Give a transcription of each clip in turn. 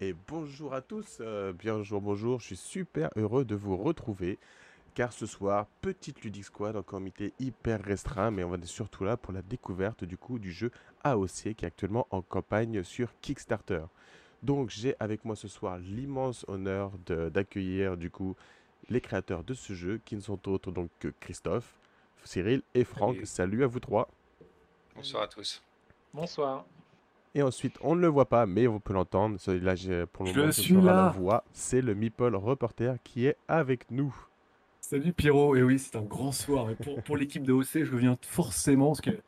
Et bonjour à tous, euh, bien bonjour, bonjour, je suis super heureux de vous retrouver car ce soir, petite Ludic Squad en comité hyper restreint, mais on va être surtout là pour la découverte du coup du jeu AOC qui est actuellement en campagne sur Kickstarter. Donc j'ai avec moi ce soir l'immense honneur d'accueillir du coup les créateurs de ce jeu qui ne sont autres donc que Christophe, Cyril et Franck. Salut. Salut à vous trois. Bonsoir à tous. Bonsoir. Et ensuite, on ne le voit pas, mais on peut l'entendre. J'ai- pour le Je moment, suis la là. voix. C'est le Meeple reporter qui est avec nous. Salut Pierrot, et oui, c'est un grand soir. Et pour, pour l'équipe de OC, je viens forcément parce qu'il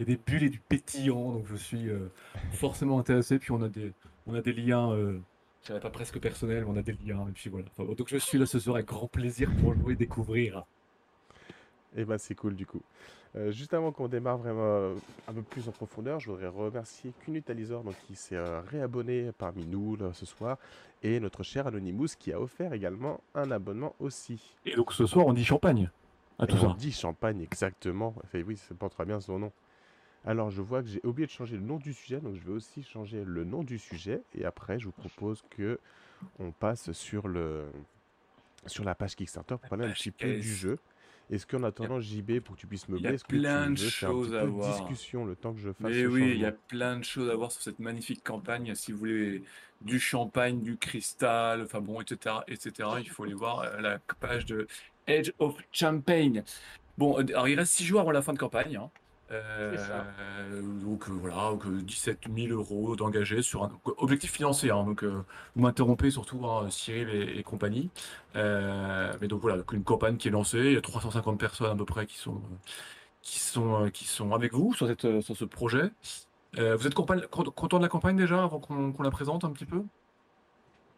y a des bulles et du pétillant, donc je suis euh, forcément intéressé. Puis on a des, on a des liens, euh, dirais pas presque personnels, mais on a des liens. Et puis voilà. Enfin, bon, donc je suis là ce soir avec grand plaisir pour jouer et découvrir. Et ben c'est cool du coup. Euh, juste avant qu'on démarre vraiment euh, un peu plus en profondeur, je voudrais remercier Kunutalizor donc, qui s'est euh, réabonné parmi nous là, ce soir et notre cher Anonymous qui a offert également un abonnement aussi. Et donc ce soir, on dit champagne à Et tout on ça. dit champagne exactement. Enfin, oui, c'est pas très bien son nom. Alors je vois que j'ai oublié de changer le nom du sujet, donc je vais aussi changer le nom du sujet et après je vous propose que on passe sur le sur la page Kickstarter pour parler un petit peu du jeu. Est-ce qu'en attendant JB pour que tu puisses il y meubler, a est-ce que plein tu de veux faire un choses petit à peu de voir. discussion le temps que je fasse Mais oui, il y a plein de choses à voir sur cette magnifique campagne. Si vous voulez du champagne, du cristal, enfin bon, etc., etc., il faut aller voir euh, la page de Edge of Champagne. Bon, euh, alors il reste 6 jours avant la fin de campagne. hein. Euh, ça. donc euh, voilà, donc, euh, 17 000 euros d'engagés sur un donc, objectif financier. hein. donc euh, vous m'interrompez surtout hein, Cyril et, et compagnie. Euh, mais donc voilà, donc une campagne qui est lancée. Il y a 350 personnes à peu près qui sont euh, qui sont euh, qui sont avec vous sur cette euh, sur ce projet. Euh, vous êtes content de la campagne déjà avant qu'on la présente un petit peu?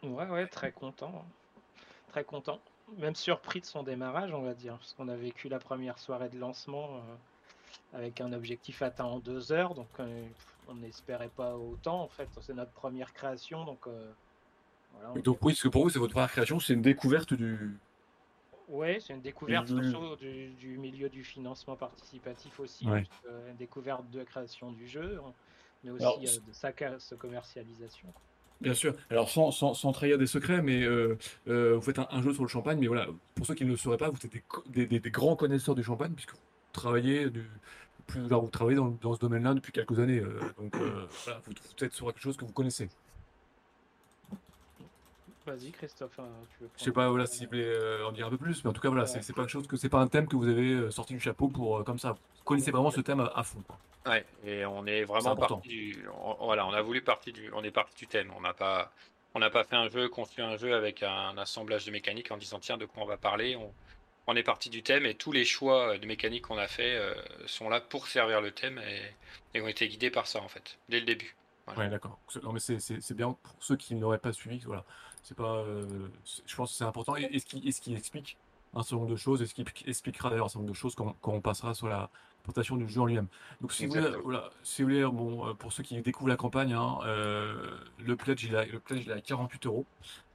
Ouais, ouais, très content. Très content. Même surpris de son démarrage, on va dire, parce qu'on a vécu la première soirée de lancement euh, avec un objectif atteint en deux heures, donc euh, on n'espérait pas autant. En fait, c'est notre première création, donc euh, voilà. on donc oui, parce que pour vous c'est votre première création, c'est une découverte du. Ouais, c'est une découverte surtout du, du milieu du financement participatif aussi, Ouais. euh, une découverte de la création du jeu, hein, mais aussi Alors, euh, de sa, commercialisation. quoi. Bien sûr. Alors sans, sans, sans trahir des secrets, mais euh, vous faites un, un jeu sur le champagne, mais voilà, pour ceux qui ne le sauraient pas, vous êtes des, co- des, des- des grands connaisseurs du champagne, puisque du, plus, alors, vous travaillez dans, dans ce domaine-là depuis quelques années. euh, donc euh, voilà, vous, vous êtes sur quelque chose que vous connaissez. Vas-y, Christophe, hein, tu veux Je sais prendre pas voilà, si vous voulez euh, en dire un peu plus, mais en tout cas voilà, c'est Ouais. c'est pas quelque chose que c'est pas un thème que vous avez sorti du chapeau pour euh, comme ça. Vous connaissez vraiment ce thème à, à fond. quoi. Ouais, et on est vraiment parti du, on- voilà, on a voulu partir du, on est parti du thème. On n'a pas, on n'a pas fait un jeu, construit un jeu avec un assemblage de mécaniques en disant tiens de quoi on va parler. On, on est parti du thème et tous les choix de mécaniques qu'on a fait euh, sont là pour servir le thème et, et ont été guidés par ça en fait dès le début. Voilà. Ouais, d'accord. C'est- Non, mais c'est bien pour ceux qui n'auraient pas suivi. Voilà, c'est pas. euh, je pense que c'est important. Et, et ce qui, et ce qui explique un certain nombre de choses, et ce qui expliquera d'ailleurs un certain nombre de choses quand, quand on passera sur la présentation du jeu en lui-même. Donc, si vous voulez, voilà, si vous voulez, bon, euh, pour ceux qui découvrent la campagne, hein, euh, le pledge, il a, le pledge, il est à 48 euros.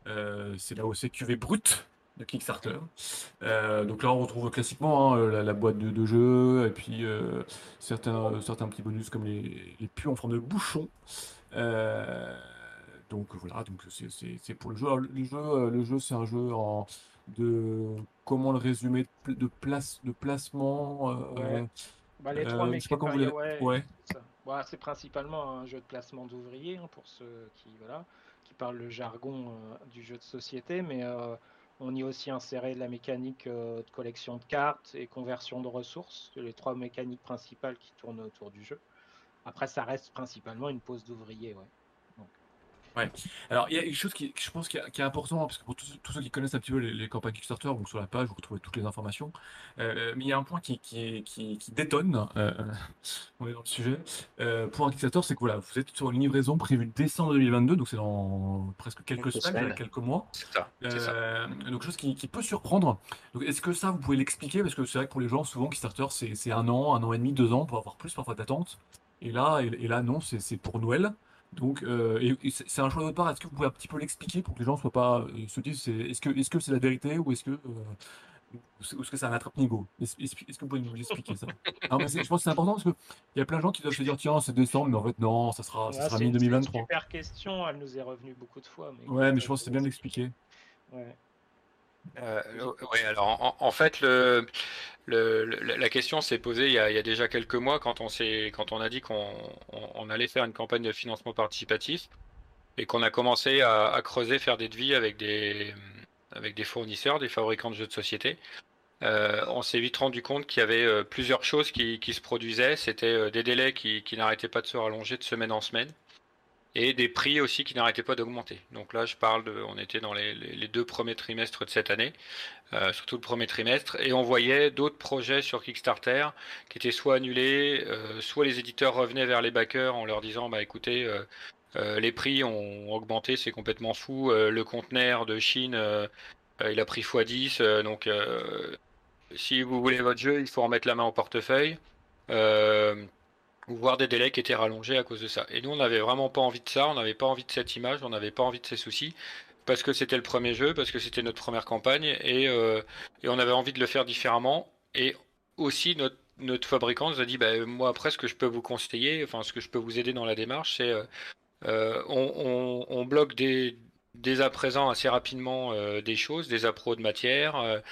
Euh, c'est là où c'est QV brut de Kickstarter. Euh, donc là, on retrouve classiquement hein, la, la boîte de, de jeu et puis euh, certains, certains petits bonus comme les, les puits en forme de bouchon. Euh, donc voilà, donc c'est pour le jeu. Alors, le jeu, euh, le jeu, c'est un jeu en de comment le résumer de, pl- de place de placement. euh, Ouais. Bah, les trois euh, je sais pas comment vous mécaniques, l'avez- ouais, ouais. c'est ça. Bah, c'est principalement un jeu de placement d'ouvriers hein, pour ceux qui, voilà, qui parlent le jargon euh, du jeu de société, mais euh, on y a aussi inséré la mécanique euh, de collection de cartes et conversion de ressources, les trois mécaniques principales qui tournent autour du jeu. Après, ça reste principalement une pose d'ouvrier, ouais. Ouais. Alors, il y a quelque chose qui, je pense, qui est, important, hein, parce que pour tous, tous ceux qui connaissent un petit peu les, les campagnes Kickstarter, donc sur la page, vous retrouvez toutes les informations. Euh, mais il y a un point qui, qui, est- qui, qui détonne, euh, on est dans le sujet, euh, pour un Kickstarter, c'est que voilà, vous êtes sur une livraison prévue décembre 2022, donc c'est dans presque quelques Quelques semaines, semaines. quelques mois. C'est ça. Euh, donc chose qui, peut surprendre. Donc est-ce que ça vous pouvez l'expliquer? Parce que c'est vrai que pour les gens souvent Kickstarter c'est un an, un an et demi, deux ans pour avoir plus parfois d'attente. Et là et, et là non c'est pour Noël. Donc, euh, c'est un choix de part. Est-ce que vous pouvez un petit peu l'expliquer pour que les gens soient pas euh, se disent est-ce que est-ce que c'est la vérité ou est-ce que euh, ou est-ce que c'est un attrape-nigo? Est-ce que vous pouvez nous expliquer ça? Non, mais je pense que c'est important parce que il y a plein de gens qui doivent se dire tiens c'est décembre mais en fait non ça sera ça sera c'est une, c'est une mi-2023. super question, elle nous est revenue beaucoup de fois. Mais Ouais, mais je pense que c'est bien de l'expliquer. Ouais. Euh, oui, alors en, fait, la question s'est posée il y, a, déjà quelques mois quand on quand on a dit qu'on on, on allait faire une campagne de financement participatif et qu'on a commencé à, creuser, faire des devis avec des, avec des fournisseurs, des fabricants de jeux de société. Euh, on s'est vite rendu compte qu'il y avait euh, plusieurs choses qui, se produisaient. C'était euh, des délais qui, qui n'arrêtaient pas de se rallonger de semaine en semaine et des prix aussi qui n'arrêtaient pas d'augmenter. Donc là, je parle de, on était dans les, deux premiers trimestres de cette année, euh, surtout le premier trimestre, et on voyait d'autres projets sur Kickstarter qui étaient soit annulés, euh, soit les éditeurs revenaient vers les backers en leur disant, bah écoutez, euh, les prix ont augmenté, c'est complètement fou. Le conteneur de Chine, il a pris x10, euh, donc si vous voulez votre jeu, il faut en mettre la main au portefeuille. Voir des délais qui étaient rallongés à cause de ça. Et nous, on n'avait vraiment pas envie de ça, on n'avait pas envie de cette image, on n'avait pas envie de ces soucis, parce que c'était le premier jeu, parce que c'était notre première campagne, et, euh, on avait envie de le faire différemment. Et aussi, notre, notre fabricant nous a dit, bah, moi, après, ce que je peux vous conseiller, enfin, ce que je peux vous aider dans la démarche, c'est euh, euh, on, bloque dès à présent assez rapidement des choses, des appros de matière.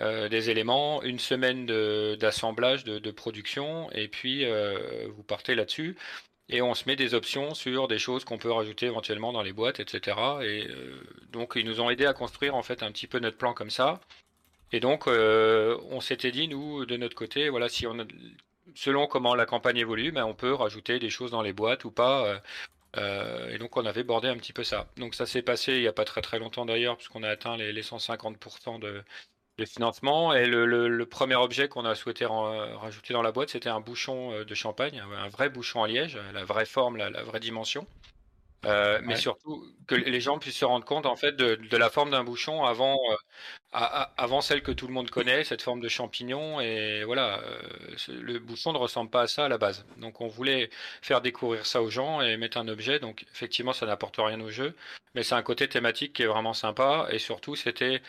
Euh, des éléments, une semaine d'assemblage, de, de production, et puis euh, vous partez là-dessus. Et on se met des options sur des choses qu'on peut rajouter éventuellement dans les boîtes, etc. Et euh, donc ils nous ont aidé à construire en fait un petit peu notre plan comme ça. Et donc on s'était dit nous de notre côté, voilà, si on selon comment la campagne évolue, ben, on peut rajouter des choses dans les boîtes ou pas. et donc on avait bordé un petit peu ça. Donc ça s'est passé il n'y a pas très très longtemps d'ailleurs, puisqu'on a atteint les, les 150% de, de financement. Et le, le- le premier objet qu'on a souhaité rajouter dans la boîte, c'était un bouchon euh, de champagne, un, vrai bouchon à liège, la vraie forme, la, la vraie dimension. Euh, mais Ouais. surtout que les gens puissent se rendre compte en fait de, de la forme d'un bouchon avant, euh, à- à- avant celle que tout le monde connaît, cette forme de champignon. Et voilà, euh, le bouchon ne ressemble pas à ça à la base. Donc on voulait faire découvrir ça aux gens et mettre un objet. Donc effectivement, ça n'apporte rien au jeu, mais c'est un côté thématique qui est vraiment sympa. Et surtout, c'était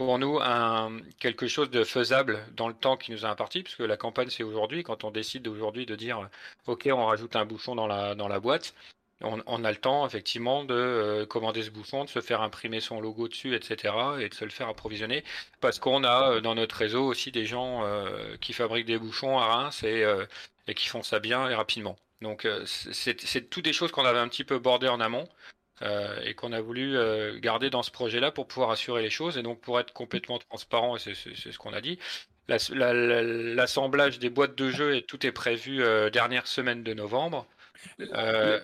pour nous un, quelque chose de faisable dans le temps qui nous a imparti, puisque la campagne c'est aujourd'hui. Quand on décide aujourd'hui de dire, ok, on rajoute un bouchon dans la, boîte, on, a le temps effectivement de euh, commander ce bouchon, de se faire imprimer son logo dessus, etc., et de se le faire approvisionner, parce qu'on a euh, dans notre réseau aussi des gens euh, qui fabriquent des bouchons à Reims et, et qui font ça bien et rapidement. Donc c'est c'est tout des choses qu'on avait un petit peu bordées en amont euh, et qu'on a voulu euh, garder dans ce projet-là pour pouvoir assurer les choses et donc pour être complètement transparent, c'est ce qu'on a dit. la- la- la- L'assemblage des boîtes de jeux et tout est prévu euh, dernière semaine de novembre. Alors,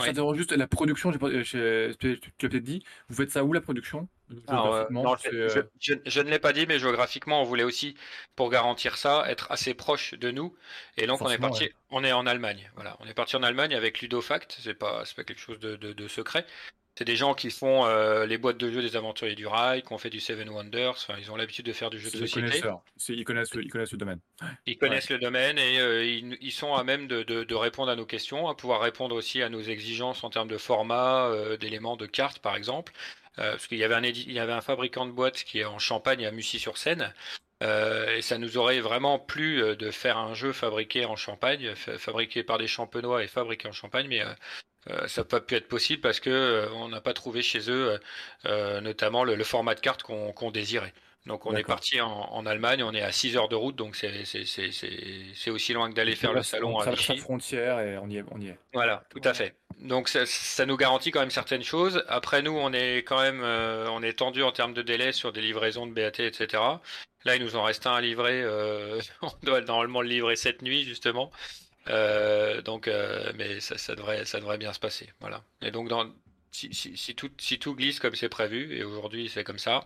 Oui. ça juste la production, tu l'as peut-être dit. Vous faites ça où la production? Alors, euh, non, je, je- je ne l'ai pas dit, mais géographiquement, on voulait aussi, pour garantir ça, être assez proche de nous. Et donc, on est parti, ouais. on est en Allemagne. Voilà, on est parti en Allemagne avec Ludofact. C'est pas, c'est pas quelque chose de, de- de secret. C'est des gens qui font euh, les boîtes de jeux des aventuriers du rail, qui ont fait du Seven Wonders. Enfin, ils ont l'habitude de faire du jeu de société. Ils connaissent, le- ils connaissent le domaine. Ils connaissent le domaine et euh, ils, ils sont à même de, de- de répondre à nos questions, à pouvoir répondre aussi à nos exigences en termes de format, euh, d'éléments de cartes par exemple. Euh, parce qu'il y avait un il y avait un fabricant de boîtes qui est en Champagne à Mussy-sur-Seine. Euh, et ça nous aurait vraiment plu euh, de faire un jeu fabriqué en Champagne, fa- fabriqué par des champenois et fabriqué en Champagne, mais ça n'a pas pu être possible parce que on n'a pas trouvé chez eux notamment le, format de carte qu'on désirait. Donc on est parti en, en Allemagne, on est à 6 heures de route, donc c'est aussi loin que d'aller faire le salon on à la frontière et on y est. On y est. Voilà, tout à fait. Donc ça, ça nous garantit quand même certaines choses. Après nous, on est quand même, euh, on est tendu en termes de délai sur des livraisons de BAT, etc. Là, il nous en reste un à livrer. euh, on doit normalement le livrer cette nuit justement. Euh, donc, mais ça, ça devrait, ça devrait bien se passer. Voilà. Et donc, dans, si, si, si tout, si tout glisse comme c'est prévu, et aujourd'hui c'est comme ça,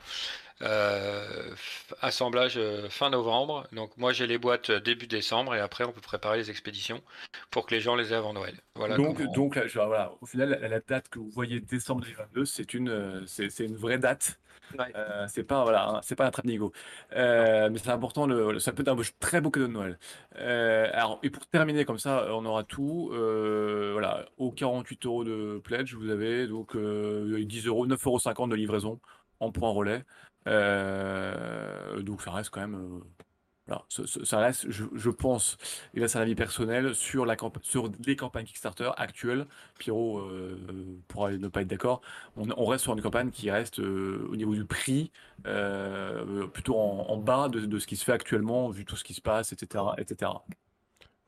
Euh, assemblage euh, fin novembre. Donc moi j'ai les boîtes euh, début décembre et après on peut préparer les expéditions pour que les gens les aient avant Noël. Voilà donc, comment- donc là, je- voilà, au final, la, la date que vous voyez décembre 2022, c'est une, euh, c'est, c'est une vraie date. Ouais. Euh, c'est pas voilà, hein, c'est pas un trap nigo. Euh, mais c'est important. Le, ça peut être un très beau cadeau de Noël. Euh, alors et pour terminer comme ça, on aura tout. Euh, voilà, aux 48 euros de pledge, vous avez donc euh, 10 euros, 9,50 euros de livraison en point relais. Euh, donc ça reste quand même. euh, voilà, ça, reste, je, je pense, et là c'est un avis personnel, sur, la camp- sur les campagnes Kickstarter actuelles. Pierrot euh, pourra ne pas être d'accord. On, on reste sur une campagne qui reste euh, au niveau du prix euh, plutôt en, en bas de, de ce qui se fait actuellement, vu tout ce qui se passe, etc. etc.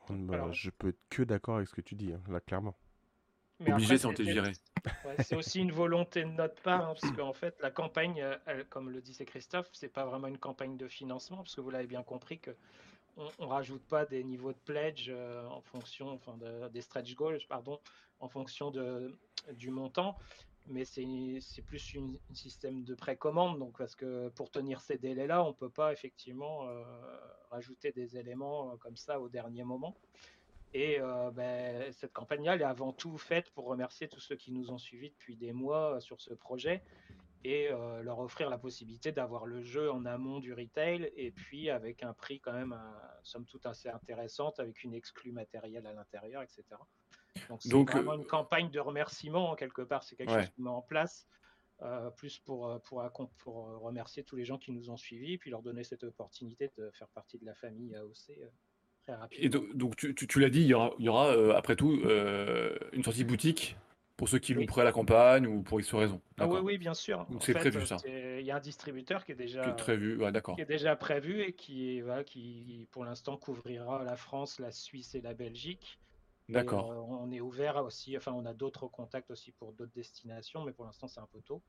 Bah, Alors- je peux être que d'accord avec ce que tu dis, hein, là, clairement. Mais Obligé après, si on t'est c'est- viré. Ouais, c'est aussi une volonté de notre part, hein, parce qu'en fait, la campagne, euh, elle, comme le disait Christophe, c'est pas vraiment une campagne de financement, parce que vous l'avez bien compris que on, on rajoute pas des niveaux de pledge euh, en fonction, enfin, de- des stretch goals, pardon, en fonction de, du montant, mais c'est plus un système de précommande, donc parce que pour tenir ces délais-là, on peut pas effectivement euh, rajouter des éléments comme ça au dernier moment. Et euh, ben, cette campagne-là, elle est avant tout faite pour remercier tous ceux qui nous ont suivis depuis des mois euh, sur ce projet et euh, leur offrir la possibilité d'avoir le jeu en amont du retail et puis avec un prix quand même, somme toute, assez intéressante avec une exclue matérielle à l'intérieur, etc. Donc c'est vraiment euh, une campagne de remerciement, en quelque part, c'est quelque Ouais. chose qu'on met en place. euh, plus pour, pour, pour remercier tous les gens qui nous ont suivis et puis leur donner cette opportunité de faire partie de la famille AOC très. Et donc, donc tu, tu- tu l'as dit, il y aura, il y aura euh, après tout euh, une sortie boutique pour ceux qui Oui. louperaient la campagne ou pour X raison. Ah oui, oui, bien sûr. Donc c'est prévu, ça. Il y a un distributeur qui est déjà, Qui est prévu, ouais, d'accord. qui est déjà prévu et qui, pour l'instant couvrira la France, la Suisse et la Belgique. D'accord. euh, on est ouvert aussi, enfin on a d'autres contacts aussi pour d'autres destinations, mais pour l'instant c'est un peu tôt.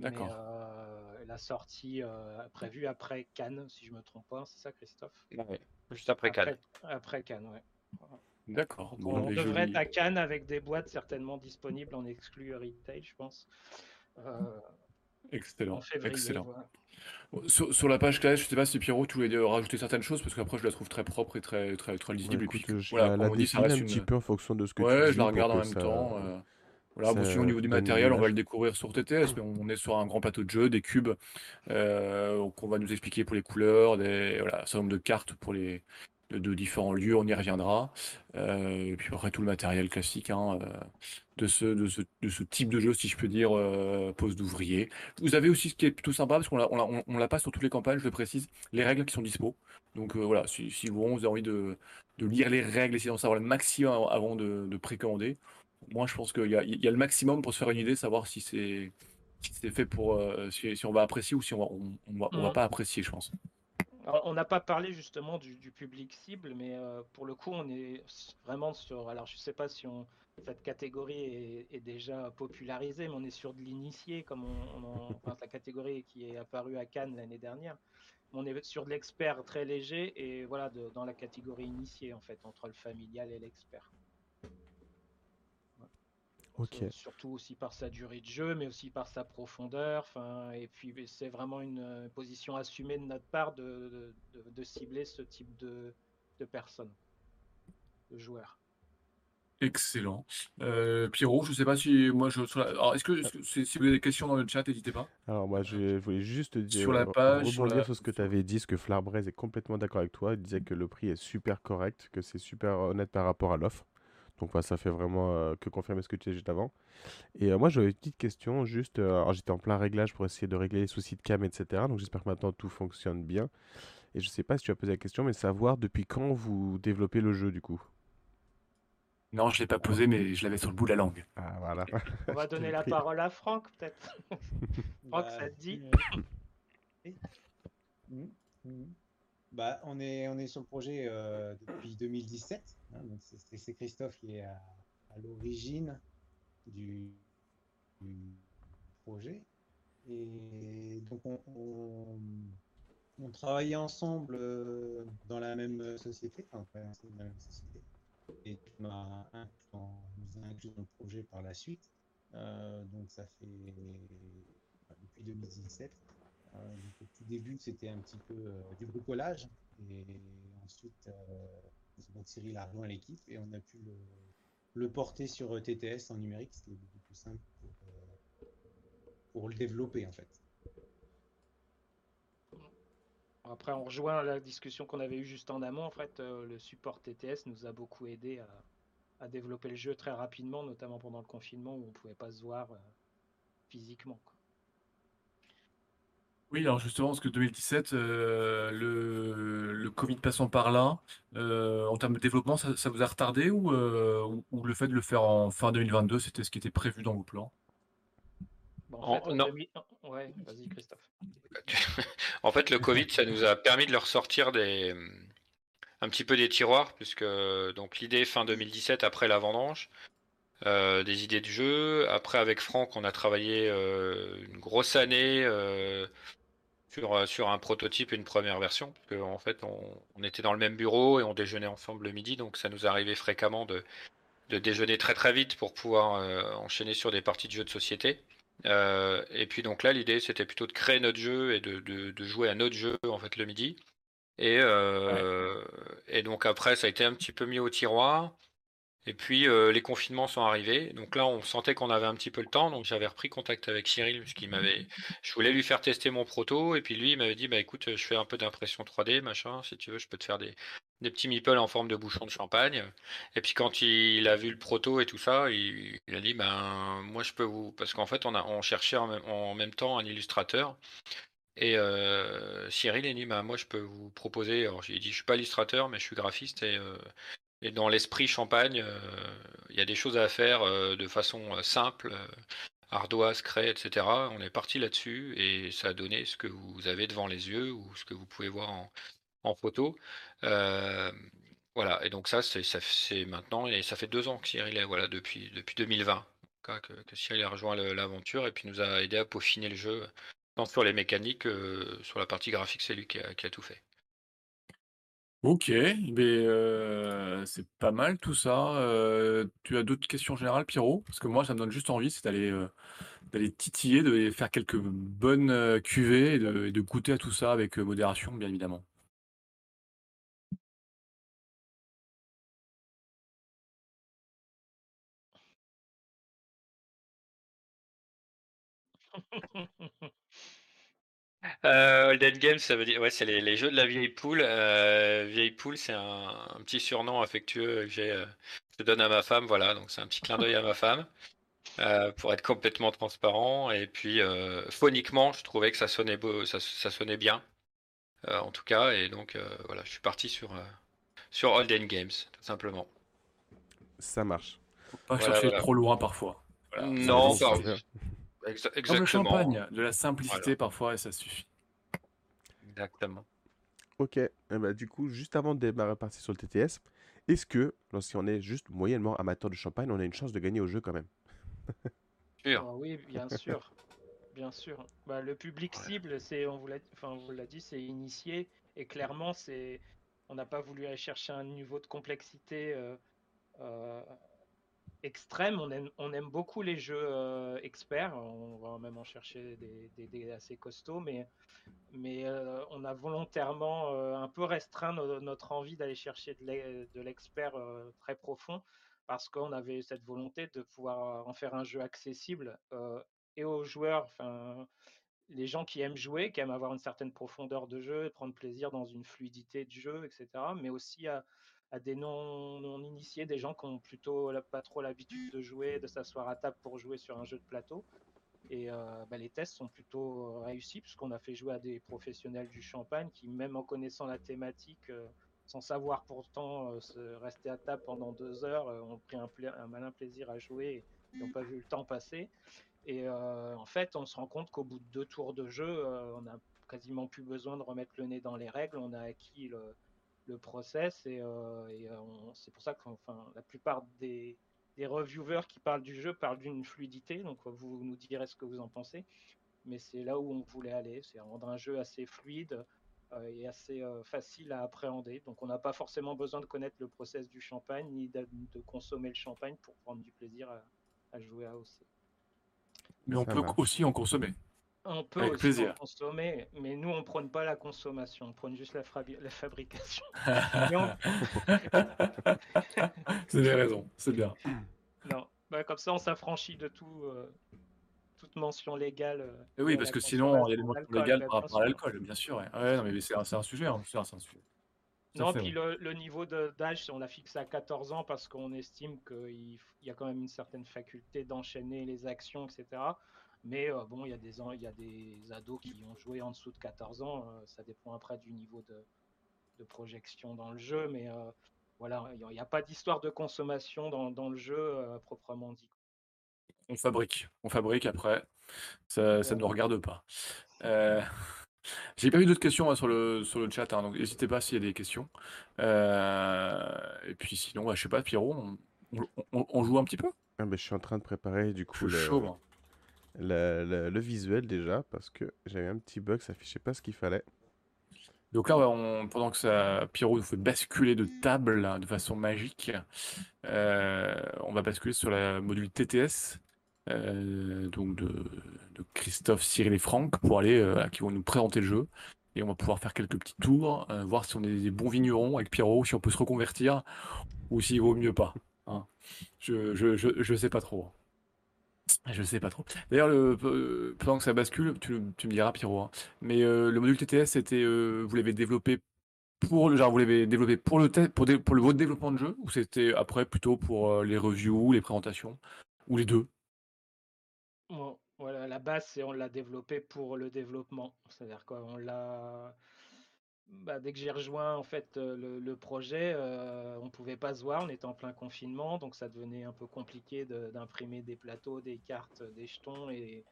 D'accord. euh, la sortie euh, prévue après Cannes, si je me trompe pas, c'est ça Christophe? Ouais, Juste après Cannes. après, après Cannes, ouais. D'accord. Bon, on devrait être à Cannes avec des boîtes certainement disponibles en exclu retail, je pense. Euh, Excellent. février. Excellent. voilà. Sur, sur la page classe, je sais pas si Pierrot, tu voulais rajouter certaines choses parce qu'après je la trouve très propre et très, très, très lisible. et puis, je voilà, la, on dit, ça un petit peu en fonction de ce que tu Ouais, dis je la pour regarde en même ça- temps. euh, Voilà, bon, au niveau du matériel, on va le découvrir sur TTS, mais on est sur un grand plateau de jeu, des cubes euh, qu'on va nous expliquer pour les couleurs, des, voilà, un certain nombre de cartes pour les, de, de différents lieux, on y reviendra. Euh, et puis après, tout le matériel classique hein, euh, de, ce, de, ce, de ce type de jeu, si je peux dire, euh, pose d'ouvrier. Vous avez aussi ce qui est plutôt sympa, parce qu'on l'a, on l'a, on- on l'a pas sur toutes les campagnes, je le précise, les règles qui sont dispo. Donc euh, voilà, si, si vous, vous avez envie de, de lire les règles, essayer d'en savoir le maximum avant- avant de, de précommander, moi, je pense qu'il y a, il y a le maximum pour se faire une idée, savoir si c'est si fait pour euh, si, si on va apprécier ou si on va, on, on va, on va Mhm. pas apprécier, je pense. Alors, on n'a pas parlé justement du, du public cible, mais euh, pour le coup, on est vraiment sur. Alors, je ne sais pas si on, cette catégorie est, est déjà popularisée, mais on est sur de l'initié, comme on, on en- enfin, la catégorie qui est apparue à Cannes l'année dernière. On est sur de l'expert très léger et voilà, de- dans la catégorie initiée, en fait, entre le familial et l'expert. Euh, Surtout aussi par sa durée de jeu, mais aussi par sa profondeur. Enfin, et puis c'est vraiment une euh, position assumée de notre part de, de- de- de cibler ce type de, de personnes, de joueurs. Excellent. Euh, Pierrot, je sais pas si moi je. sur la- Alors, est-ce que, est-ce que- si si vous avez des questions dans le chat, n'hésitez pas. Alors moi je voulais juste dire, Sur la page, sur rebondir la- sur ce que tu avais dit, ce que Flarbraise est complètement d'accord avec toi. Il disait que le prix est super correct, que c'est super honnête par rapport à l'offre. Donc voilà, ça fait vraiment euh, que confirmer ce que tu disais juste avant. Et euh, moi j'avais une petite question, juste, euh, alors j'étais en plein réglage pour essayer de régler les soucis de cam, etc. Donc j'espère que maintenant tout fonctionne bien. Et je sais pas si tu as posé la question, mais savoir depuis quand vous développez le jeu du coup? Non, je l'ai pas posé, mais je l'avais sur le bout de la langue. Ah voilà. On va donner la pris. parole à Franck, peut-être. Franck, Bah, ça te dit oui. Mhm, mhm. Bah, on est, on est sur le projet euh, depuis 2017. hein, c'est- Christophe qui est à, l'origine du, projet. Et donc on, on, travaillait ensemble euh, dans la même société, enfin, on travaillait ensemble dans la même société. Et tu m'as inclus dans- le projet par la suite. Euh, donc ça fait depuis 2017. Euh, au tout début, c'était un petit peu euh, du bricolage. Et ensuite, euh, Cyril a rejoint l'équipe et on a pu le, porter sur euh, TTS en numérique, est beaucoup plus simple pour, euh, le développer en fait. Après, on rejoint la discussion qu'on avait eue juste en amont. En fait, euh, le support TTS nous a beaucoup aidé à, développer le jeu très rapidement, notamment pendant le confinement où on pouvait pas se voir euh, physiquement. Oui, alors justement, parce que 2017, euh, le, le Covid passant par là, euh, en termes de développement, ça, ça vous a retardé ou, euh, ou, ou le fait de le faire en fin 2022, c'était ce qui était prévu dans vos plans? Bon, en En- fait, en non. 2000 Ouais, vas-y Christophe. En fait, le Covid, ça nous a permis de leur sortir des, un petit peu des tiroirs, puisque donc l'idée fin 2017 après la vendange, euh, des idées de jeu. Après, avec Franck, on a travaillé euh, une grosse année euh, sur, euh, sur un prototype une première version, parce qu'en fait, on, on était dans le même bureau et on déjeunait ensemble le midi, donc ça nous arrivait fréquemment de, de déjeuner très très vite pour pouvoir euh, enchaîner sur des parties de jeux de société. Euh, et puis donc là, l'idée, c'était plutôt de créer notre jeu et de, de- de jouer à notre jeu en fait le midi. Et, euh, et donc après, ça a été un petit peu mis au tiroir. Et puis euh, les confinements sont arrivés. Donc là, on sentait qu'on avait un petit peu le temps. Donc j'avais repris contact avec Cyril, puisqu'il m'avait. Je voulais lui faire tester mon proto. Et puis lui, il m'avait dit, bah écoute, je fais un peu d'impression 3D, machin. Si tu veux, je peux te faire des, des petits meeples en forme de bouchon de champagne. Et puis quand il a vu le proto et tout ça, il, a dit, ben moi je peux vous. Parce qu'en fait, on a on cherchait en même, temps un illustrateur. Et euh, Cyril a dit, bah, moi je peux vous proposer. Alors j'ai dit, je suis pas illustrateur, mais je suis graphiste et euh, et dans l'esprit champagne, euh, il y a des choses à faire euh, de façon euh, simple, ardoise, craie, etc. On est parti là-dessus et ça a donné ce que vous avez devant les yeux ou ce que vous pouvez voir en, photo. Voilà, et donc ça, c'est maintenant, et ça fait deux ans que Cyril est, voilà, depuis, depuis 2020, que, que Cyril a rejoint l'aventure et puis nous a aidé à peaufiner le jeu, tant sur les mécaniques, euh, sur la partie graphique, c'est lui qui a tout fait. Ok, mais euh, c'est pas mal tout ça. Tu as d'autres questions générales, Pierrot? Parce que moi, ça me donne juste envie, c'est d'aller d'aller titiller, de faire quelques bonnes euh, cuvées et de, et de goûter à tout ça avec modération, bien évidemment. Euh, Holden Games, ça veut dire, ouais, c'est les, les jeux de la vieille poule. Euh, vieille poule, c'est un, un petit surnom affectueux que j'ai, euh, je donne à ma femme, voilà. Donc c'est un petit clin d'œil à ma femme euh, pour être complètement transparent. Et puis euh, phoniquement, je trouvais que ça sonnait beau, ça, ça sonnait bien, euh, en tout cas. Et donc euh, voilà, je suis parti sur euh, sur Holden Games, tout simplement. Ça marche. Faut pas Voilà, chercher voilà. trop loin parfois. Voilà, Non, suffit. bah, exa- Comme le exactement, champagne, de la simplicité Voilà. parfois et ça suffit. Exactement. Ok, eh ben, du coup, juste avant de démarrer partir sur le TTS, est-ce que, lorsqu'on est juste moyennement amateur de champagne, on a une chance de gagner au jeu quand même? Sûr. Ah oui, bien sûr. Bien sûr. Bah, le public Ouais. cible, c'est, on vous l'a, enfin, on vous l'a dit, c'est initié. Et clairement, c'est, on n'a pas voulu aller chercher un niveau de complexité euh, euh, extrême. On aime, beaucoup les jeux euh, experts. On va même en chercher des, assez costauds, mais, euh, on a volontairement euh, un peu restreint no- notre envie d'aller chercher de l'e- de l'expert très profond parce qu'on avait cette volonté de pouvoir en faire un jeu accessible et aux joueurs, enfin les gens qui aiment jouer, qui aiment avoir une certaine profondeur de jeu, prendre plaisir dans une fluidité de jeu, etc. Mais aussi à, à des non, non initiés, des gens qui ont plutôt pas trop l'habitude de jouer, de s'asseoir à table pour jouer sur un jeu de plateau. Et euh, bah, les tests sont plutôt réussis puisqu'on a fait jouer à des professionnels du champagne qui, même en connaissant la thématique, euh, sans savoir pourtant euh, se rester à table pendant deux heures, ont pris un, un malin plaisir à jouer et n'ont pas vu le temps passer. Et en fait, on se rend compte qu'au bout de deux tours de jeu, on n'a quasiment plus besoin de remettre le nez dans les règles. On a acquis le, le process et, euh, et, euh, c'est pour ça que enfin, la plupart des, des reviewers qui parlent du jeu parlent d'une fluidité. Donc vous nous direz ce que vous en pensez. Mais c'est là où on voulait aller, c'est rendre un jeu assez fluide euh, et assez euh, facile à appréhender. Donc on n'a pas forcément besoin de connaître le process du champagne ni de, de consommer le champagne pour prendre du plaisir à, à jouer à OC. Mais on Ça peut aussi en consommer. On peut Avec aussi plaisir. en consommer, mais nous, on prône pas la consommation, on prône juste la, fabrication. Vous avez raison, c'est bien. Non, bah, comme ça, on s'affranchit de tout, euh, toute mention légale. euh, Et oui, parce que sinon, il y a des mentions légales par bien rapport à l'alcool, bien sûr. Ouais, Ouais, non, mais c'est un, c'est un sujet, hein, c'est un c'est sujet. Non, puis le, le niveau d'âge, on l'a fixé à 14 ans parce qu'on estime qu'il y a quand même une certaine faculté d'enchaîner les actions, etc. Mais euh, bon, il y, a des, y a des ados qui ont joué en dessous de 14 ans. euh, ça dépend après du niveau de, de projection dans le jeu. Mais euh, voilà, il n'y a, pas d'histoire de consommation dans, dans le jeu euh, proprement dit. On fabrique, on fabrique après, ça, ça ne nous regarde pas. Euh, J'ai pas eu d'autres questions hein, sur le, sur le chat, hein, donc n'hésitez pas s'il y a des questions. Euh, Et puis sinon, bah, je sais pas, Pierrot, on, on- on- on joue un petit peu? Ah, ben, je suis en train de préparer du Je coup suis le, chaud, moi. Le- visuel déjà parce que j'avais un petit bug, ça affichait pas ce qu'il fallait. Donc là, pendant que ça, Pierrot nous fait basculer de table là, de façon magique, euh, on va basculer sur la module TTS, euh, donc de, Christophe, Cyril et Franck, pour aller, euh, qui vont nous présenter le jeu. Et on va pouvoir faire quelques petits tours, euh, voir si on est des bons vignerons avec Pierrot, si on peut se reconvertir, ou s'il vaut mieux pas. hein. Je, je, je, je sais pas trop. Je sais pas trop. D'ailleurs, le- euh, pendant que ça bascule, tu, me diras, Pierrot, hein, mais euh, le module TTS, c'était, euh, vous l'avez développé pour le genre, vous l'avez développé pour le test, pour, votre développement de jeu, ou c'était après plutôt pour les reviews, les présentations, ou les deux? Voilà, la base, c'est on l'a développé pour le développement. C'est-à-dire qu'on l'a. Bah, dès que j'ai rejoint en fait euh, le, projet, euh, on pouvait pas se voir, on était en plein confinement, donc ça devenait un peu compliqué d'imprimer des plateaux, des cartes, des jetons et,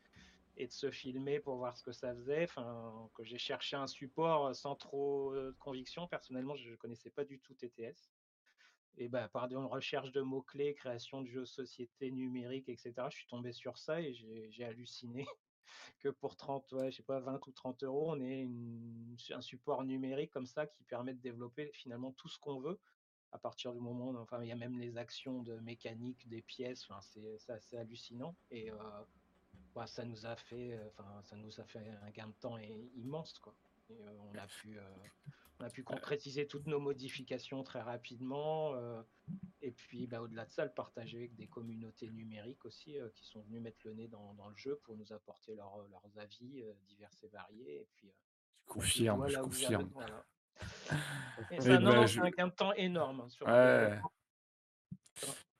de se filmer pour voir ce que ça faisait. Enfin, que j'ai cherché un support sans trop euh, de conviction. Personnellement, je ne connaissais pas du tout TTS. Et bah, par des recherches de mots-clés, création de jeux société numérique, etc., je suis tombé sur ça et j'ai halluciné que pour 30, ouais, je sais pas, 20 ou 30 euros, on ait un support numérique comme ça qui permet de développer finalement tout ce qu'on veut à partir du moment, enfin, il y a même les actions de mécanique des pièces, enfin, c'est assez hallucinant et euh, ça nous a fait, enfin, ça nous a fait un gain de temps immense, quoi. Et, euh, on a pu, euh, on a pu concrétiser toutes nos modifications très rapidement. euh, et puis, bah, au-delà de ça, le partager avec des communautés numériques aussi euh, qui sont venues mettre le nez dans, dans le jeu pour nous apporter leur- leurs avis euh, divers et variés. Et puis, euh, Je confirme, voilà je confirme. voilà. Et Eh ça, non, ben, je- un gain de temps énorme. hein, sur le Ouais. développement.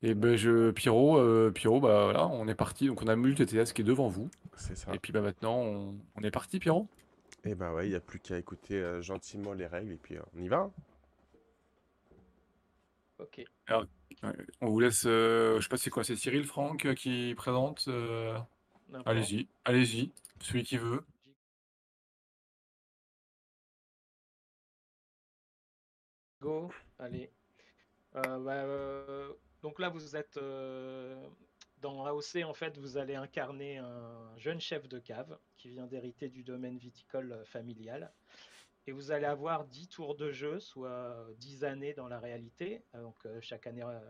Et ben je, Pierrot, euh, Pierrot, bah voilà, on est parti. Donc on a le TTS qui est devant vous. C'est ça. Et puis bah maintenant, on, on est parti, Pierrot. Et ben ouais, il n'y a plus qu'à écouter euh, gentiment les règles et puis euh, on y va. Ok. Ouais, On vous laisse, euh, je sais pas c'est quoi, c'est Cyril, Franck euh, qui présente. euh, n'importe. Allez-y, allez-y, celui qui veut. Go, allez. Euh, bah, euh, donc là, vous êtes euh, dans AOC, en fait, vous allez incarner un jeune chef de cave qui vient d'hériter du domaine viticole familial. Et vous allez avoir 10 tours de jeu, soit 10 années dans la réalité. Donc euh, chaque année euh,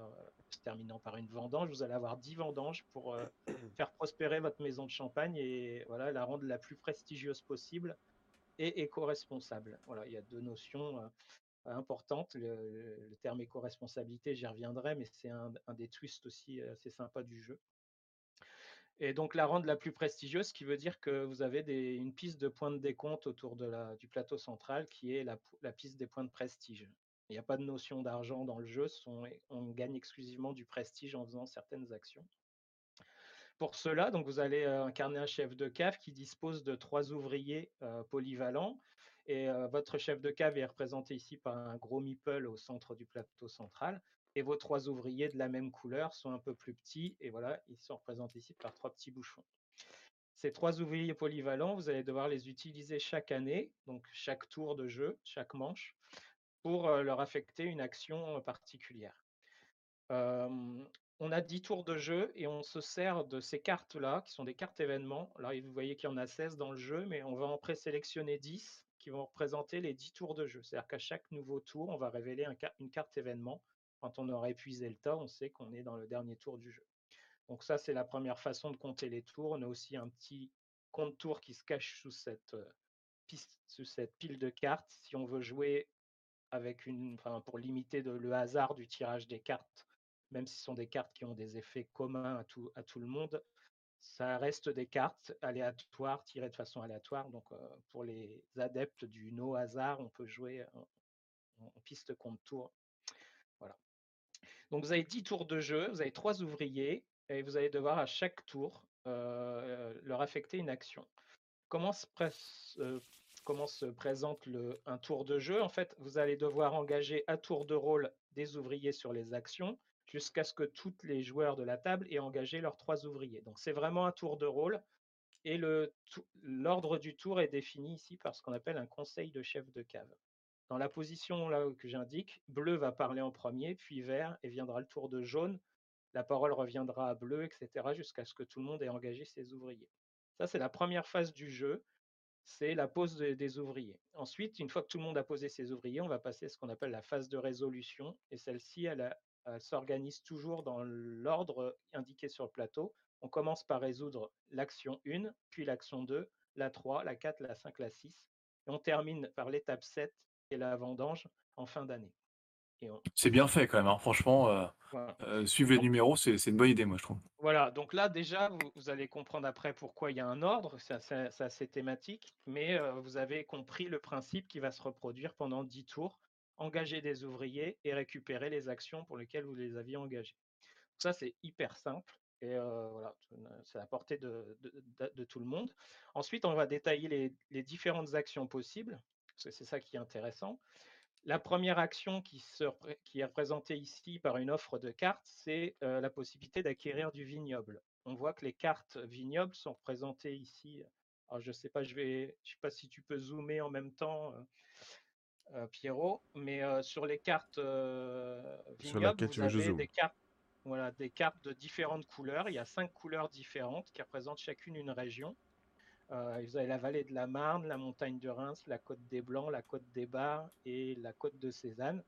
se terminant par une vendange, vous allez avoir 10 vendanges pour euh, faire prospérer votre maison de champagne et voilà, la rendre la plus prestigieuse possible et éco-responsable. Voilà, il y a deux notions importantes. Le, terme éco-responsabilité, j'y reviendrai, mais c'est un, des twists aussi euh, assez sympa du jeu. Et donc la rendre la plus prestigieuse, ce qui veut dire que vous avez des, une piste de points de décompte autour de la, du plateau central qui est la, la piste des points de prestige. Il n'y a pas de notion d'argent dans le jeu, sont- on gagne exclusivement du prestige en faisant certaines actions. Pour cela, donc vous allez euh, incarner un chef de cave qui dispose de trois ouvriers euh, polyvalents. Et euh, votre chef de cave est représenté ici par un gros meeple au centre du plateau central. Et vos trois ouvriers de la même couleur sont un peu plus petits. Et voilà, ils sont représentés ici par trois petits bouchons. Ces trois ouvriers polyvalents, vous allez devoir les utiliser chaque année, donc chaque tour de jeu, chaque manche, pour euh, leur affecter une action euh, particulière. On a 10 tours de jeu et on se sert de ces cartes-là, qui sont des cartes événements. Là, vous voyez qu'il y en a 16 dans le jeu, mais on va en présélectionner 10 qui vont représenter les 10 tours de jeu. C'est-à-dire qu'à chaque nouveau tour, on va révéler une carte événement. Quand on aura épuisé le tas, on sait qu'on est dans le dernier tour du jeu. Donc ça, c'est la première façon de compter les tours. On a aussi un petit compte tour qui se cache sous cette, cette pile de cartes. Si on veut jouer avec une, enfin, pour limiter le hasard du tirage des cartes, même si ce sont des cartes qui ont des effets communs à tout le monde, ça reste des cartes aléatoires, tirées de façon aléatoire. Donc, pour les adeptes du no hasard, on peut jouer en, piste compte tour. Voilà. Donc, vous avez 10 tours de jeu, vous avez trois ouvriers et vous allez devoir à chaque tour leur affecter une action. Comment se, présente un tour de jeu? En fait, vous allez devoir engager à tour de rôle des ouvriers sur les actions jusqu'à ce que tous les joueurs de la table aient engagé leurs trois ouvriers. Donc c'est vraiment un tour de rôle. Et l'ordre du tour est défini ici par ce qu'on appelle un conseil de chef de cave. Dans la position là que j'indique, bleu va parler en premier, puis vert, et viendra le tour de jaune. La parole reviendra à bleu, etc., jusqu'à ce que tout le monde ait engagé ses ouvriers. Ça, c'est la première phase du jeu, c'est la pose des ouvriers. Ensuite, une fois que tout le monde a posé ses ouvriers, on va passer à ce qu'on appelle la phase de résolution, et celle-ci, elle, a s'organise toujours dans l'ordre indiqué sur le plateau. On commence par résoudre l'action 1, puis l'action 2, la 3, la 4, la 5, la 6. Et on termine par l'étape 7 et la vendange en fin d'année. C'est bien fait quand même, hein. franchement. Euh, euh, suivre les numéros, c'est une bonne idée, moi, je trouve. Voilà, donc là, déjà, vous, allez comprendre après pourquoi il y a un ordre, c'est assez thématique, mais euh, vous avez compris le principe qui va se reproduire pendant 10 tours engager des ouvriers et récupérer les actions pour lesquelles vous les aviez engagés. Ça, c'est hyper simple et voilà, c'est à portée de, tout le monde. Ensuite, on va détailler les, différentes actions possibles, parce que c'est ça qui est intéressant. La première action qui, est représentée ici par une offre de cartes, c'est la possibilité d'acquérir du vignoble. On voit que les cartes vignobles sont représentées ici. Alors, je ne sais pas, je je sais pas si tu peux zoomer en même temps. Euh, Pierrot, mais euh, sur les cartes euh, vignobles, vous avez des cartes, voilà, des cartes de différentes couleurs. Il y a cinq couleurs différentes qui représentent chacune une région. vous avez la vallée de la Marne, la montagne de Reims, la côte des Blancs, la côte des Bars et la côte de Cézanne,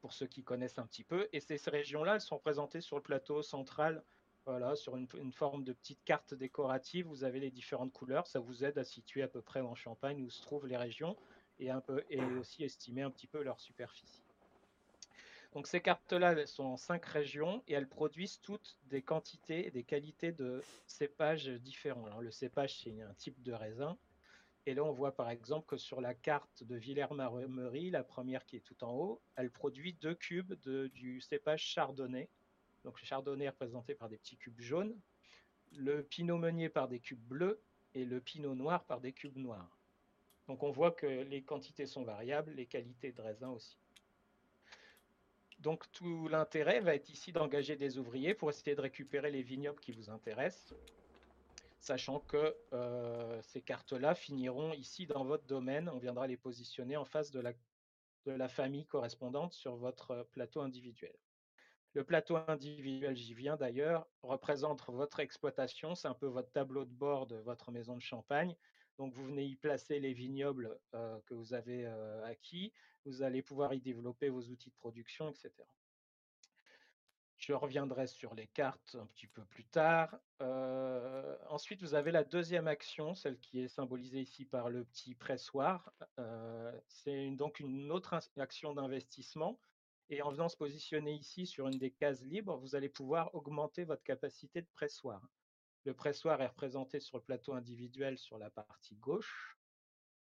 pour ceux qui connaissent un petit peu. Et ces, régions-là, elles sont présentées sur le plateau central, voilà, sur une, une, forme de petite carte décorative. Vous avez les différentes couleurs. Ça vous aide à situer à peu près en Champagne où se trouvent les régions et, aussi estimer un petit peu leur superficie. Donc ces cartes-là, sont en cinq régions et elles produisent toutes des quantités et des qualités de cépages différents. Le cépage, c'est un type de raisin. Et là, on voit par exemple que sur la carte de Villers-Maremery, la première qui est tout en haut, elle produit deux cubes du cépage chardonnay. Donc le chardonnay est représenté par des petits cubes jaunes, le pinot meunier par des cubes bleus et le pinot noir par des cubes noirs. Donc on voit que les quantités sont variables, les qualités de raisin aussi. Donc tout l'intérêt va être ici d'engager des ouvriers pour essayer de récupérer les vignobles qui vous intéressent, sachant que euh, ces cartes-là finiront ici dans votre domaine. On viendra les positionner en face de la, de la famille correspondante sur votre plateau individuel. Le plateau individuel, j'y viens d'ailleurs, représente votre exploitation, c'est un peu votre tableau de bord de votre maison de champagne. Donc, vous venez y placer les vignobles euh, que vous avez euh, acquis. Vous allez pouvoir y développer vos outils de production, etc. Je reviendrai sur les cartes un petit peu plus tard. Euh, ensuite, vous avez la deuxième action, celle qui est symbolisée ici par le petit pressoir. C'est donc une autre action d'investissement. Et en venant se positionner ici sur une des cases libres, vous allez pouvoir augmenter votre capacité de pressoir. Le pressoir est représenté sur le plateau individuel sur la partie gauche.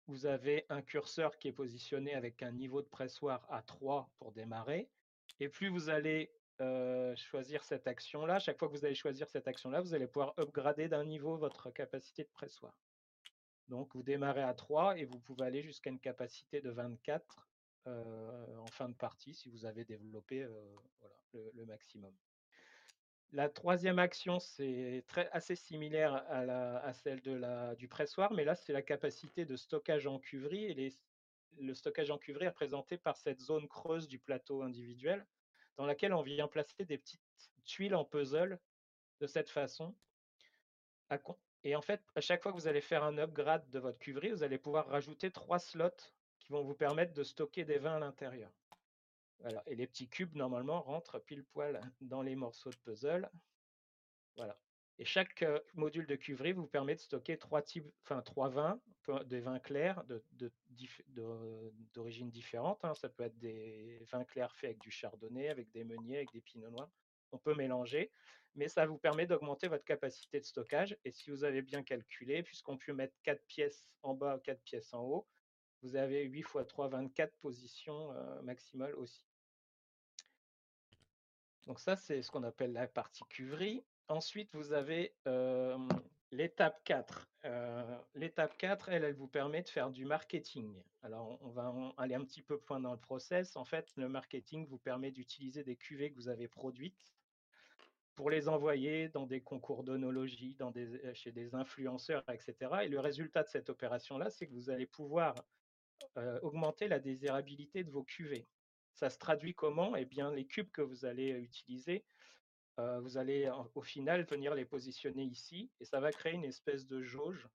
Vous avez un curseur qui est positionné avec un niveau de pressoir à 3 pour démarrer. Et plus vous allez euh, choisir cette action-là, chaque fois que vous allez choisir cette action-là, vous allez pouvoir upgrader d'un niveau votre capacité de pressoir. Donc vous démarrez à 3 et vous pouvez aller jusqu'à une capacité de 24 euh, en fin de partie si vous avez développé euh, le, maximum. La troisième action, c'est assez similaire à, celle du pressoir, mais là, c'est la capacité de stockage en cuverie. Et le stockage en cuverie est représenté par cette zone creuse du plateau individuel, dans laquelle on vient placer des petites tuiles en puzzle de cette façon. Et en fait, à chaque fois que vous allez faire un upgrade de votre cuverie, vous allez pouvoir rajouter trois slots qui vont vous permettre de stocker des vins à l'intérieur. Et les petits cubes, normalement, rentrent pile poil dans les morceaux de puzzle. Voilà. Et chaque euh, module de cuverie vous permet de stocker trois types, enfin trois vins, des vins clairs de, de dif- de- d'origines différentes. hein. Ça peut être des vins clairs faits avec du chardonnay, avec des meuniers, avec des pinots noirs. On peut mélanger, mais ça vous permet d'augmenter votre capacité de stockage. Et si vous avez bien calculé, puisqu'on peut mettre quatre pièces en bas, quatre pièces en haut, vous avez 8 x 3, 24 positions euh, maximales aussi. Donc ça, c'est ce qu'on appelle la partie cuverie. Ensuite, vous avez l'étape 4. Euh, l'étape 4, elle, elle vous permet de faire du marketing. Alors, on va aller un petit peu plus loin dans le process. En fait, le marketing vous permet d'utiliser des cuvées que vous avez produites pour les envoyer dans des concours d'onologie, chez des influenceurs, etc. Et le résultat de cette opération-là, c'est que vous allez pouvoir augmenter la désirabilité de vos cuvées. Ça se traduit comment? Eh bien, les cubes que vous allez utiliser, vous allez au final venir les positionner ici et ça va créer une espèce de jauge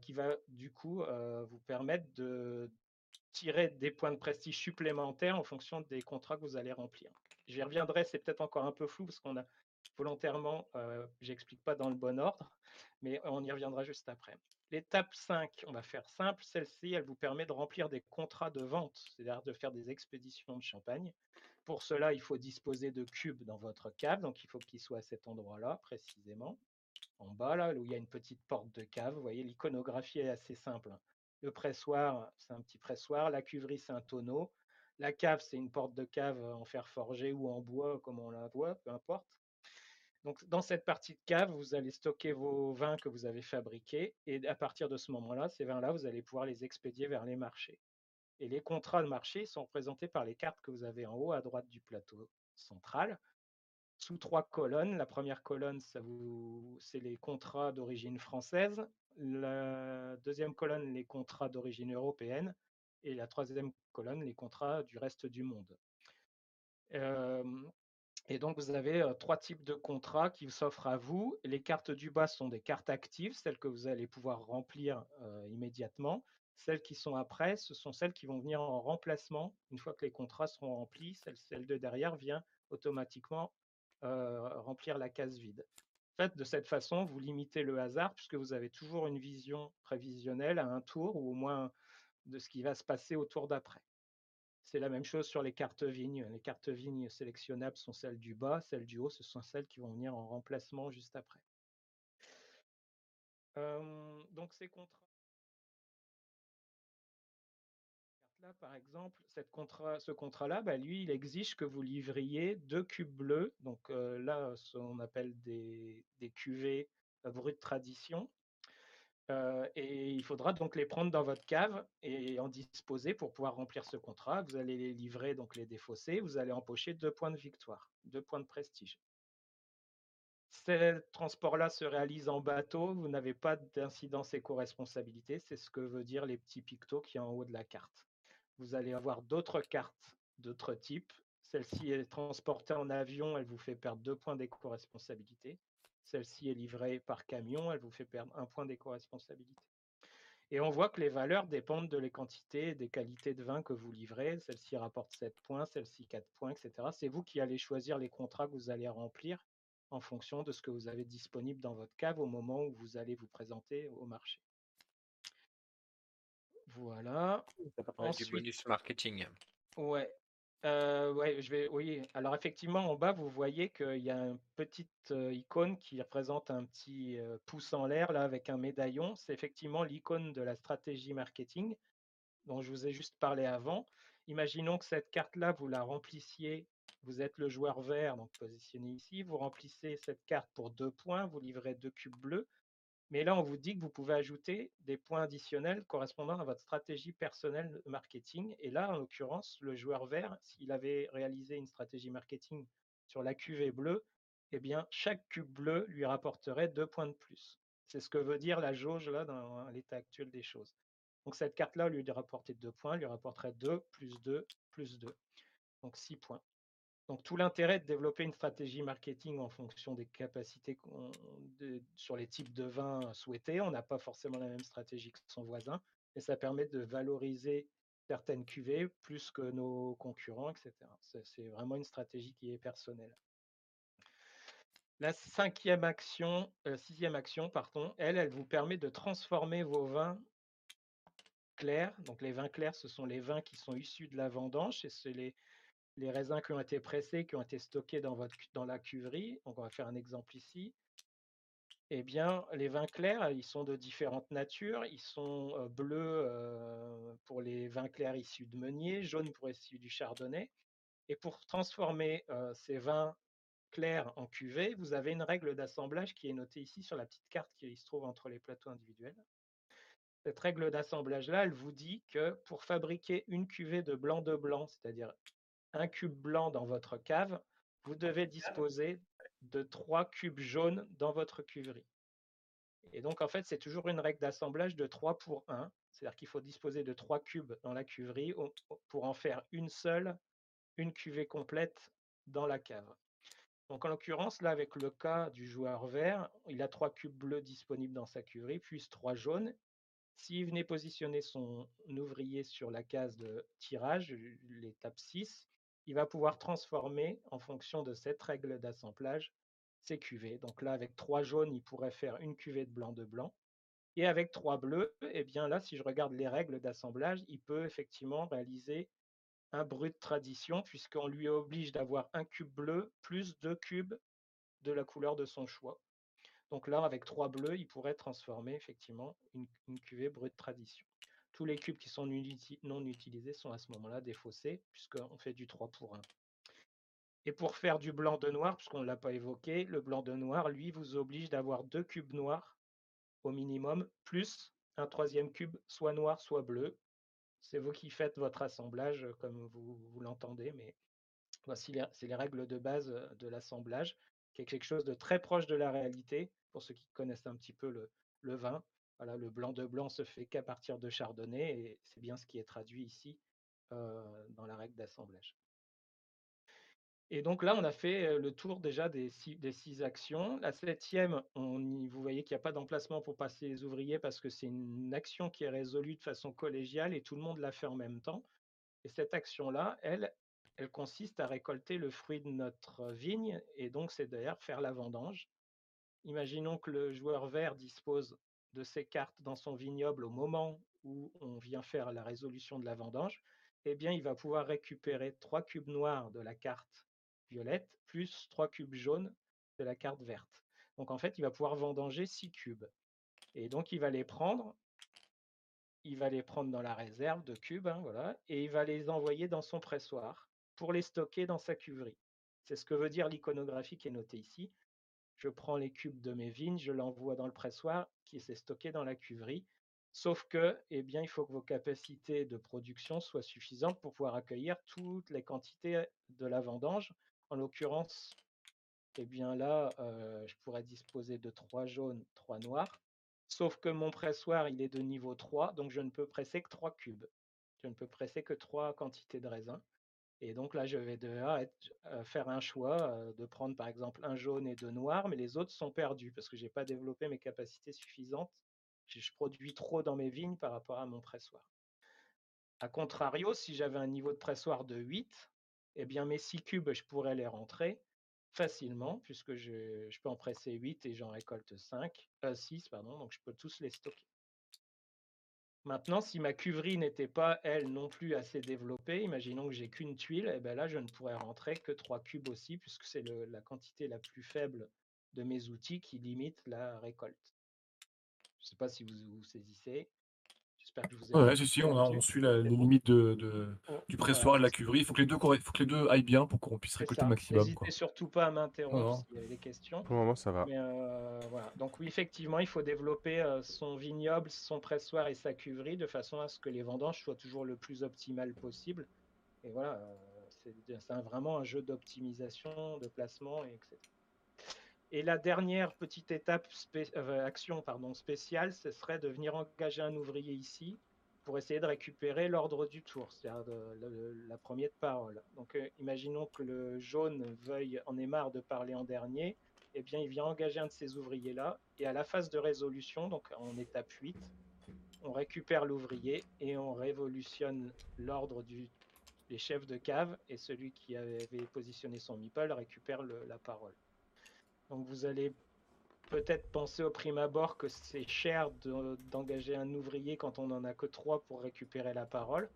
qui va du coup vous permettre de tirer des points de prestige supplémentaires en fonction des contrats que vous allez remplir. J'y reviendrai, c'est peut-être encore un peu flou parce qu'on a volontairement, euh, j'explique pas dans le bon ordre, mais on y reviendra juste après. L'étape 5, on va faire simple. Celle-ci, elle vous permet de remplir des contrats de vente, c'est-à-dire de faire des expéditions de champagne. Pour cela, il faut disposer de cubes dans votre cave, donc il faut qu'ils soient à cet endroit-là précisément, en bas là, où il y a une petite porte de cave. Vous voyez, l'iconographie est assez simple. Le pressoir, c'est un petit pressoir. La cuverie, c'est un tonneau. La cave, c'est une porte de cave en fer forgé ou en bois, comme on la voit, peu importe. Donc, dans cette partie de cave, vous allez stocker vos vins que vous avez fabriqués. Et à partir de ce moment-là, ces vins-là, vous allez pouvoir les expédier vers les marchés. Et les contrats de marché sont représentés par les cartes que vous avez en haut à droite du plateau central, sous trois colonnes. La première colonne, c'est les contrats d'origine française. La deuxième colonne, les contrats d'origine européenne. Et la troisième colonne, les contrats du reste du monde. Euh, et donc, vous avez trois types de contrats qui s'offrent à vous. Les cartes du bas sont des cartes actives, celles que vous allez pouvoir remplir immédiatement. Celles qui sont après, ce sont celles qui vont venir en remplacement. Une fois que les contrats seront remplis, celle, de derrière vient automatiquement remplir la case vide. En fait, de cette façon, vous limitez le hasard puisque vous avez toujours une vision prévisionnelle à un tour ou au moins de ce qui va se passer au tour d'après. C'est la même chose sur les cartes vignes. Les cartes vignes sélectionnables sont celles du bas, celles du haut, ce sont celles qui vont venir en remplacement juste après. Euh, donc ces contrats. Là, par exemple, ce contrat-là, bah, lui, il exige que vous livriez deux cubes bleus. Donc euh, là, ce qu'on appelle des, des cuvées euh, brutes tradition. Et il faudra donc les prendre dans votre cave et en disposer pour pouvoir remplir ce contrat. Vous allez les livrer, donc les défausser. Vous allez empocher deux points de victoire, deux points de prestige. Ce transport-là se réalise en bateau. Vous n'avez pas d'incidence éco-responsabilité. C'est ce que veut dire les petits pictos qui est en haut de la carte. Vous allez avoir d'autres cartes d'autres types. Celle-ci est transportée en avion. Elle vous fait perdre deux points d'éco-responsabilité. Celle-ci est livrée par camion, elle vous fait perdre un point d'éco-responsabilité. Et on voit que les valeurs dépendent de les quantités et des qualités de vin que vous livrez. Celle-ci rapporte 7 points, celle-ci 4 points, etc. C'est vous qui allez choisir les contrats que vous allez remplir en fonction de ce que vous avez disponible dans votre cave au moment où vous allez vous présenter au marché. Voilà. Ensuite- du bonus marketing. Ouais. Euh, ouais, je vais. Oui. Alors effectivement, en bas, vous voyez qu'il y a une petite euh, icône qui représente un petit euh, pouce en l'air là avec un médaillon. C'est effectivement l'icône de la stratégie marketing dont je vous ai juste parlé avant. Imaginons que cette carte-là, vous la remplissiez. Vous êtes le joueur vert, donc positionné ici. Vous remplissez cette carte pour deux points. Vous livrez deux cubes bleus. Mais là, on vous dit que vous pouvez ajouter des points additionnels correspondant à votre stratégie personnelle de marketing. Et là, en l'occurrence, le joueur vert, s'il avait réalisé une stratégie marketing sur la cuvée bleue, eh bien, chaque cube bleu lui rapporterait deux points de plus. C'est ce que veut dire la jauge là dans l'état actuel des choses. Donc cette carte-là, de rapporter deux points, lui rapporterait 2 plus 2 plus 2. Donc 6 points. Donc tout l'intérêt de développer une stratégie marketing en fonction des capacités sur les types de vins souhaités. On n'a pas forcément la même stratégie que son voisin, et ça permet de valoriser certaines cuvées plus que nos concurrents, etc. C'est c'est vraiment une stratégie qui est personnelle. La cinquième action, euh, sixième action, pardon, elle, elle vous permet de transformer vos vins clairs. Donc les vins clairs, ce sont les vins qui sont issus de la vendange et c'est les, les raisins qui ont été pressés, qui ont été stockés dans, la cuverie. Donc on va faire un exemple ici. Eh bien, les vins clairs, ils sont de différentes natures. Ils sont euh, bleus euh, pour les vins clairs issus de meunier, jaunes pour issus du chardonnay. Et pour transformer euh, ces vins clairs en cuvée, vous avez une règle d'assemblage qui est notée ici sur la petite carte qui se trouve entre les plateaux individuels. Cette règle d'assemblage-là, elle vous dit que pour fabriquer une cuvée de blanc de blanc, c'est-à-dire un cube blanc dans votre cave, vous devez disposer de trois cubes jaunes dans votre cuverie. Et donc, en fait, c'est toujours une règle d'assemblage de 3 pour 1. C'est-à-dire qu'il faut disposer de trois cubes dans la cuverie pour en faire une seule, une cuvée complète dans la cave. Donc, en l'occurrence, là, avec le cas du joueur vert, il a trois cubes bleus disponibles dans sa cuverie, plus trois jaunes. S'il venait positionner son ouvrier sur la case de tirage, l'étape 6, il va pouvoir transformer en fonction de cette règle d'assemblage ses cuvées. Donc là, avec trois jaunes, il pourrait faire une cuvée de blanc de blanc. Et avec trois bleus, eh bien là, si je regarde les règles d'assemblage, il peut effectivement réaliser un brut tradition, puisqu'on lui oblige d'avoir un cube bleu plus deux cubes de la couleur de son choix. Donc là, avec trois bleus, il pourrait transformer effectivement une, cuvée brute tradition. Tous les cubes qui sont non utilisés sont à ce moment-là défaussés, puisqu'on fait du 3 pour 1. Et pour faire du blanc de noir, puisqu'on ne l'a pas évoqué, le blanc de noir, lui, vous oblige d'avoir deux cubes noirs au minimum, plus un troisième cube, soit noir, soit bleu. C'est vous qui faites votre assemblage euh, comme vous, vous l'entendez, mais voici les, règles de base euh, de l'assemblage, qui est quelque chose de très proche de la réalité, pour ceux qui connaissent un petit peu le vin. Le blanc de blanc se fait qu'à partir de chardonnay, et c'est bien ce qui est traduit ici euh, dans la règle d'assemblage. Et donc là, on a fait euh, le tour déjà des six, actions. La septième, vous voyez qu'il n'y a pas d'emplacement pour passer les ouvriers parce que c'est une action qui est résolue de façon collégiale et tout le monde la fait en même temps. Et cette action-là, elle, elle consiste à récolter le fruit de notre vigne et donc c'est d'ailleurs faire la vendange. Imaginons que le joueur vert dispose de ses cartes dans son vignoble au moment où on vient faire la résolution de la vendange. Eh bien, il va pouvoir récupérer trois cubes noirs de la carte violette plus trois cubes jaunes de la carte verte. Donc en fait, il va pouvoir vendanger six cubes. Et donc il va les prendre, il va les prendre dans la réserve de cubes, hein, voilà, et il va les envoyer dans son pressoir pour les stocker dans sa cuverie. C'est ce que veut dire l'iconographie qui est notée ici. Je prends les cubes de mes vignes, je l'envoie dans le pressoir qui s'est stocké dans la cuverie. Sauf que, eh bien, il faut que vos capacités de production soient suffisantes pour pouvoir accueillir toutes les quantités de la vendange. En l'occurrence, eh bien là, euh, je pourrais disposer de trois jaunes, trois noirs. Sauf que mon pressoir, il est de niveau 3, donc je ne peux presser que 3 cubes. Je ne peux presser que 3 quantités de raisin. Et donc là, je vais devoir euh, faire un choix euh, de prendre par exemple un jaune et deux noirs, mais les autres sont perdus parce que je n'ai pas développé mes capacités suffisantes. Je, produis trop dans mes vignes par rapport à mon pressoir. A contrario, si j'avais un niveau de pressoir de 8, eh bien mes 6 cubes, je pourrais les rentrer facilement, puisque je, peux en presser 8 et j'en récolte 5, 6, pardon, donc je peux tous les stocker. Maintenant, si ma cuverie n'était pas, elle, non plus assez développée, imaginons que j'ai qu'une tuile, et ben là, je ne pourrais rentrer que 3 cubes aussi, puisque c'est la quantité la plus faible de mes outils qui limite la récolte. Je ne sais pas si vous, vous saisissez. J'espère que je vous ai Ouais, si, si, on, a- là-dessus. on suit la- les limites de, de- du pressoir et de la cuverie. Il faut que les deux, faut que les deux aillent bien pour qu'on puisse récolter ça. le maximum. N'hésitez surtout pas à m'interrompre s'il y a des questions. Pour le moment, ça va. Mais euh, voilà. Donc oui, effectivement, il faut développer euh, son vignoble, son pressoir et sa cuverie de façon à ce que les vendanges soient toujours le plus optimal possible. Et voilà, euh, c'est vraiment un jeu d'optimisation, de placement, et etc. Et la dernière petite étape, euh, action pardon, spéciale, ce serait de venir engager un ouvrier ici pour essayer de récupérer l'ordre du tour, c'est-à-dire la première parole. Donc euh, imaginons que le jaune veuille en ait marre de parler en dernier, eh bien il vient engager un de ces ouvriers-là, et à la phase de résolution, donc en étape 8, on récupère l'ouvrier et on révolutionne l'ordre du les chefs de cave, et celui qui avait positionné son meeple récupère la parole. Donc vous allez peut-être penser au prime abord que c'est cher de- d'engager un ouvrier quand on n'en a que trois pour récupérer la parole.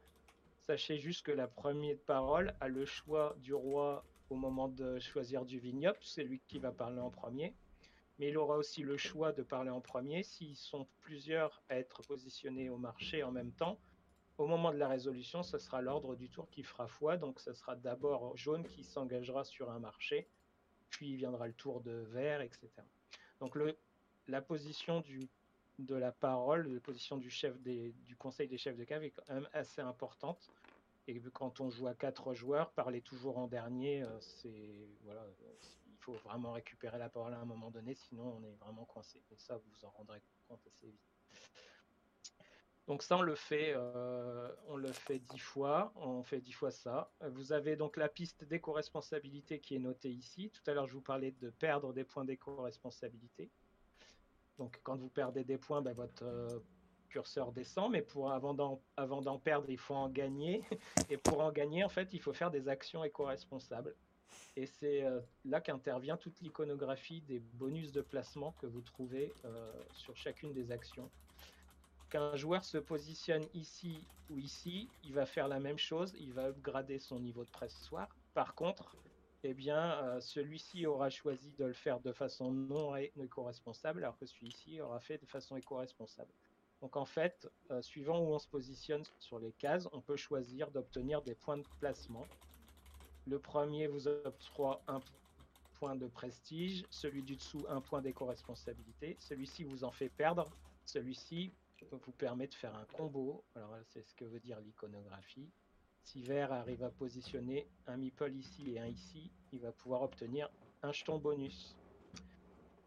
Sachez juste que la première parole a le choix du roi au moment de choisir du vignoble, c'est lui qui va parler en premier. Mais il aura aussi le choix de parler en premier s'ils sont plusieurs à être positionnés au marché en même temps. Au moment de la résolution, ce sera l'ordre du tour qui fera foi, donc ce sera d'abord jaune qui s'engagera sur un marché, puis viendra le tour de vert, etc. Donc la position de la parole, la position du chef du conseil des chefs de cave est quand même assez importante. Et quand on joue à quatre joueurs, parler toujours en dernier, euh, il faut vraiment récupérer la parole à un moment donné, sinon on est vraiment coincé. Et ça, vous vous en rendrez compte assez vite. Donc ça, on le fait, euh, on le fait dix fois. On fait dix fois ça. Vous avez donc la piste d'éco-responsabilité qui est notée ici. Tout à l'heure, je vous parlais de perdre des points d'éco-responsabilité. Donc quand vous perdez des points, ben, votre euh, curseur descend, mais pour avant d'en perdre, il faut en gagner. Et pour en gagner, en fait, il faut faire des actions éco-responsables. Et c'est euh, là qu'intervient toute l'iconographie des bonus de placement que vous trouvez sur chacune des actions qu'un joueur se positionne ici ou ici, il va faire la même chose, il va upgrader son niveau de pressoir. Par contre, eh bien, euh, celui-ci aura choisi de le faire de façon non éco-responsable, alors que celui-ci aura fait de façon éco-responsable. Donc en fait, euh, suivant où on se positionne sur les cases, on peut choisir d'obtenir des points de placement. Le premier vous octroie un point de prestige, celui du dessous un point d'éco-responsabilité, celui-ci vous en fait perdre, celui-ci vous permet de faire un combo. Alors c'est ce que veut dire l'iconographie. Si vert arrive à positionner un meeple ici et un ici, il va pouvoir obtenir un jeton bonus.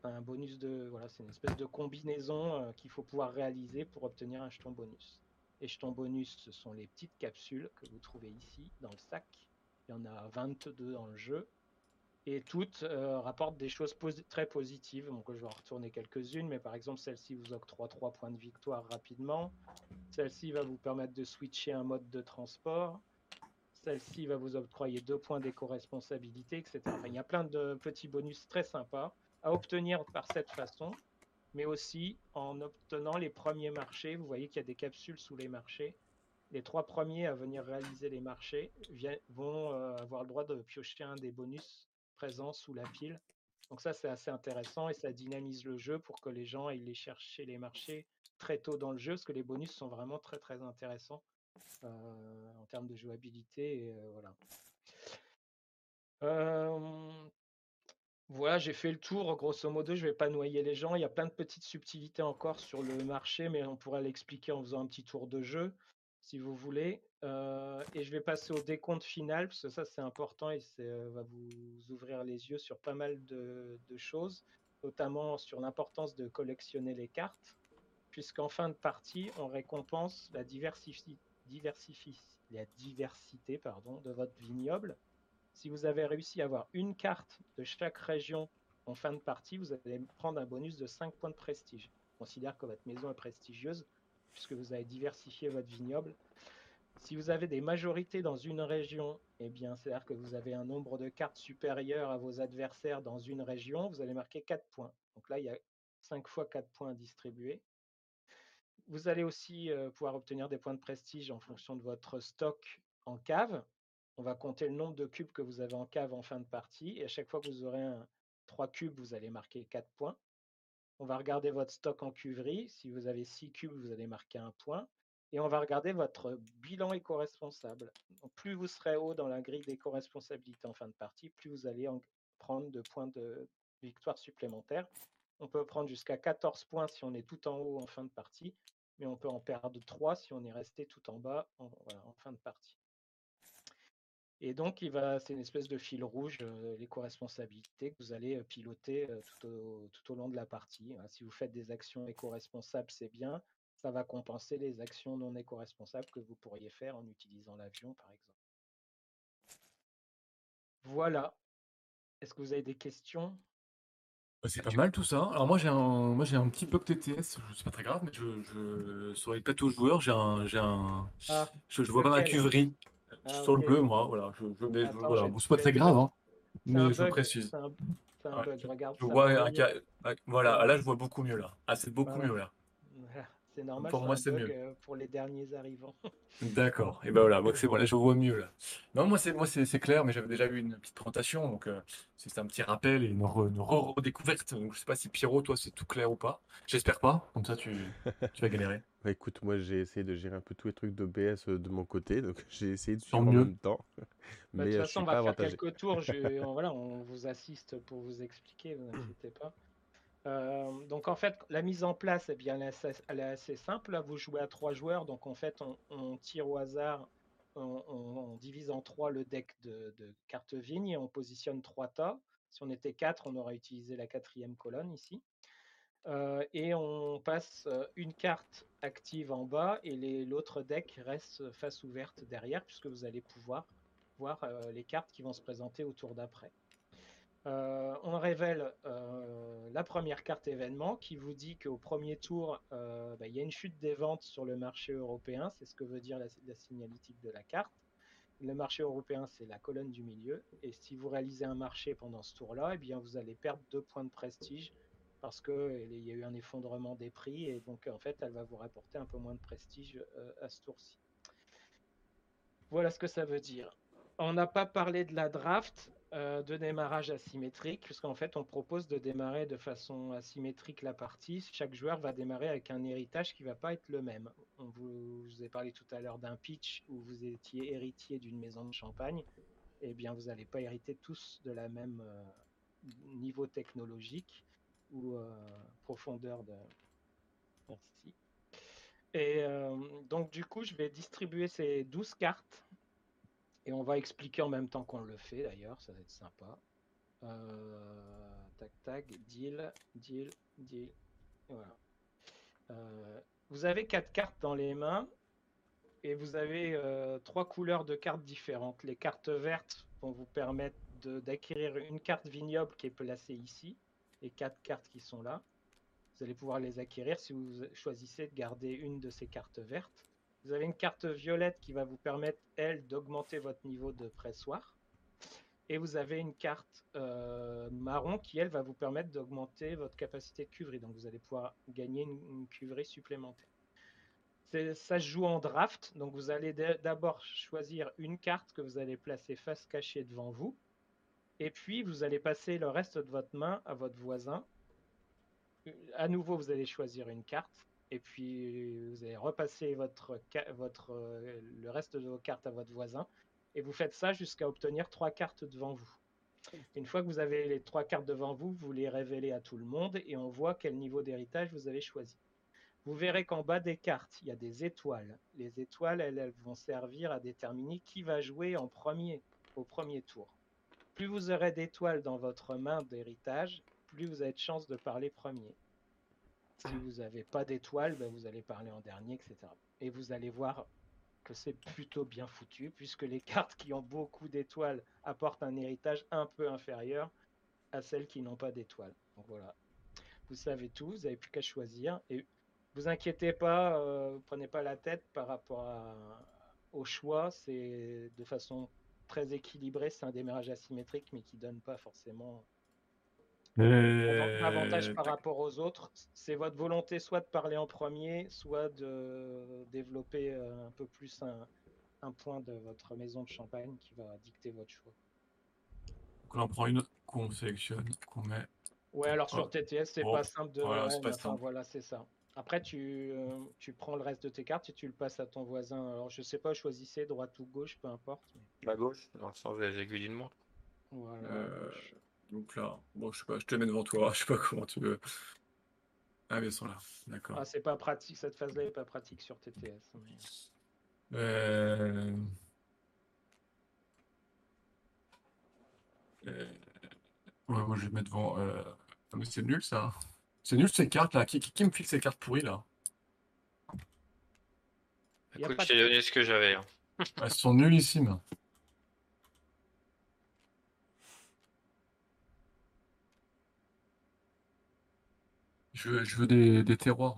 Un bonus de voilà, c'est une espèce de combinaison euh, qu'il faut pouvoir réaliser pour obtenir un jeton bonus. Les jetons bonus, ce sont les petites capsules que vous trouvez ici dans le sac. Il y en a 22 dans le jeu et toutes euh, rapportent des choses très positives. Donc, je vais en retourner quelques-unes, mais par exemple, celle-ci vous octroie 3 points de victoire rapidement. Celle-ci va vous permettre de switcher un mode de transport. Celle-ci va vous octroyer 2 points d'éco-responsabilité, etc. Il y a plein de petits bonus très sympas à obtenir par cette façon, mais aussi en obtenant les premiers marchés. Vous voyez qu'il y a des capsules sous les marchés. Les trois premiers à venir réaliser les marchés vont euh, avoir le droit de piocher un des bonus présent sous la pile. Donc ça, c'est assez intéressant et ça dynamise le jeu pour que les gens aillent les chercher les marchés très tôt dans le jeu, parce que les bonus sont vraiment très très intéressants euh, en termes de jouabilité. Et, euh, voilà. Euh, voilà, j'ai fait le tour. Grosso modo, je vais pas noyer les gens. Il y a plein de petites subtilités encore sur le marché, mais on pourrait l'expliquer en faisant un petit tour de jeu, si vous voulez. Euh, et je vais passer au décompte final, parce que ça c'est important et ça va vous ouvrir les yeux sur pas mal de, choses, notamment sur l'importance de collectionner les cartes, puisqu'en fin de partie, on récompense la, diversité de votre vignoble. Si vous avez réussi à avoir une carte de chaque région en fin de partie, vous allez prendre un bonus de 5 points de prestige. On considère que votre maison est prestigieuse, puisque vous avez diversifié votre vignoble. Si vous avez des majorités dans une région, eh bien, c'est-à-dire que vous avez un nombre de cartes supérieur à vos adversaires dans une région, vous allez marquer 4 points. Donc là, il y a 5 fois 4 points distribués. Vous allez aussi euh, pouvoir obtenir des points de prestige en fonction de votre stock en cave. On va compter le nombre de cubes que vous avez en cave en fin de partie. Et à chaque fois que vous aurez un 3 cubes, vous allez marquer 4 points. On va regarder votre stock en cuverie. Si vous avez 6 cubes, vous allez marquer un point et on va regarder votre bilan éco-responsable. Plus vous serez haut dans la grille d'éco-responsabilité en fin de partie, plus vous allez en prendre de points de victoire supplémentaires. On peut prendre jusqu'à 14 points si on est tout en haut en fin de partie, mais on peut en perdre 3 si on est resté tout en bas en, fin de partie. Et donc, il va, c'est une espèce de fil rouge, euh, l'éco-responsabilité que vous allez euh, piloter euh, tout, au, tout, au, long de la partie. Voilà, si vous faites des actions éco-responsables, c'est bien ça va compenser les actions non éco-responsables que vous pourriez faire en utilisant l'avion, par exemple. Voilà. Est-ce que vous avez des questions? C'est pas mal tout ça. Alors moi j'ai un, moi j'ai un petit bug TTS, c'est pas très grave, mais je, je sur les plateaux joueurs, j'ai un, j'ai un, ah, je, je vois pas ma cuverie ah, sur okay. le bleu, moi. Voilà, je, je Attends, voilà. Bon, c'est pas très grave, hein, mais je bug- précise. c'est un- C'est un Ouais, bug, regarde. Je vois un mieux. ca- ah, Voilà, là je vois beaucoup mieux là. Ah, c'est beaucoup Voilà. mieux là. Voilà, C'est normal, Pour c'est moi, c'est mieux. euh, pour les derniers arrivants. D'accord. Et ben voilà, moi c'est bon, là je vois mieux là. Non, moi c'est moi c'est clair, mais j'avais déjà vu une petite présentation, donc euh, c'est un petit rappel et une, re- une re- redécouverte. Donc je sais pas si Pierrot, toi c'est tout clair ou pas. J'espère pas. Comme ça tu tu vas galérer. Bah écoute, moi j'ai essayé de gérer un peu tous les trucs d'OBS euh, de mon côté, donc j'ai essayé de Tant suivre en mieux. même temps. Bah, Mais de toute façon, on va faire avantagé. quelques tours. Je- on, voilà, on vous assiste pour vous expliquer, vous inquiétez pas. Euh, donc en fait, la mise en place, eh bien, elle est assez, simple. Vous jouez à trois joueurs, donc en fait, on, tire au hasard, on, divise en trois le deck de, cartes vignes et on positionne trois tas. Si on était quatre, on aurait utilisé la quatrième colonne ici. Euh, et on passe euh, une carte active en bas et l'autre deck reste face ouverte derrière, puisque vous allez pouvoir voir les cartes qui vont se présenter au tour d'après. Euh, on révèle euh, la première carte événement qui vous dit qu'au premier tour, euh, bah, il y a une chute des ventes sur le marché européen. C'est ce que veut dire la, signalétique de la carte. Le marché européen, c'est la colonne du milieu. Et si vous réalisez un marché pendant ce tour-là, eh bien, vous allez perdre deux points de prestige parce qu'il y a eu un effondrement des prix. Et donc, en fait, elle va vous rapporter un peu moins de prestige à ce tour-ci. Voilà ce que ça veut dire. On n'a pas parlé de la draft euh, de démarrage asymétrique, puisqu'en fait, on propose de démarrer de façon asymétrique la partie. Chaque joueur va démarrer avec un héritage qui ne va pas être le même. Vous, je vous ai parlé tout à l'heure d'un pitch où vous étiez héritier d'une maison de champagne. Eh bien, vous n'allez pas hériter tous de la même euh, niveau technologique ou euh, profondeur de. Merci. Et donc, du coup, je vais distribuer ces 12 cartes et on va expliquer en même temps qu'on le fait d'ailleurs, ça va être sympa. Euh, tac tac, deal, deal, deal. Voilà. Euh, vous avez quatre cartes dans les mains et vous avez euh, trois couleurs de cartes différentes. Les cartes vertes vont vous permettre d'acquérir une carte vignoble qui est placée ici et quatre cartes qui sont là. Vous allez pouvoir les acquérir si vous choisissez de garder une de ces cartes vertes. Vous avez une carte violette qui va vous permettre, elle, d'augmenter votre niveau de pressoir. Et vous avez une carte euh, marron qui, elle, va vous permettre d'augmenter votre capacité de cuverie. Donc vous allez pouvoir gagner une, une cuverie supplémentaire. Ça se joue en draft. Donc vous allez d'a- d'abord choisir une carte que vous allez placer face cachée devant vous. Et puis vous allez passer le reste de votre main à votre voisin. À nouveau, vous allez choisir une carte et puis vous allez repasser votre, euh, le reste de vos cartes à votre voisin, et vous faites ça jusqu'à obtenir trois cartes devant vous. Une fois que vous avez les trois cartes devant vous, vous les révélez à tout le monde, et on voit quel niveau d'héritage vous avez choisi. Vous verrez qu'en bas des cartes, il y a des étoiles. Les étoiles, elles, elles vont servir à déterminer qui va jouer en premier, au premier tour. Plus vous aurez d'étoiles dans votre main d'héritage, plus vous avez de chances de parler premier. Si vous n'avez pas d'étoiles, ben, vous allez parler en dernier, etc. Et vous allez voir que c'est plutôt bien foutu, puisque les cartes qui ont beaucoup d'étoiles apportent un héritage un peu inférieur à celles qui n'ont pas d'étoiles. Donc voilà, vous savez tout, vous n'avez plus qu'à choisir. Et vous inquiétez pas, euh, prenez pas la tête par rapport au choix, c'est de façon très équilibrée, c'est un démarrage asymétrique, mais qui donne pas forcément Euh, L'avantage par rapport aux autres, c'est votre volonté soit de parler en premier, soit de développer euh, un peu plus un, un point de votre maison de champagne qui va dicter votre choix. Donc on en prend une qu'on sélectionne, qu'on met. Ouais, alors sur Oh. TTS, c'est Oh, pas simple de. voilà, c'est pas mais enfin, simple. voilà, c'est ça. Après, tu, euh, tu prends le reste de tes cartes et tu le passes à ton voisin. Alors, je sais pas, choisissez droite ou gauche, peu importe. mais La gauche, dans le sens des aiguilles d'une montre. Voilà. Euh. Donc là, bon, je sais pas, je te mets devant toi, je sais pas comment tu veux. Ah, mais ils sont là, d'accord. Ah, c'est pas pratique, cette phase-là est pas pratique sur TTS. mais- Euh... euh, Ouais, moi je vais mettre devant. euh, ah, mais c'est nul ça. C'est nul ces cartes là. Qui, qui, qui me file ces cartes pourries là? Écoute, j'ai donné ce que j'avais. hein. Elles sont nullissimes. Je veux, je veux des, des terroirs.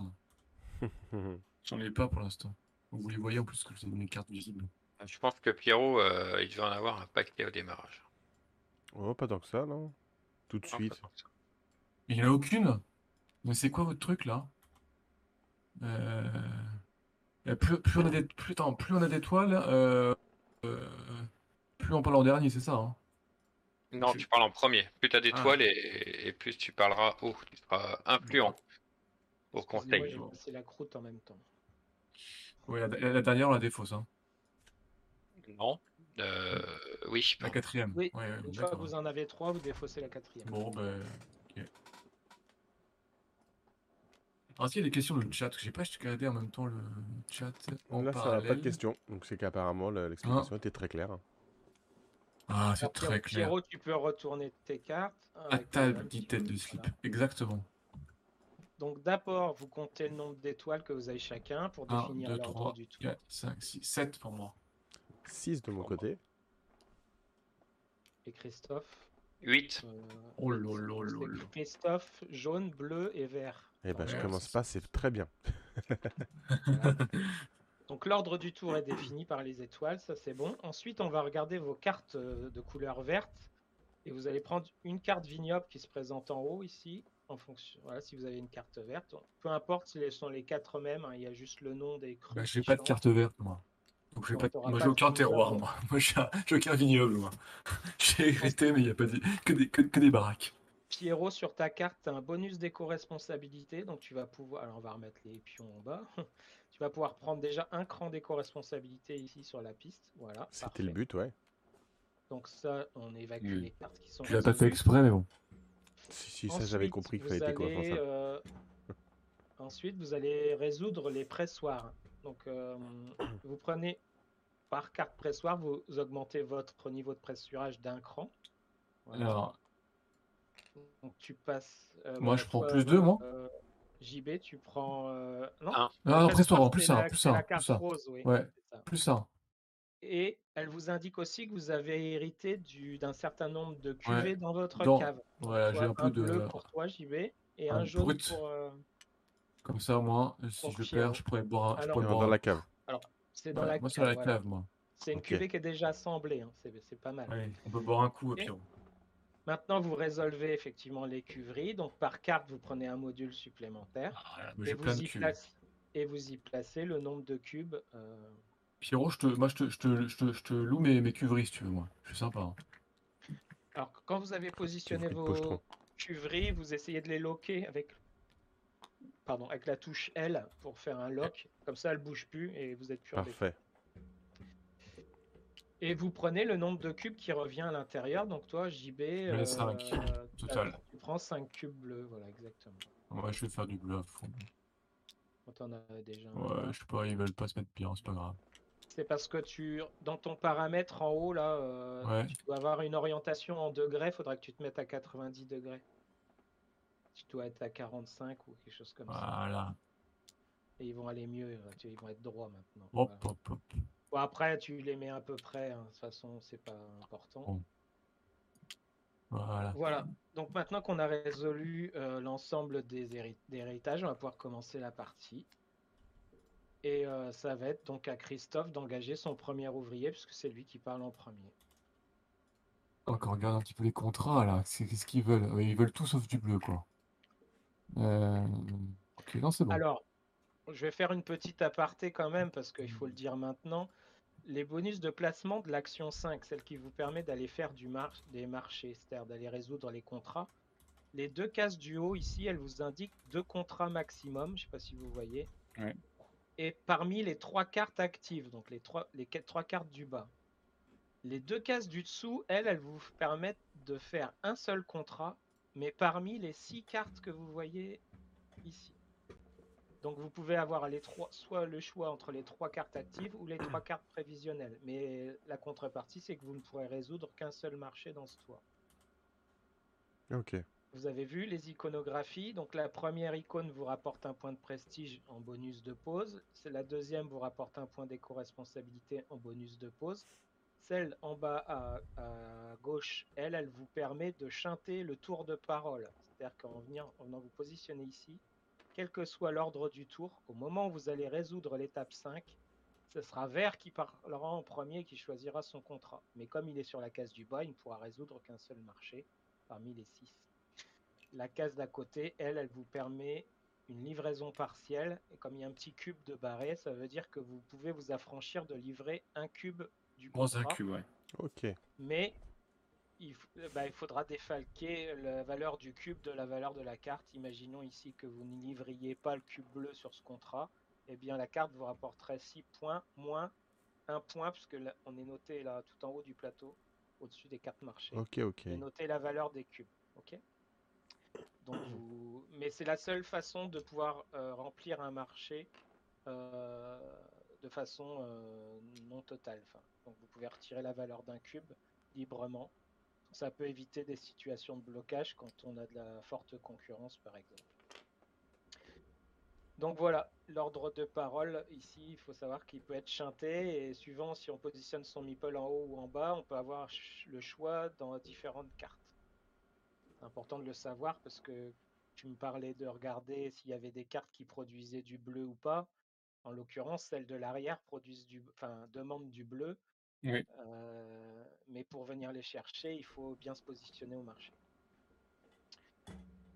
J'en ai pas pour l'instant. Vous les voyez en plus que j'ai mis une carte visible. Je pense que Pierrot, euh, il devait en avoir un paquet au démarrage. Oh, pas tant que ça, non tout de Non, suite. Il n'y en a aucune? Mais c'est quoi votre truc là? Euh, euh, plus, plus on a des, plus, attends, plus on a d'étoiles, euh, euh, plus on parle en dernier, c'est ça, hein? Non, Tu- tu parles en premier. Plus tu as Ah. d'étoiles et, et plus tu parleras haut. Tu seras influent au conseil. passé la croûte en même temps. Oui, la, dernière, on la défausse, hein. Non. Euh, oui. La quatrième. Oui, Ouais, ouais, Une fois que vous en avez trois, vous défaussez la quatrième. Bon, ben, ok. Alors, est-ce qu'il y a des questions dans le chat? J'ai pas regardé en même temps le chat en Là, ça n'a pas de parallèle. question. Donc, c'est qu'apparemment, le- l'explication était très claire. Ah, c'est très clair. Pierrot, tu peux retourner tes cartes. À avec table, dit tête de slip. voilà. Exactement. Donc d'abord, vous comptez le nombre d'étoiles que vous avez chacun pour 1, définir 2, l'ordre 3, du tour. 4, 5, 6, 7 pour moi. 6 de mon côté. Et Christophe. 8. euh, Oh là là. Christophe, jaune, bleu et vert. Eh ben, je commence pas, c'est très bien. Voilà. Donc l'ordre du tour est défini par les étoiles, ça c'est bon. Ensuite, on va regarder vos cartes euh, de couleur verte. Et vous allez prendre une carte vignoble qui se présente en haut ici. En fonction, voilà, si vous avez une carte verte, peu importe si elles sont les quatre mêmes, hein, il y a juste le nom des crus. Bah, j'ai pas de carte verte, moi. Donc j'ai pas moi j'ai aucun terroir, moi. Moi j'ai un- j'ai aucun vignoble, moi. J'ai hérité, mais il n'y a pas de... que, des, que, que des baraques. Pierrot, sur ta carte, tu as un bonus d'éco-responsabilité. Donc, tu vas pouvoir. Alors, on va remettre les pions en bas. tu vas pouvoir prendre déjà un cran d'éco-responsabilité ici sur la piste. Voilà. C'était le but, ouais. Donc, ça, on évacue Oui. les cartes qui sont. Tu l'as pas fait exprès, mais bon. Si, si, ça, j'avais compris qu'il fallait être allez, euh, Ensuite, vous allez résoudre les pressoirs. Donc, euh, vous prenez par carte pressoir, vous augmentez votre niveau de pressurage d'un cran. Voilà. Alors, Donc, tu passes. euh, Moi, je prends plus deux, moi. JB, tu prends. euh, Non, Un. non, en c'est plus la- ça, plus c'est ça, plus carte ça. rose, oui. Ouais. c'est ça. Plus ça. Et elle vous indique aussi que vous avez hérité du- d'un certain nombre de cuvées Ouais. dans votre Dans- cave. Voilà, j'ai un peu de... bleu pour toi, JB, et un un jaune brut. pour. euh, Comme ça, au moins, si Pour je perds, je pourrais boire un... je Alors- pourrais boire dans un- la cave. C'est dans Ouais, la moi, cave. c'est dans la voilà. cave, moi. C'est une cuvée qui est déjà assemblée, hein, c'est c'est pas mal. On peut boire un coup, Ok. Pierrot. Maintenant, vous résolvez effectivement les cuveries. Donc, par carte, vous prenez un module supplémentaire. Ah, Et vous, y cubes. place- et vous y placez le nombre de cubes. euh, Pierrot, je te, moi, je te, je te, je te, je te loue mes, mes cuveries, si tu veux, moi. Je suis sympa. hein. Alors, quand vous avez positionné vos cuveries, vous essayez de les loquer avec, pardon, avec la touche L pour faire un lock. Comme ça, elle bouge plus et vous êtes plus. Parfait. Et vous prenez le nombre de cubes qui revient à l'intérieur. Donc, toi, JB, euh, cinq, t'as- total. tu prends 5 cubes bleus. Voilà, exactement. Ouais, je vais faire du bleu à fond. Quand on a déjà un. Ouais, je sais pas, ils veulent pas se mettre bien, c'est pas grave. C'est parce que tu, dans ton paramètre en haut, là, euh, Ouais. tu dois avoir une orientation en degrés. Faudra que tu te mettes à 90 degrés. Tu dois être à 45 ou quelque chose comme ça. Voilà. Et ils vont aller mieux. euh, Ils vont être droits maintenant. Hop, Voilà. hop, hop. Bon, après, tu les mets à peu près. hein, De toute façon, c'est pas important. Voilà. Voilà. Donc maintenant qu'on a résolu euh, l'ensemble des, héri- des héritages, on va pouvoir commencer la partie. Et euh, ça va être donc à Christophe d'engager son premier ouvrier, puisque c'est lui qui parle en premier. Donc, on regarde un petit peu les contrats, là. C'est qu'est-ce qu'ils veulent? Ouais, Ils veulent tout sauf du bleu, quoi. Euh... Ok, non, c'est bon. Alors, je vais faire une petite aparté quand même, parce qu'il faut le dire maintenant. Les bonus de placement de l'action 5, celle qui vous permet d'aller faire du mar- des marchés, c'est-à-dire d'aller résoudre les contrats. Les deux cases du haut ici, elles vous indiquent deux contrats maximum, je ne sais pas si vous voyez. Ouais. Et parmi les trois cartes actives, donc les trois, les quatre- trois cartes du bas, les deux cases du dessous, elles, elles vous permettent de faire un seul contrat, mais parmi les six cartes que vous voyez ici. Donc vous pouvez avoir les trois, soit le choix entre les trois cartes actives ou les trois cartes prévisionnelles. Mais la contrepartie, c'est que vous ne pourrez résoudre qu'un seul marché dans ce tour. Ok. Vous avez vu les iconographies. Donc la première icône vous rapporte un point de prestige en bonus de pause. C'est la deuxième vous rapporte un point d'éco-responsabilité en bonus de pause. Celle en bas à, à gauche, elle, elle vous permet de chanter le tour de parole. C'est-à-dire qu'en venir- en venant vous positionner ici, quel que soit l'ordre du tour, au moment où vous allez résoudre l'étape 5, ce sera Vert qui parlera en premier et qui choisira son contrat. Mais comme il est sur la case du bas, il ne pourra résoudre qu'un seul marché parmi les six. La case d'à côté, elle, elle vous permet une livraison partielle. Et comme il y a un petit cube de barré, ça veut dire que vous pouvez vous affranchir de livrer un cube du Dans un contrat. cube, ouais. Ok. Mais il, euh, bah, il faudra défalquer la valeur du cube de la valeur de la carte. Imaginons ici que vous ne livriez pas le cube bleu sur ce contrat. Eh bien, la carte vous rapporterait 6 points moins 1 point, puisque là, on est noté là tout en haut du plateau, au-dessus des cartes marché. Ok, ok. Et noter la valeur des cubes. Ok? Donc vous... Mais c'est la seule façon de pouvoir euh, remplir un marché euh, de façon euh, non totale. Enfin, donc vous pouvez retirer la valeur d'un cube librement. Ça peut éviter des situations de blocage quand on a de la forte concurrence, par exemple. Donc voilà, l'ordre de parole ici, il faut savoir qu'il peut être chanté et suivant si on positionne son meeple en haut ou en bas, on peut avoir le choix dans différentes cartes. C'est important de le savoir parce que tu me parlais de regarder s'il y avait des cartes qui produisaient du bleu ou pas. En l'occurrence, celles de l'arrière produisent du, enfin, demandent du bleu. Oui. Euh, mais pour venir les chercher, il faut bien se positionner au marché.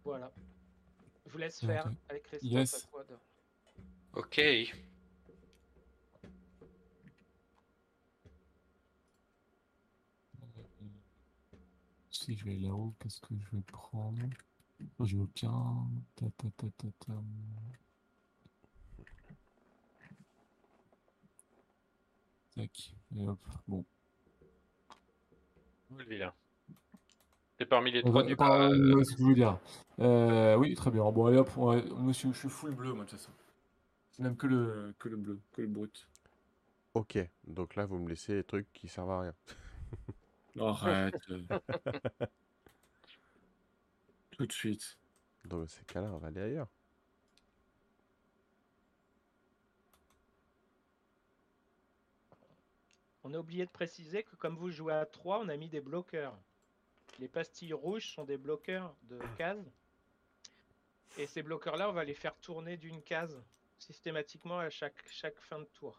Voilà. Je vous laisse faire avec Christophe Yes. à toi de- Ok. Si je vais là-haut, qu'est-ce que je vais prendre? J'ai aucun. Ta, ta, ta, ta, ta. Tac. Et hop. Bon. Le vilain. C'est parmi les On trois va- du par- bas. euh, ce que je veux dire. Euh, oui, très bien. Bon, allez hop. on va- Monsieur, je suis full bleu, moi, de toute façon. C'est même que le, que le bleu, que le brut. Ok. Donc là, vous me laissez les trucs qui servent à rien. Arrête. Tout de suite. Dans ces cas-là, on va aller ailleurs. On a oublié de préciser que comme vous jouez à 3, on a mis des bloqueurs. Les pastilles rouges sont des bloqueurs de cases. Et ces bloqueurs-là, on va les faire tourner d'une case systématiquement à chaque, chaque fin de tour.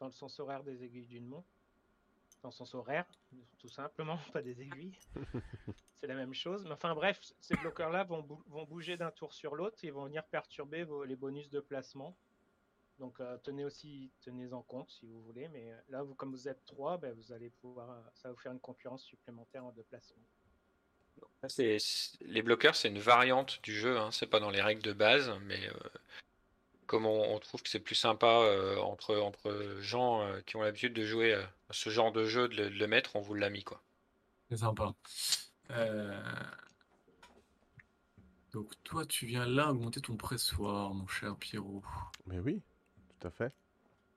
Dans le sens horaire des aiguilles d'une montre. Dans le sens horaire, tout simplement, pas des aiguilles. C'est la même chose. Mais enfin bref, ces bloqueurs-là vont, bou- vont bouger d'un tour sur l'autre. Ils vont venir perturber vos- les bonus de placement. Donc euh, tenez aussi, tenez-en compte si vous voulez, mais euh, là, vous, comme vous êtes trois, ben, vous allez pouvoir, euh, ça va vous faire une concurrence supplémentaire en déplacement. Ça, c'est- Les bloqueurs, c'est une variante du jeu, hein, c'est pas dans les règles de base, mais euh, comme on, on trouve que c'est plus sympa euh, entre, entre gens euh, qui ont l'habitude de jouer euh, à ce genre de jeu, de le, de le mettre, on vous l'a mis quoi. C'est sympa. Euh, Donc, toi, tu viens là augmenter ton pressoir, mon cher Pierrot. Mais oui, tout à fait.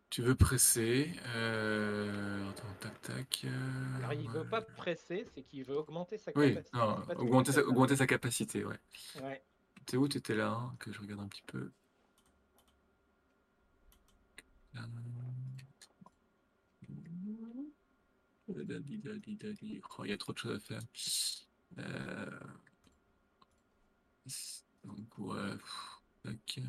Tu veux presser. Euh... Attends, tac, tac. euh, Alors il veut ouais. pas presser, c'est qu'il veut augmenter sa Oui, capacité. non, augmenter sa, ça. augmenter sa capacité, ouais. Ouais. T'es où? T'étais là, hein, que je regarde un petit peu. Oh, il y a trop de choses à faire. Euh, Donc, ouais. pff, Tac.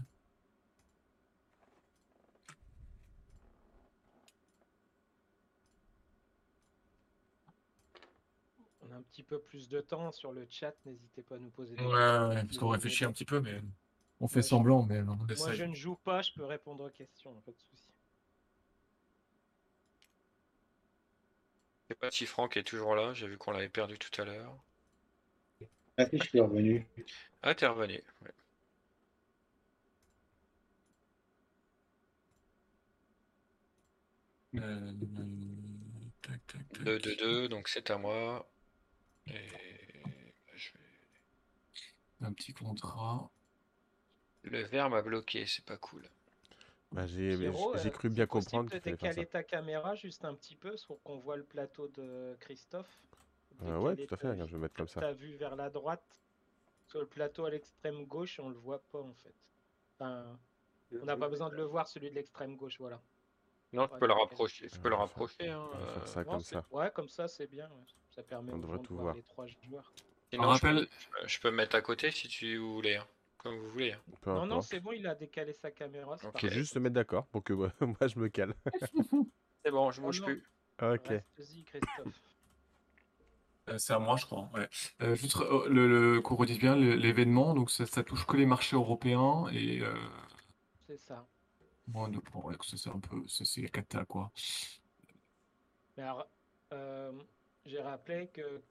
On a un petit peu plus de temps sur le chat, n'hésitez pas à nous poser des Ouais, questions. ouais, parce qu'on réfléchit un petit peu, mais on fait semblant, mais on Moi je ne joue pas, je peux répondre aux questions, pas de souci. Je sais pas si Franck est toujours là, j'ai vu qu'on l'avait perdu tout à l'heure. Ah je suis revenu. Ah, t'es revenu. ouais. Euh, tac, tac, tac. 2 2 2, donc c'est à moi. Et je vais- Un petit contrat. Le verre m'a bloqué, c'est pas cool. Bah, j'ai euh, cru bien comprendre qu'il fallait faire décaler ça. ta caméra juste un petit peu pour qu'on voit le plateau de Christophe. Euh, ouais, tout à fait. je vais mettre comme ça. ta vue vers la droite. Sur le plateau à l'extrême gauche, on le voit pas en fait. Enfin, on n'a pas besoin de le voir celui de l'extrême gauche, voilà. Non, je Ouais, peux le rapprocher, je peux le On va faire- rapprocher. hein, faire euh, ça comme ça. Ouais, comme ça c'est bien. Ça permet On devrait tout voir les trois joueurs. Sinon, rappelle- je peux me mettre à côté si tu voulais, hein, comme vous voulez. hein. Peu Non, non, c'est bon, il a décalé sa caméra. c'est Ok. Faut parfait. juste se mettre d'accord pour que moi je me cale. C'est bon, je Oh bouge non. plus. Ok. Christophe. Euh, c'est à moi, je crois. Ouais. Euh, juste euh, le, le- qu'on redise bien l'événement, donc ça, ça touche que les marchés européens et euh, C'est ça. De points. Ouais, ça, c'est un peu, c'est la cata quoi. Mais alors, euh, j'ai rappelé que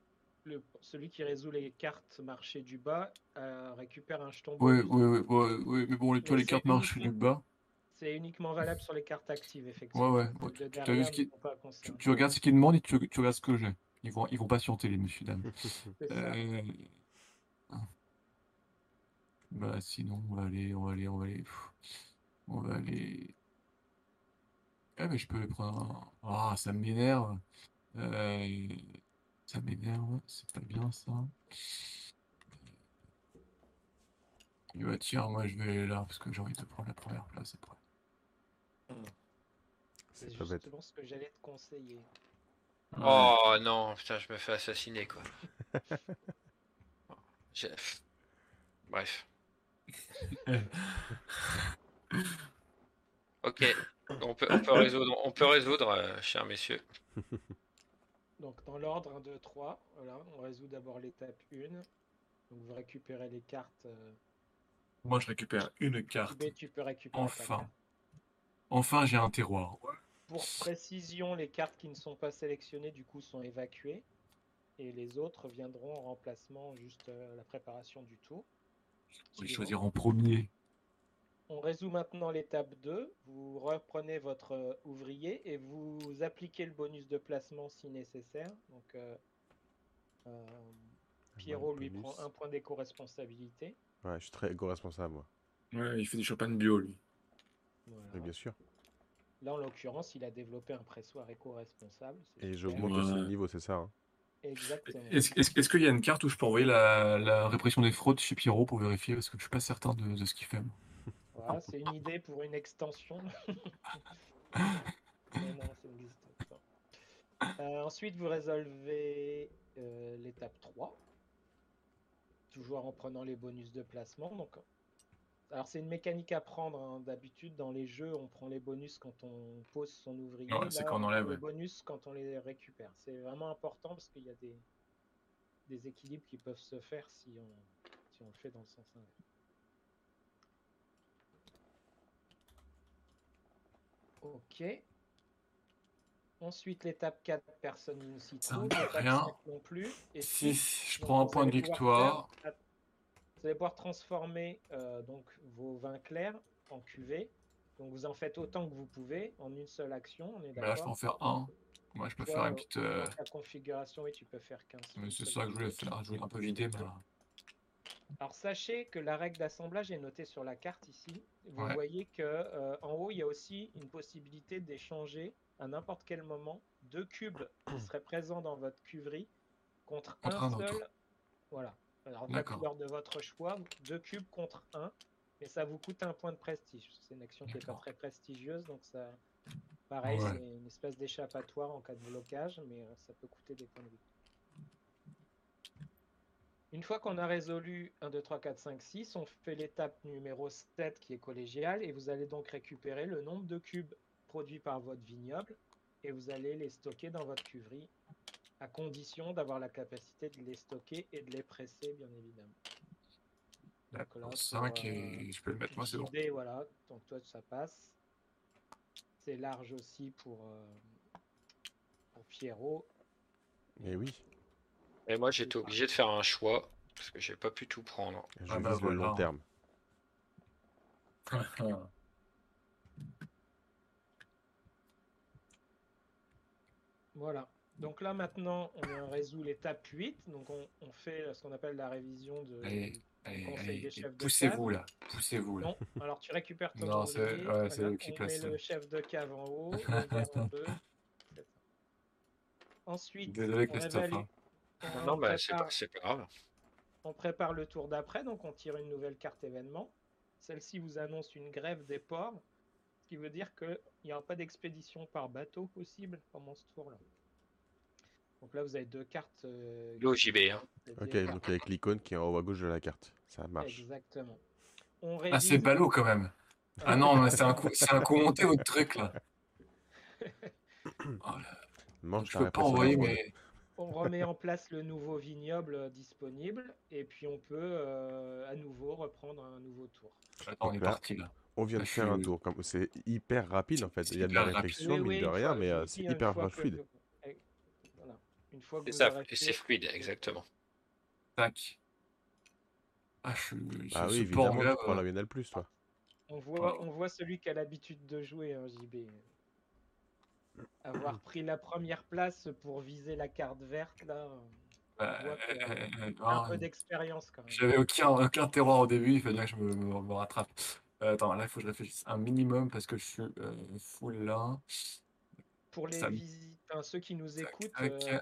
le, celui qui résout les cartes marché du bas euh, récupère un jeton ouais, ouais, ouais, mais bon, les, toi, Mais les cartes marchent du bas. C'est uniquement valable sur les cartes actives, effectivement. Ouais, ouais. Tu- tu t'as vu ce qui- Tu, tu regardes ce qu'ils demandent et tu, tu regardes ce que j'ai. Ils vont, ils vont patienter, les messieurs, dames. Euh, Bah, sinon, on va aller, on va aller, on va aller. On va aller. Ah, mais je peux prendre un. Ah, ça m'énerve. Euh, Ça m'énerve, c'est pas bien ça. Et bah, tiens, moi je vais aller là parce que j'ai envie de prendre la première place après. C'est C'est bête. justement ce que j'allais te conseiller. Oh non, putain, je me fais assassiner quoi. J'ai- Bref. Ok, on peut, on peut résoudre, on peut résoudre, euh, chers messieurs. Donc, dans l'ordre 1, 2, 3, voilà, on résout d'abord l'étape 1. Donc, vous récupérez les cartes. euh, Moi je récupère une carte. B, tu peux récupérer ta Enfin. carte. Enfin, j'ai un terroir. Pour précision, les cartes qui ne sont pas sélectionnées, du coup, sont évacuées. Et les autres viendront en remplacement, juste euh, la préparation du tour. Je vais choisir en premier. On résout maintenant l'étape 2. Vous reprenez votre euh, ouvrier et vous appliquez le bonus de placement si nécessaire. Donc, euh, euh, Pierrot lui bonus. prend un point d'éco-responsabilité. Ouais, je suis très éco-responsable, moi. Ouais, il fait des champagnes bio, lui. Voilà. Oui, bien sûr. Là, en l'occurrence, il a développé un pressoir éco-responsable. Et j'augmente aussi Ouais. le niveau, c'est ça. hein. Exactement. Est-ce qu'il y a une carte où je peux envoyer la, la répression des fraudes chez Pierrot pour vérifier? Parce que je suis pas certain de, de ce qu'il fait. moi. Voilà, c'est une idée pour une extension. Mais non, ça n'existe pas. Euh, ensuite, vous résolvez euh, l'étape 3. Toujours en prenant les bonus de placement. Donc, alors, c'est une mécanique à prendre. hein. D'habitude, dans les jeux, on prend les bonus quand on pose son ouvrier. Ouais, c'est quand on enlève, les bonus quand on les récupère. C'est vraiment important parce qu'il y a des, des équilibres qui peuvent se faire si on, si on le fait dans le sens inverse. Ok. Ensuite, l'étape 4, personne ne s'y trouve. rien. 5 non plus. Et 6, six, je prends un point de victoire. faire- Vous allez pouvoir transformer euh, donc vos vins clairs en cuvée. Donc vous en faites autant que vous pouvez en une seule action. On est Mais là, je peux en faire un. Moi, je peux Toi, faire une petite. euh, ta configuration, oui, tu peux faire 15. mais c'est ça que je voulais faire. Je voulais un peu vider. Mais... Alors sachez que la règle d'assemblage est notée sur la carte ici. Vous Ouais. voyez que euh, en haut il y a aussi une possibilité d'échanger à n'importe quel moment deux cubes qui seraient présents dans votre cuverie contre, Contre un, un autre. seul. Voilà. Alors de la couleur de votre choix, deux cubes contre un, mais ça vous coûte un point de prestige. C'est une action qui n'est pas très prestigieuse, donc ça, pareil, Ouais. c'est une espèce d'échappatoire en cas de blocage, mais euh, ça peut coûter des points de vie. Une fois qu'on a résolu 1, 2, 3, 4, 5, 6, on fait l'étape numéro 7 qui est collégiale et vous allez donc récupérer le nombre de cubes produits par votre vignoble et vous allez les stocker dans votre cuverie à condition d'avoir la capacité de les stocker et de les presser bien évidemment. Donc là, pour, 5 euh, et je peux le mettre. Moi, c'est bon. voilà, donc toi ça passe. C'est large aussi pour, euh, pour Pierrot. Et oui, Et moi, j'étais obligé de faire un choix parce que j'ai pas pu tout prendre. je Ah bah vise le long voilà. terme. Voilà. Donc là maintenant, on résout l'étape 8. Donc on, on fait ce qu'on appelle la révision de, Allez, conseil allez, des chefs de poussez-vous là. Poussez-vous là. Non, alors tu récupères ton Non, c'est- ouais, voilà, qui on met le chef de cave en haut, en deux. Ensuite, Désolé, on Christophe. évalue- hein. On Non, bah, c'est prépare- pas, grave. On prépare le tour d'après, donc on tire une nouvelle carte événement. Celle-ci vous annonce une grève des ports, ce qui veut dire qu'il n'y aura pas d'expédition par bateau possible pendant ce tour-là. Donc là, vous avez deux cartes. euh, L'OJB, hein. Ok, donc avec l'icône qui est en haut à gauche de la carte. Ça marche. Exactement. On Ah, c'est ballot quand même. Ah non, mais c'est un coup, c'est un coup monté votre truc là. Oh là, Mange je peux pas envoyer mes. On remet en place le nouveau vignoble euh, disponible et puis on peut euh, à nouveau reprendre un nouveau tour. Attends, on est parti là. On vient de faire un tour. Comme... C'est hyper rapide en fait. Il y a de la réflexion, Oui, mine oui, de rien, mais euh, c'est hyper que- fluide. eh, voilà. Une fois que C'est ça, fait- c'est fluide, exactement. Tac. Ah, je suis. Ah oui, évidemment, tu prends la Plus, toi. On voit, on voit celui qui a l'habitude de jouer, hein, JB. Avoir pris la première place pour viser la carte verte, là, euh, que- euh, euh, un ah, peu d'expérience quand même. J'avais aucun, aucun terroir au début, il fallait que je me, me- me rattrape. Euh, attends, là, il faut que je réfléchisse un minimum parce que je suis euh, full là. Pour les ça enfin, ceux qui nous écoutent, euh,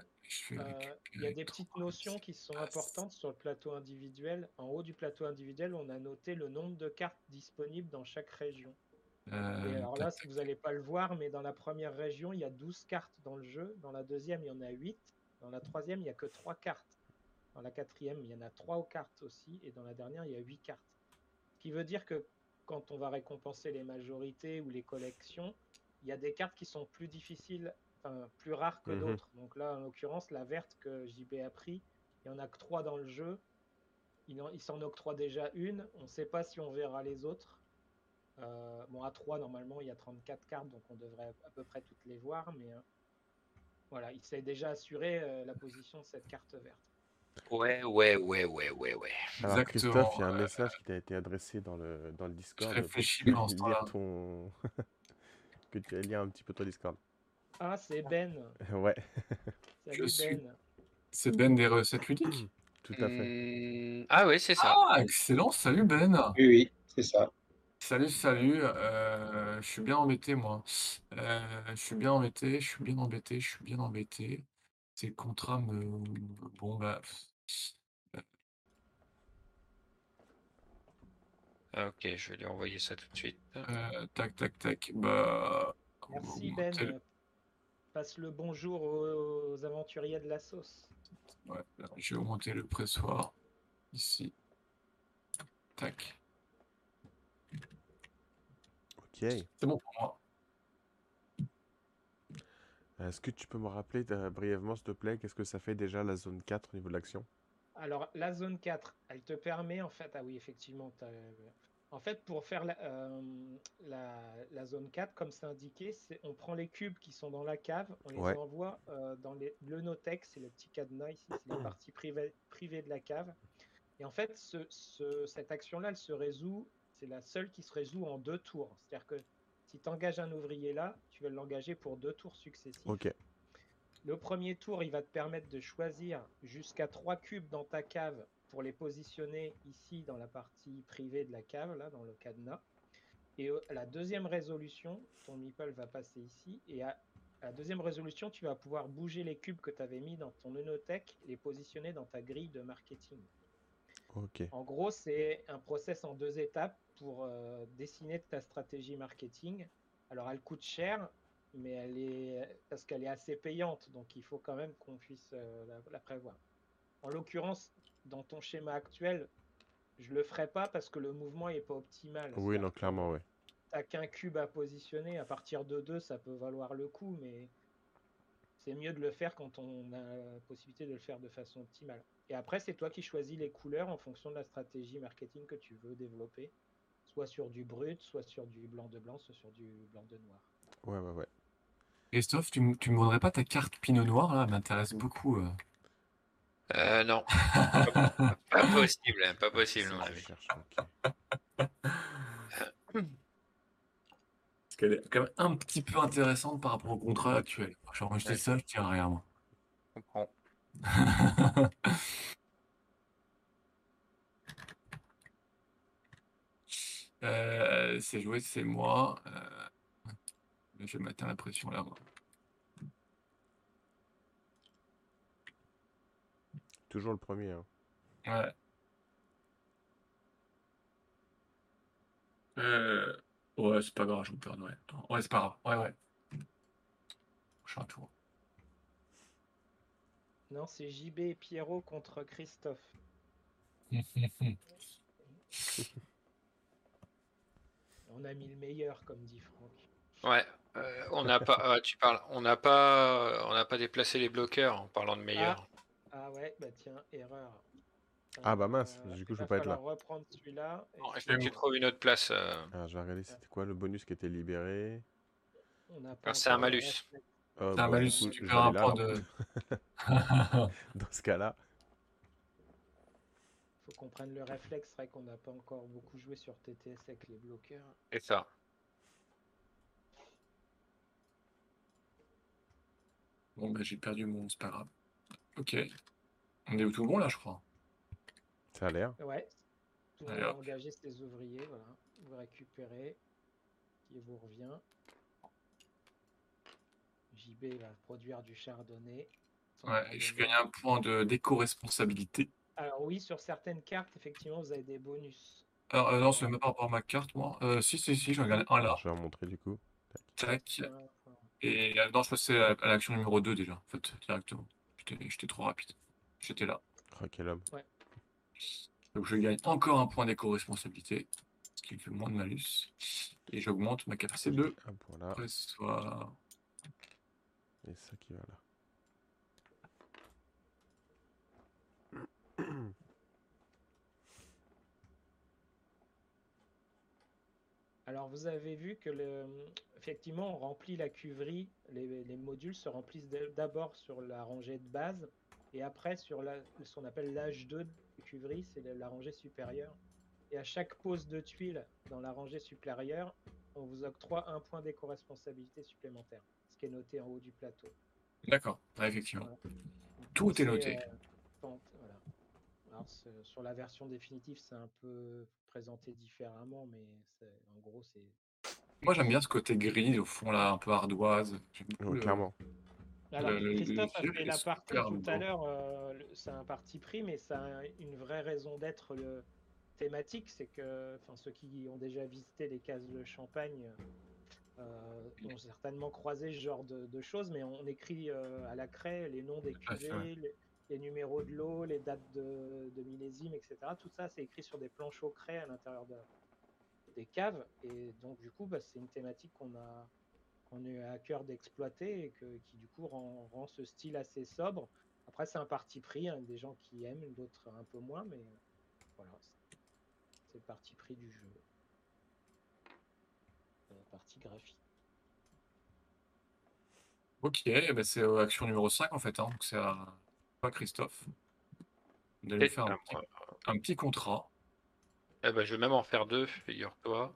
euh, il y a des petites notions qui sont importantes sur le plateau individuel. En haut du plateau individuel, on a noté le nombre de cartes disponibles dans chaque région. Et Euh, alors tac, là, si vous n'allez pas le voir, mais dans la première région, il y a 12 cartes dans le jeu. Dans la deuxième, il y en a 8. Dans la troisième, il n'y a que 3 cartes. Dans la quatrième, il y en a 3 aux cartes aussi. Et dans la dernière, il y a 8 cartes. Ce qui veut dire que quand on va récompenser les majorités ou les collections, il y a des cartes qui sont plus difficiles, enfin plus rares que Mhm. d'autres. Donc là, en l'occurrence, la verte que JB a pris, il n'y en a que 3 dans le jeu. Il s'en octroie déjà une. On ne sait pas si on verra les autres. Euh, bon, à 3, normalement, il y a 34 cartes, donc on devrait à peu près toutes les voir. Mais euh, voilà, il s'est déjà assuré euh, la position de cette carte verte. Ouais, ouais, ouais, ouais, ouais, ouais. Alors, Exactement, Christophe, il y a un euh, message qui t'a été adressé dans le, dans le Discord. réfléchis que tu lire ton... que tu lire un petit peu ton Discord. Ah, c'est Ben. ouais, Salut suis- Ben. C'est Ben des recettes ludiques? tout à fait. Hmm, Ah oui, c'est ça. Ah, excellent, salut Ben. Oui, oui, c'est ça. Salut, salut. euh, je suis bien embêté, moi. Euh, je suis bien embêté, je suis bien embêté, je suis bien embêté. Ces contrats me. Bon, bah. Ah, Ok, je vais lui envoyer ça tout de suite. euh, tac, tac, tac. Bah. on va Merci augmenter Ben. Passe le bonjour aux, aux aventuriers de la sauce. Ouais, alors, je vais augmenter le pressoir. Ici. Tac. Ok. C'est bon pour moi. Est-ce que tu peux me rappeler euh, brièvement, s'il te plaît, qu'est-ce que ça fait déjà la zone 4 au niveau de l'action? Alors, la zone 4, elle te permet en fait, ah oui, effectivement, t'as- en fait, pour faire la, euh, la- la zone 4, comme c'est indiqué, on prend les cubes qui sont dans la cave, on les Ouais. envoie euh, dans les, le Notec, c'est le petit cadenas ici, c'est la partie privée, privée de la cave. Et en fait, ce- ce- cette action-là, elle se résout, c'est la seule qui se résout en deux tours. C'est-à-dire que si tu engages un ouvrier là, tu vas l'engager pour deux tours successifs. Ok. Le premier tour, il va te permettre de choisir jusqu'à trois cubes dans ta cave pour les positionner ici dans la partie privée de la cave, là, dans le cadenas. Et euh, la deuxième résolution, ton meeple va passer ici. Et à, à la deuxième résolution, tu vas pouvoir bouger les cubes que tu avais mis dans ton Enotech et les positionner dans ta grille de marketing. En gros, c'est un process en deux étapes pour euh, dessiner ta stratégie marketing. Alors, elle coûte cher, mais elle est parce qu'elle est assez payante, donc il faut quand même qu'on puisse euh, la, la prévoir. En l'occurrence, dans ton schéma actuel, je le ferai pas parce que le mouvement est pas optimal. Oui, non, clairement, ouais. T'as qu'un cube à positionner. À partir de 2, ça peut valoir le coup, mais c'est mieux de le faire quand on a la possibilité de le faire de façon optimale. Et après, c'est toi qui choisis les couleurs en fonction de la stratégie marketing que tu veux développer, soit sur du brut, soit sur du blanc de blanc, soit sur du blanc de noir. Ouais, ouais, ouais. Christophe, tu, tu me donnerais pas ta carte Pinot Noir là? Elle m'intéresse beaucoup. euh. Euh, non, pas possible, hein, pas possible, mon Je avis. cherche, ok. Parce qu'elle est quand même un petit peu intéressante par rapport au contrat actuel. Genre, moi, je dis Ouais. ça, je tiens à rien, moi. Je comprends. Euh, c'est joué, c'est moi. Euh, je vais mettre la pression là. moi. Toujours le premier. Hein. Ouais. Euh, ouais, c'est pas grave, je me perds. Ouais, ouais c'est pas grave. Ouais, ouais. Prochain tour. Non, c'est JB et Pierrot contre Christophe. Ah, On a mis le meilleur, comme dit Franck. Ouais, Euh, on n'a pas, ah, tu parles, on n'a pas, on n'a pas déplacé les bloqueurs en parlant de meilleur. Ah ouais, bah tiens, erreur. Ah bah mince, Euh, du coup, je peux pas être là. reprendre celui-là. tu sinon, trouves une autre place. euh. Alors, je vais regarder c'était quoi le bonus qui était libéré? on n'a pas Ah, c'est un malus. Euh, C'est un bon, malus, du coup, tu perds un point alors. de. Dans ce cas-là. faut qu'on prenne le réflexe, c'est vrai qu'on n'a pas encore beaucoup joué sur TTS avec les bloqueurs. C'est ça. Bon, bah, j'ai perdu mon. C'est pas grave. Ok. On est au tout bon là, je crois. Ça a l'air. Ouais, tout le monde a engagé ses ouvriers, voilà. Vous récupérez, qui vous revient. JB va produire du chardonnay. Ouais, et je gagne un point de d'éco-responsabilité. Alors oui, sur certaines cartes, effectivement, vous avez des bonus. Alors, euh, non, c'est même pas par rapport à ma carte, moi. Euh, si, si, si, j'en gagne un là. Je vais en montrer du coup. Tac. Ouais, enfin, Et euh, non, je passais à, à l'action numéro 2 déjà, en fait, directement. J'étais j'étais trop rapide. J'étais là. Oh, quel homme. Donc je gagne encore un point d'éco-responsabilité, ce qui fait moins de malus. Et j'augmente ma capacité de Un point là. pressoir. Ça qui va là. Alors vous avez vu que le... effectivement on remplit la cuverie, les, les modules se remplissent d'a- d'abord sur la rangée de base et après sur la... ce qu'on appelle l'âge 2 de cuverie, c'est la- la rangée supérieure. Et à chaque pose de tuiles dans la rangée supérieure, on vous octroie un point d'éco-responsabilité supplémentaire, qui est noté en haut du plateau. D'accord, effectivement. Voilà. Tout est noté. euh, pente- voilà. Alors, c'est- sur la version définitive, c'est un peu présenté différemment, mais en gros, c'est Moi j'aime bien ce côté gris au fond là, un peu ardoise. Le- clairement. Alors, Le- le- Christophe a fait la partie tout à l'heure, euh, c'est un parti pris, mais ça a une vraie raison d'être thématique, c'est que enfin, ceux qui ont déjà visité les cases de champagne euh, ont certainement croisé ce genre de, de choses, mais on écrit euh, à la craie les noms des cuvées, les, les numéros de l'eau, les dates de, de millésime, etc. Tout ça, c'est écrit sur des planches au craie à l'intérieur de- des caves, et donc du coup, bah, c'est une thématique qu'on a qu'on à cœur d'exploiter et que, qui du coup rend, rend ce style assez sobre. Après, c'est un parti pris, hein, des gens qui aiment, d'autres un peu moins, mais voilà, c'est- c'est le parti pris du jeu. La partie graphique. Ok, eh ben, c'est euh, action numéro 5 en fait, hein. donc c'est à toi Christophe. D'aller faire un petit, moi. un petit contrat. Eh ben, je vais même en faire deux, figure-toi.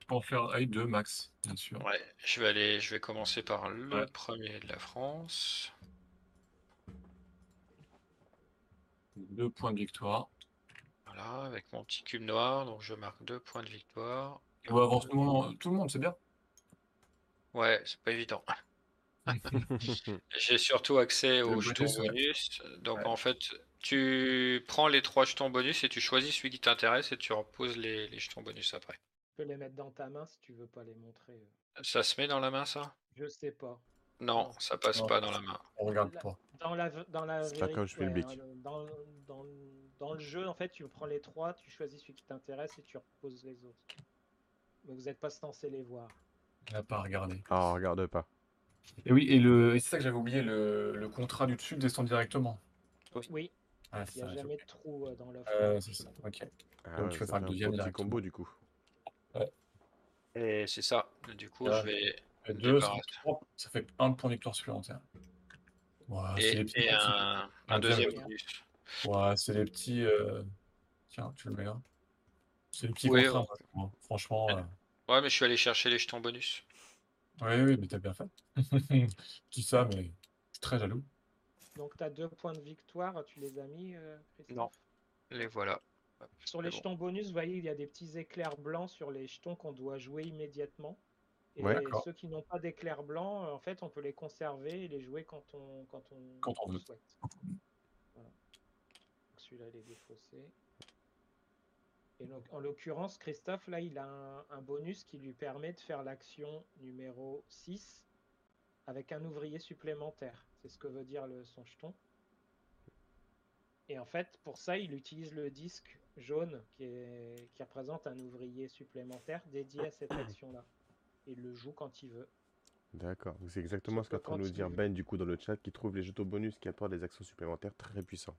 Tu peux en faire avec deux max, bien sûr. Ouais, je vais aller, je vais commencer par le Ouais. premier de la France. Deux points de victoire. Voilà, avec mon petit cube noir, donc je marque deux points de victoire. On va avancer tout le monde, tout le monde, c'est bien. Ouais, c'est pas évident. J'ai surtout accès aux Le jetons bonus. Donc Ouais. en fait, tu prends les trois jetons bonus et tu choisis celui qui t'intéresse et tu reposes les, les jetons bonus après. Tu peux les mettre dans ta main si tu veux pas les montrer. Ça se met dans la main, ça? Je sais pas. Non, ça passe Non. pas dans la main. On regarde pas. Dans la, dans la je fais le bic. euh, dans, dans, dans le jeu, en fait, tu prends les trois, tu choisis celui qui t'intéresse et tu reposes les autres. Mais vous n'êtes pas censé les voir. On n'a pas à regarder. Ah, regarde pas. Et oui, et, le... et c'est ça que j'avais oublié, le... le contrat du dessus descend directement. Oui, Ah, il n'y a jamais de trou euh, dans l'offre. Euh, c'est ça, ok. Ah, Donc, ouais, tu peux faire le deuxième petit combo du coup. Et c'est ça. Du coup, Ah. je vais. Deux, ça ça fait un point de victoire supplémentaire. Ouais, c'est Et, les petits, et un, un un deuxième ouais, c'est les petits. euh, Tiens, tu le mets là. C'est Oui, contrats, ouais. moi, franchement. euh, Ouais, mais je suis allé chercher les jetons bonus. Oui, oui, mais t'as bien fait. Je dis ça, mais je suis très jaloux. Donc, tu as deux points de victoire, tu les as mis, euh, Christophe? Non. Les voilà. Sur les bon. jetons bonus, vous voyez, il y a des petits éclairs blancs sur les jetons qu'on doit jouer immédiatement. Et Ouais. Ceux qui n'ont pas d'éclairs blancs, euh, en fait, on peut les conserver et les jouer quand on, quand on, Quand on le veut. souhaite. Voilà. Donc celui-là, il est défaussé. Et donc, en l'occurrence, Christophe, là, il a un, un bonus qui lui permet de faire l'action numéro 6 avec un ouvrier supplémentaire. C'est ce que veut dire le, son jeton. Et en fait, pour ça, il utilise le disque jaune qui, est- qui représente un ouvrier supplémentaire dédié à cette action-là. Il le joue quand il veut. D'accord. C'est exactement Sauf ce qu'est en train de nous dire Ben du coup dans le chat qui trouve les jetons bonus qui apportent des actions supplémentaires très puissants.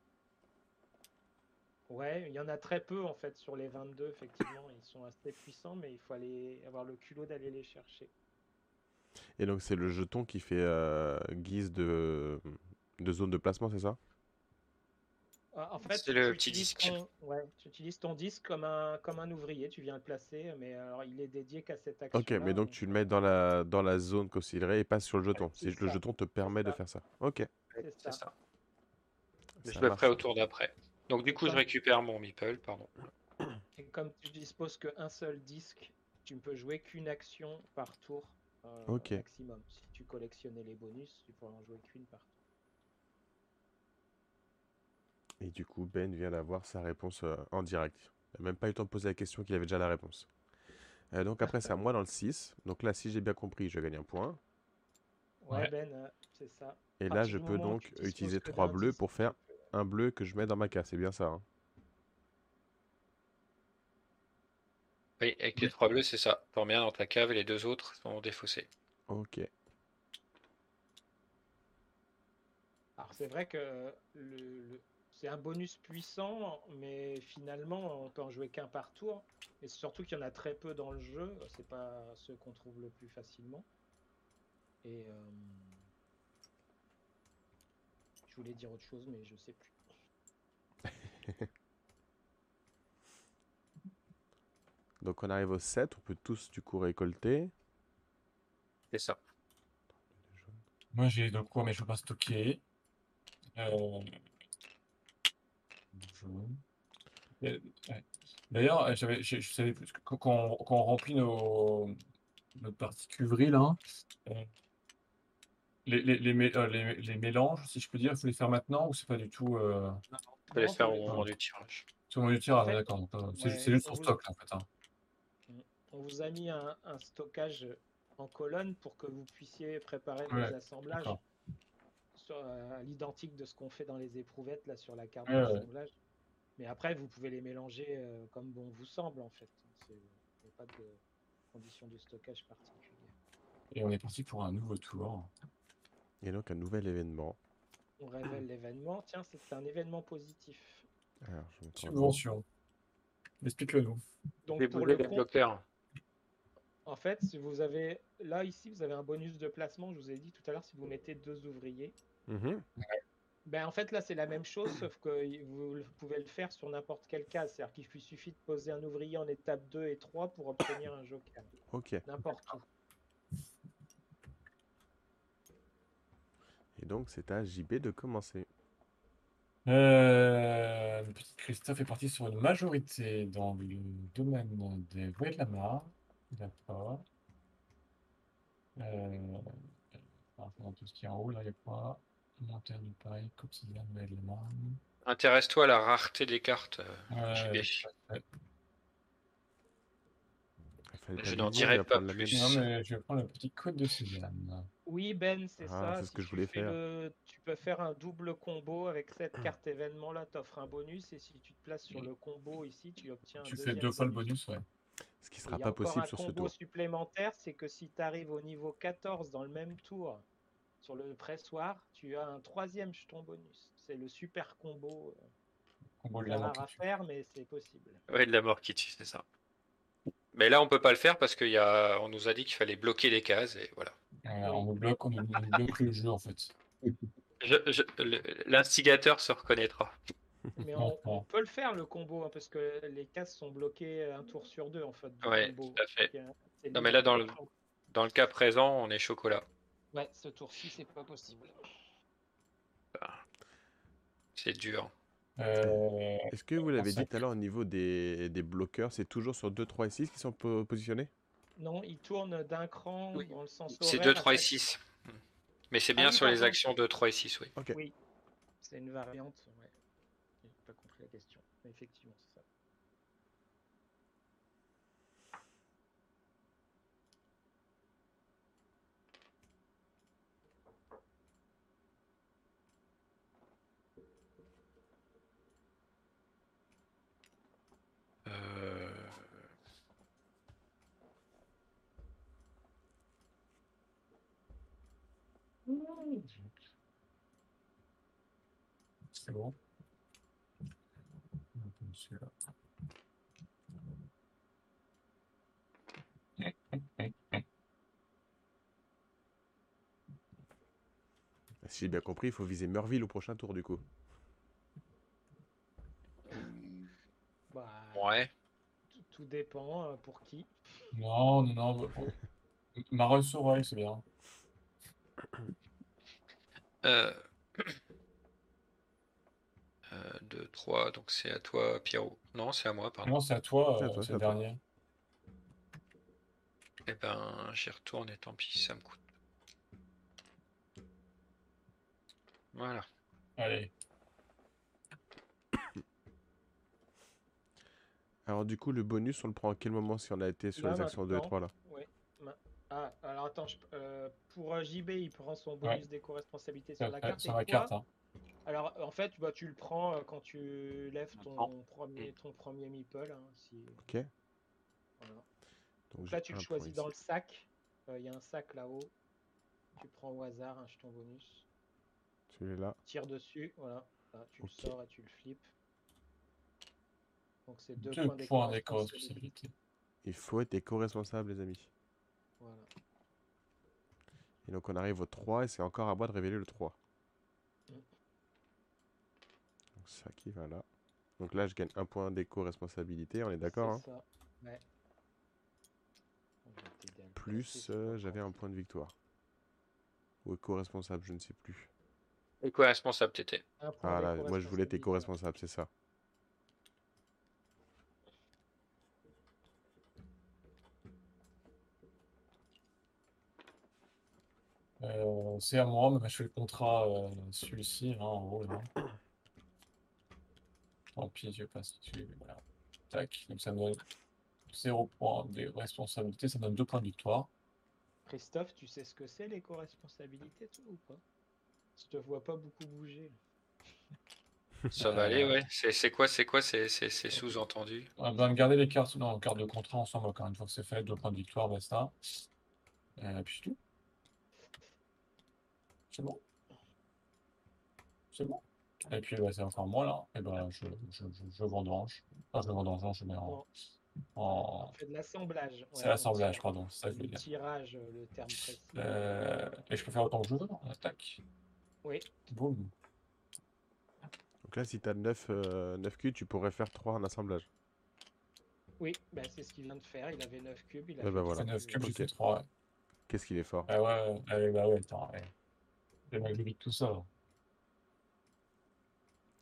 Ouais, il y en a très peu en fait sur les 22, effectivement. Ils sont assez puissants, mais il faut aller avoir le culot d'aller les chercher. Et donc c'est le jeton qui fait euh, guise de, de zone de placement, c'est ça? Ah, En fait, C'est le petit disque. ton- ouais, tu utilises ton disque comme un, comme un ouvrier, tu viens le placer, mais alors il est dédié qu'à cette action. Ok, mais donc tu le mets dans la, dans la zone considérée et pas sur le jeton. C'est le jeton te permet de faire ça. Ok. C'est ça. ça. Je me marche. ferai au tour d'après. Donc du coup, je récupère mon meeple, pardon. Et comme tu disposes qu'un seul disque, tu ne peux jouer qu'une action par tour euh, Ok. maximum. Si tu collectionnais les bonus, tu pourrais en jouer qu'une par tour. Et du coup, Ben vient d'avoir sa réponse euh, en direct. Il n'a même pas eu le temps de poser la question qu'il avait déjà la réponse. Euh, donc après, c'est à moi dans le 6. Donc là, si j'ai bien compris, je gagne un point. Ouais, Ouais. Ben, euh, c'est ça. Et là, je peux donc utiliser que trois d'un bleus disque, pour faire un bleu que je mets dans ma case. C'est bien ça. hein Oui, avec les trois bleus, c'est ça. T'en mets un dans ta cave et les deux autres sont défaussés. ok. Alors c'est vrai que le, le- c'est un bonus puissant, mais finalement on peut en jouer qu'un par tour. Et surtout qu'il y en a très peu dans le jeu, c'est pas ceux qu'on trouve le plus facilement. Et euh, je voulais dire autre chose, mais je sais plus. Donc on arrive au 7. On peut tous du coup récolter. C'est ça. Moi, j'ai de quoi, mais je peux pas stocker. Euh. D'ailleurs, euh, j'avais, je, je savais plus que quand, quand on remplit nos, notre partie cuvrée, là, euh, les, les, les, mé- euh, les- les mélanges, si je peux dire, il faut les faire maintenant ou c'est pas du tout euh, On peut les faire au moment du tirage. sur le moment du tirage, En fait, d'accord. donc, euh, c'est ouais, c'est juste on pour vous- stock, là, en fait. hein. On vous a mis un, un stockage en colonne pour que vous puissiez préparer vos Ouais, assemblages d'accord. sur, euh, à l'identique de ce qu'on fait dans les éprouvettes là sur la carte Ouais, ouais. d'assemblage. Mais après, vous pouvez les mélanger euh, comme bon vous semble en fait. C'est- Il n'y a pas de condition de stockage particulière. Et on est parti pour un nouveau tour. Et donc un nouvel événement. On révèle l'événement. Tiens, c'est un événement positif. Alors, je. Subvention. Explique-le nous. Donc pour le les compte, en fait, si vous avez là ici, vous avez un bonus de placement. Je vous ai dit tout à l'heure, si vous mettez deux ouvriers. Mhm. Ben, en fait, là, c'est la même chose, sauf que vous pouvez le faire sur n'importe quelle case. C'est-à-dire qu'il suffit de poser un ouvrier en étape 2 et 3 pour obtenir un joker. Ok. N'importe où. Et donc c'est à JB de commencer. Euh, le petit Christophe est parti sur une majorité dans le domaine des voies de la mare. D'accord. Euh, dans tout ce qui est en haut, là, il y a quoi? Montagne du Paris, quotidien, voies de la mare. Intéresse-toi à la rareté des cartes. euh, JB. Je n'en dirai pas la plus. Non, mais je vais prendre le petit code de Suzanne. Oui, Ben, c'est Ah, ça. c'est ce Si que je tu voulais faire. le- Tu peux faire un double combo avec cette carte événement-là, t'offres un bonus. Et si tu te places sur le combo ici, tu obtiens un Tu fais deux fois le bonus, ouais. Ce qui sera pas possible sur ce combo tour. supplémentaire, c'est que si tu arrives au niveau 14 dans le même tour, sur le pressoir, tu as un troisième jeton bonus. C'est le super combo. euh, Combo de la mort à faire, mais c'est possible. Ouais, de la mort qui tue, c'est ça. Mais là, on peut pas le faire parce qu'on y a... on nous a dit qu'il fallait bloquer les cases et voilà. On nous bloque, on bloque le jeu, en fait. Je- je- le- L'instigateur se reconnaîtra. Mais on, on peut le faire le combo, hein, parce que les cases sont bloquées un tour sur deux en fait. Ouais, combo. tout à fait. Donc, euh, Non, mais là, dans le-. Dans le cas présent, on est chocolat. Ouais, ce tour-ci, c'est pas possible. C'est dur. Euh, Est-ce que vous l'avez dit tout à l'heure au niveau des, des bloqueurs, c'est toujours sur 2, 3 et 6 qui sont po- positionnés? Non, il tourne d'un cran Oui. dans le sens C'est horaire 2, à 3 et chaque- 6. Mais c'est Ah bien oui, sur les actions 2, 3 et 6, oui. Oui, c'est une variante. Ouais. J'ai pas compris la question. Mais effectivement, C'est bon. Celui-là. Si j'ai bien compris, il faut viser Meurville au prochain tour du coup. Bah, Ouais. tout, dépend euh, pour qui. Non, non, non. oreille, c'est bien. Euh... 2, 3, donc c'est à toi, Pierrot. Non, c'est à moi, pardon. Non, c'est à toi, C'est euh, le dernier. Eh ben, j'y retourne et tant pis, ça me coûte. Voilà. Allez. Alors du coup, le bonus, on le prend à quel moment si on a été sur Là, les actions 2 et maintenant. 3 là? Ouais. Ah, alors attends, je- euh, pour euh, JB, il prend son bonus d'éco-responsabilité sur la Après, carte. sur et la carte. Hein. Alors en fait, bah, tu le prends euh, quand tu lèves ton premier, ton premier meeple. hein, si... Ok. voilà. Donc Là, tu le choisis dans ici. le sac. Euh, Il y a un sac là-haut. Tu prends au hasard un jeton bonus. Celui-là. Tire dessus, voilà. Là, tu le sors et tu le flippes. Donc c'est deux, Deux points d'éco-responsabilité. Il faut être éco-responsable, les amis. Voilà. Et donc on arrive au 3 et c'est encore à moi de révéler le 3. Mm. Donc ça qui va là. Donc là, je gagne un point d'éco-responsabilité, on est d'accord C'est hein. Ouais. Plus, euh, j'avais un point de victoire. Ou éco-responsable, je ne sais plus. Et quoi, responsable t'étais Ah là, moi je voulais éco-responsable, c'est ça. Euh, c'est à moi, mais je fais le contrat, euh, celui-ci, là, en haut, là. Tant pis, je passe dessus, voilà. Tac, donc ça me donne 0 points de responsabilité, ça me donne 2 points de victoire. Christophe, tu sais ce que c'est l'éco-responsabilité, toi, ou pas? Je te vois pas beaucoup bouger. Ça va aller, ouais. C'est quoi, c'est quoi, c'est sous-entendu? On a besoin de garder les cartes, non, cartes de contrat ensemble, encore une fois que c'est fait, 2 points de victoire, basta. Et puis c'est tout. C'est bon. C'est bon. Et puis bah, c'est encore moi là. Et ben je, je, je, je vendange. Enfin, je vendange, non, je mets en. en... On fait de l'assemblage. C'est ouais, l'assemblage, on pardon, c'est ça que je veux Le dire. tirage, euh, le terme précis. Euh, Et je peux faire autant que je veux, non Attaque. Oui. Boum. Donc là, si tu as 9, 9 culs, tu pourrais faire 3 en assemblage. Oui, bah, c'est ce qu'il vient de faire. Il avait 9 cubes. Il a Ouais, fait bah voilà. C'est 9 cubes, j'ai Ok. fait 3. Qu'est-ce qu'il est fort Ah ouais, ouais, bah ouais, attends, ouais. Vis tout ça.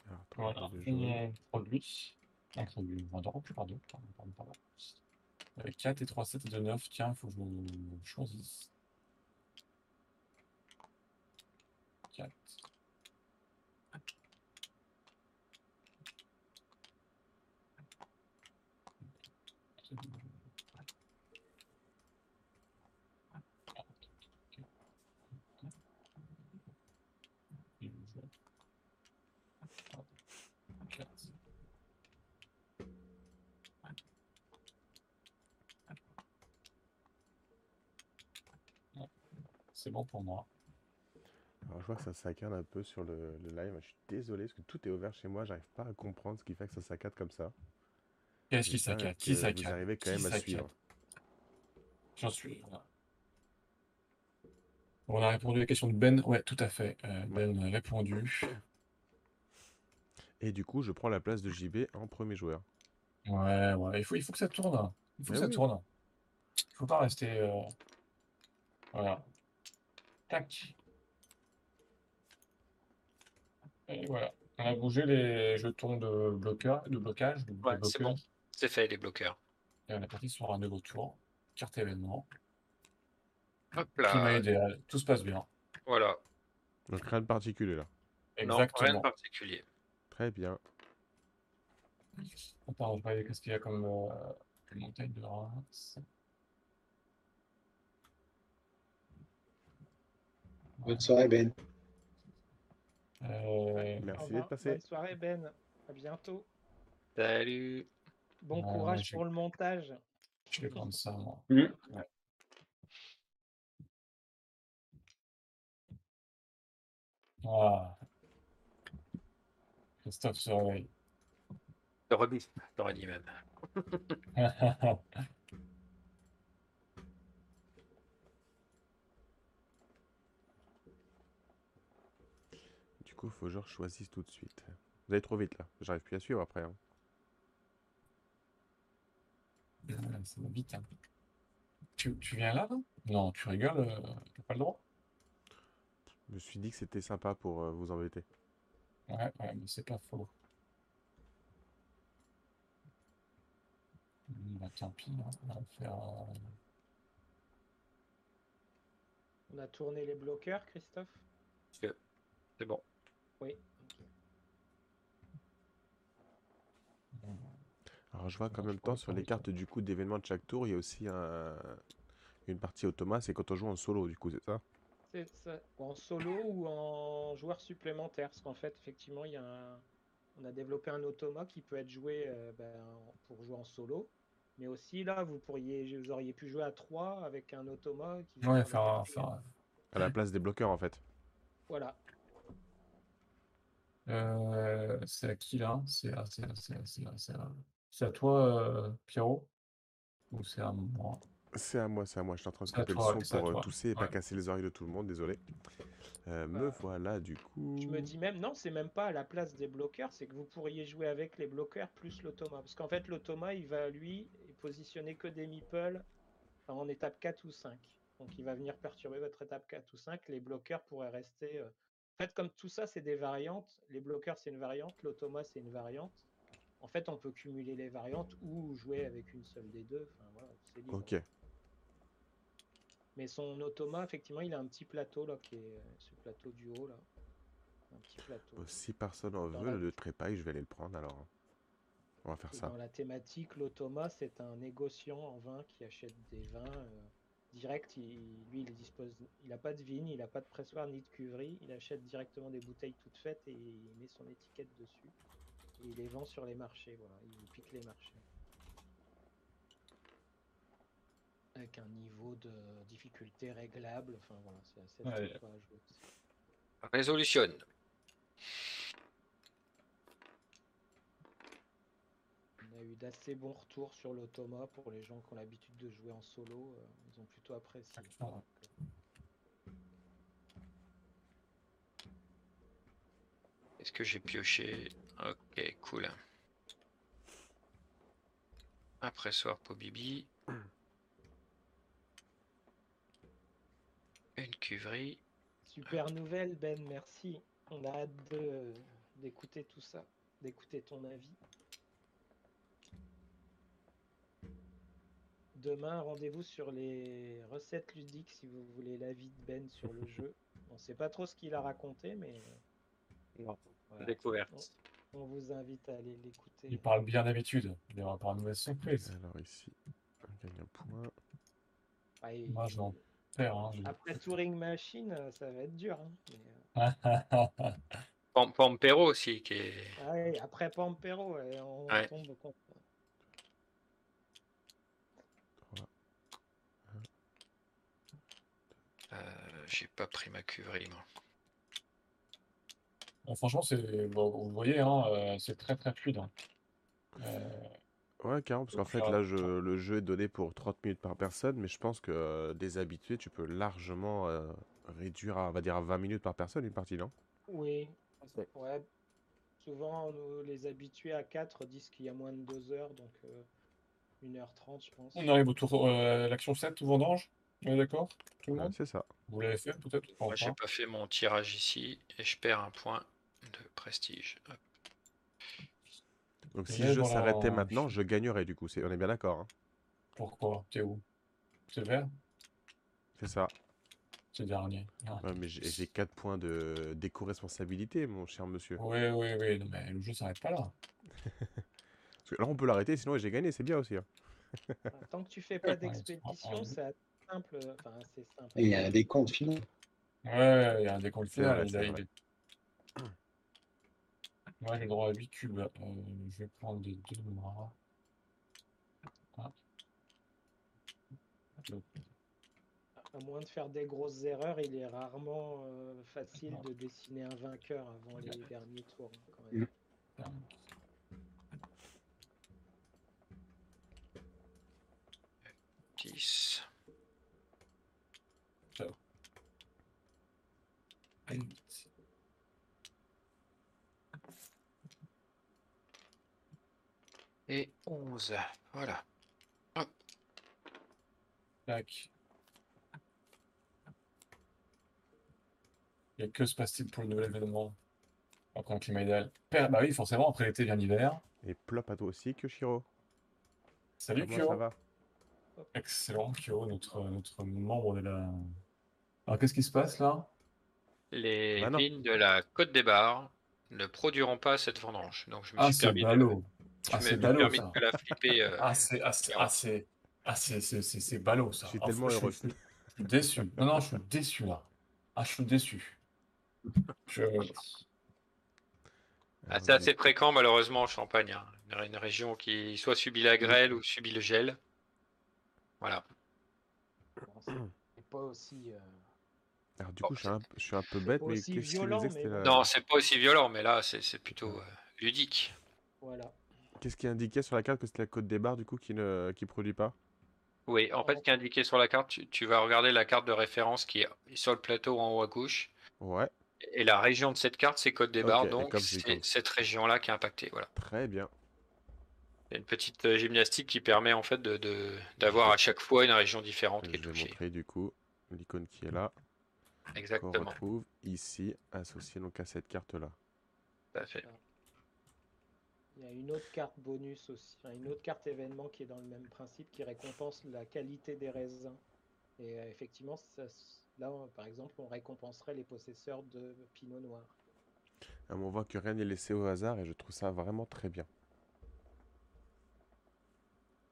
Alors, trois Voilà. Et produit. Un produit vendant, pardon, pardon, pardon, pardon. Avec 4 et 3, 7 et 2, 9. Tiens, il faut que je choisisse. 4. C'est bon pour moi. Alors, je vois que ça saccade un peu sur le, le live. Je suis désolé parce que tout est ouvert chez moi. J'arrive pas à comprendre ce qui fait que ça saccade comme ça. Qu'est-ce qui saccade? que Qui Vous saccade arrivez quand Qui même à suivre. J'en suis. là. On a répondu à la question de Ben. Ouais, tout à fait. Euh, ben a répondu. Et du coup, je prends la place de JB en premier joueur. Ouais, ouais. Il faut, il faut que ça tourne. hein. Il faut que Mais ça tourne. Il faut pas rester. euh, Voilà. Tac. Et voilà. On a bougé les jetons de blocage, de blocage, de Ouais, c'est bloqueur. bon. C'est fait, les bloqueurs. Et on est parti sur un nouveau tour. Carte événement. Hop Climat là. idéal. Tout se passe bien. Voilà. Donc rien de particulier là. Non, rien de Exactement. particulier. Très bien. Attends, je vais regarder qu'est-ce qu'il y a comme euh, montagne de Reims. Bonne soirée, Ben. Euh, Merci d'être passé. Bonne soirée, Ben. À bientôt. Salut. Bon Ouais, courage pour le montage. je vais prendre ça, moi. Mhm. Ouais. Ah. Christophe se réveille. Le remis, t'aurais dit même. coup, faut que je choisisse tout de suite. Vous allez trop vite là. J'arrive plus à suivre après. hein. Euh, Ça va vite. hein. Tu, tu viens là, non? Non, tu rigoles, euh, t'as pas le droit? Je me suis dit que c'était sympa pour euh, vous embêter. Ouais, ouais, mais c'est pas faux. Hum, Bah, tant pis, hein, on va faire. euh, On a tourné les bloqueurs, Christophe? C'est bon. Oui. Alors je vois qu'en même temps sur les cartes du coup d'événements de chaque tour, il y a aussi un... une partie automa, c'est quand on joue en solo du coup, c'est ça? C'est ça. En solo ou en joueur supplémentaire Parce qu'en fait, effectivement, il y a un- on a développé un automa qui peut être joué euh, ben, en- pour jouer en solo. Mais aussi, là, vous pourriez, vous auriez pu jouer à 3 avec un automa qui Ouais, faire, À la place des bloqueurs en fait. Voilà. Euh, c'est à qui là? C'est à, toi, euh, Pierrot? Ou c'est à moi? C'est à moi, c'est à moi. Je suis en train de couper toi, le son pour euh, tousser et pas casser les oreilles de tout le monde, désolé. Euh, me Bah, voilà du coup. Je me dis même, non, c'est même pas à la place des bloqueurs, c'est que vous pourriez jouer avec les bloqueurs plus l'automa. Parce qu'en fait, l'automa, il va, lui, positionner que des meeples en étape 4 ou 5. Donc, il va venir perturber votre étape 4 ou 5. Les bloqueurs pourraient rester. En fait, comme tout ça, c'est des variantes, les bloqueurs, c'est une variante, l'automa, c'est une variante. En fait, on peut cumuler les variantes ou jouer avec une seule des deux. Enfin, voilà, c'est libre. Ok. Mais son automa, effectivement, il a un petit plateau, là, qui est ce plateau du haut, là. Un petit plateau. Bon, si personne en veut, la- le trépaille, je vais aller le prendre alors. On va faire Et ça. Dans la thématique, l'automa, c'est un négociant en vin qui achète des vins euh, direct. Il, lui, il dispose, il n'a pas de vigne, il n'a pas de pressoir ni de cuverie. Il achète directement des bouteilles toutes faites et il met son étiquette dessus. Et il les vend sur les marchés. Voilà, il pique les marchés. Avec un niveau de difficulté réglable. Enfin voilà, c'est assez Ouais. à jouer aussi. Résolutionne. On a eu d'assez bons retours sur l'automa pour les gens qui ont l'habitude de jouer en solo. euh, ils ont plutôt apprécié. Ah. Donc, euh, Est-ce que j'ai pioché? Ok, cool. Après soir pour Bibi. Une cuverie. Super nouvelle, Ben, merci. On a hâte de- d'écouter tout ça, d'écouter ton avis. Demain, rendez-vous sur les recettes ludiques si vous voulez l'avis de Ben sur le jeu. On sait pas trop ce qu'il a raconté, mais Non. voilà. Découverte. on vous invite à aller l'écouter. Il parle bien d'habitude. Il y aura pas de mauvaise surprise. Alors ici, on gagne un point. Ah, et- Moi, je vais en faire. Hein, je- Après Touring Machine, euh, ça va être dur. hein, mais, euh, Pam- Pampero aussi, qui est. ah ouais, après Pampero, on Ouais. tombe contre. J'ai pas pris ma cuverie, moi. Bon, franchement, c'est, bon, vous voyez, hein, euh, c'est très très fluide. hein. Euh, Ouais, carrément, parce qu'en fait, ça- là, je- le jeu est donné pour 30 minutes par personne, mais je pense que euh, des habitués, tu peux largement euh, réduire à, on va dire, à 20 minutes par personne une partie, non? Oui, ouais. Souvent, nous, les habitués à 4 disent qu'il y a moins de 2 heures, donc euh, 1h30, je pense. on arrive au tour, euh, l'action 7, tout vendange. On est d'accord? Tout le Ouais, monde? C'est ça. Vous l'avez fait peut-être Moi, j'ai pas? fait mon tirage ici et je perds un point de prestige. Hop. Donc si le jeu s'arrêtait on- maintenant, je gagnerais du coup. On est bien d'accord, hein? Pourquoi? T'es où? C'est vert? C'est ça. C'est dernier. Ah. Ouais, mais j'ai j'ai 4 points de d'éco-responsabilité, mon cher monsieur. Oui, oui, oui. Non, mais le jeu s'arrête pas là. Parce que là, on peut l'arrêter, sinon j'ai gagné, c'est bien aussi. hein. Tant que tu fais pas d'expédition, ouais. C'est assez simple. Enfin, c'est simple. Et il y a des comptes finaux. Ouais, il y a un décompte final. il est- Moi, j'ai droit à 8 cubes. Euh, je vais prendre des deux noirs. Ah. À moins de faire des grosses erreurs, il est rarement euh, facile de dessiner un vainqueur avant les derniers tours. hein, quand même. 10. Et 11. Voilà. Tac. Et que se passe-t-il pour le nouvel événement après un climat idéal Per- Bah oui, forcément, après l'été vient l'hiver. Et plop à toi aussi, Kyoshiro. Salut Comment Kyo. ça va Excellent Kyo, notre, notre membre de la... Alors qu'est-ce qui se passe là? Les Bah vignes de la Côte des Bars ne produiront pas cette vendange. Donc je me Ah suis c'est permis de, ballot. Ah me suis ballot permis de la flipper. euh, Ah c'est ah, c'est- ah, c'est ah, ballot ça. Je suis Ah, tellement heureux. je suis déçu. Non, non, je suis déçu là. Ah, je suis déçu. Je... Ah, c'est assez fréquent malheureusement en Champagne. hein. Une- Une région qui soit subit la grêle ou subit le gel. Voilà. C'est pas aussi. euh, Alors du coup, je suis un, je suis un peu bête, mais qu'est-ce que c'était la- Non, c'est pas aussi violent, mais là c'est c'est plutôt euh, ludique. Voilà. Qu'est-ce qui indiquait sur la carte que c'était la côte des bars du coup qui ne qui produit pas? Oui, en fait, ce qui est indiqué sur la carte, tu, tu vas regarder la carte de référence qui est sur le plateau en haut à gauche. Ouais, Et la région de cette carte, c'est Côte des et donc c'est cette région-là qui est impactée. Voilà. très bien. Il y a une petite euh, gymnastique qui permet en fait de de- d'avoir à chaque fois une région différente Je qui est vais touchée. montrer du coup l'icône qui est là, qu'on Exactement. retrouve ici, associé donc à cette carte là. Tout à fait. Il y a une autre carte bonus aussi, enfin, une autre carte événement qui est dans le même principe, qui récompense la qualité des raisins. Et euh, effectivement, ça là, on- par exemple, on récompenserait les possesseurs de Pinot Noir. Ah, on voit que rien n'est laissé au hasard et je trouve ça vraiment très bien.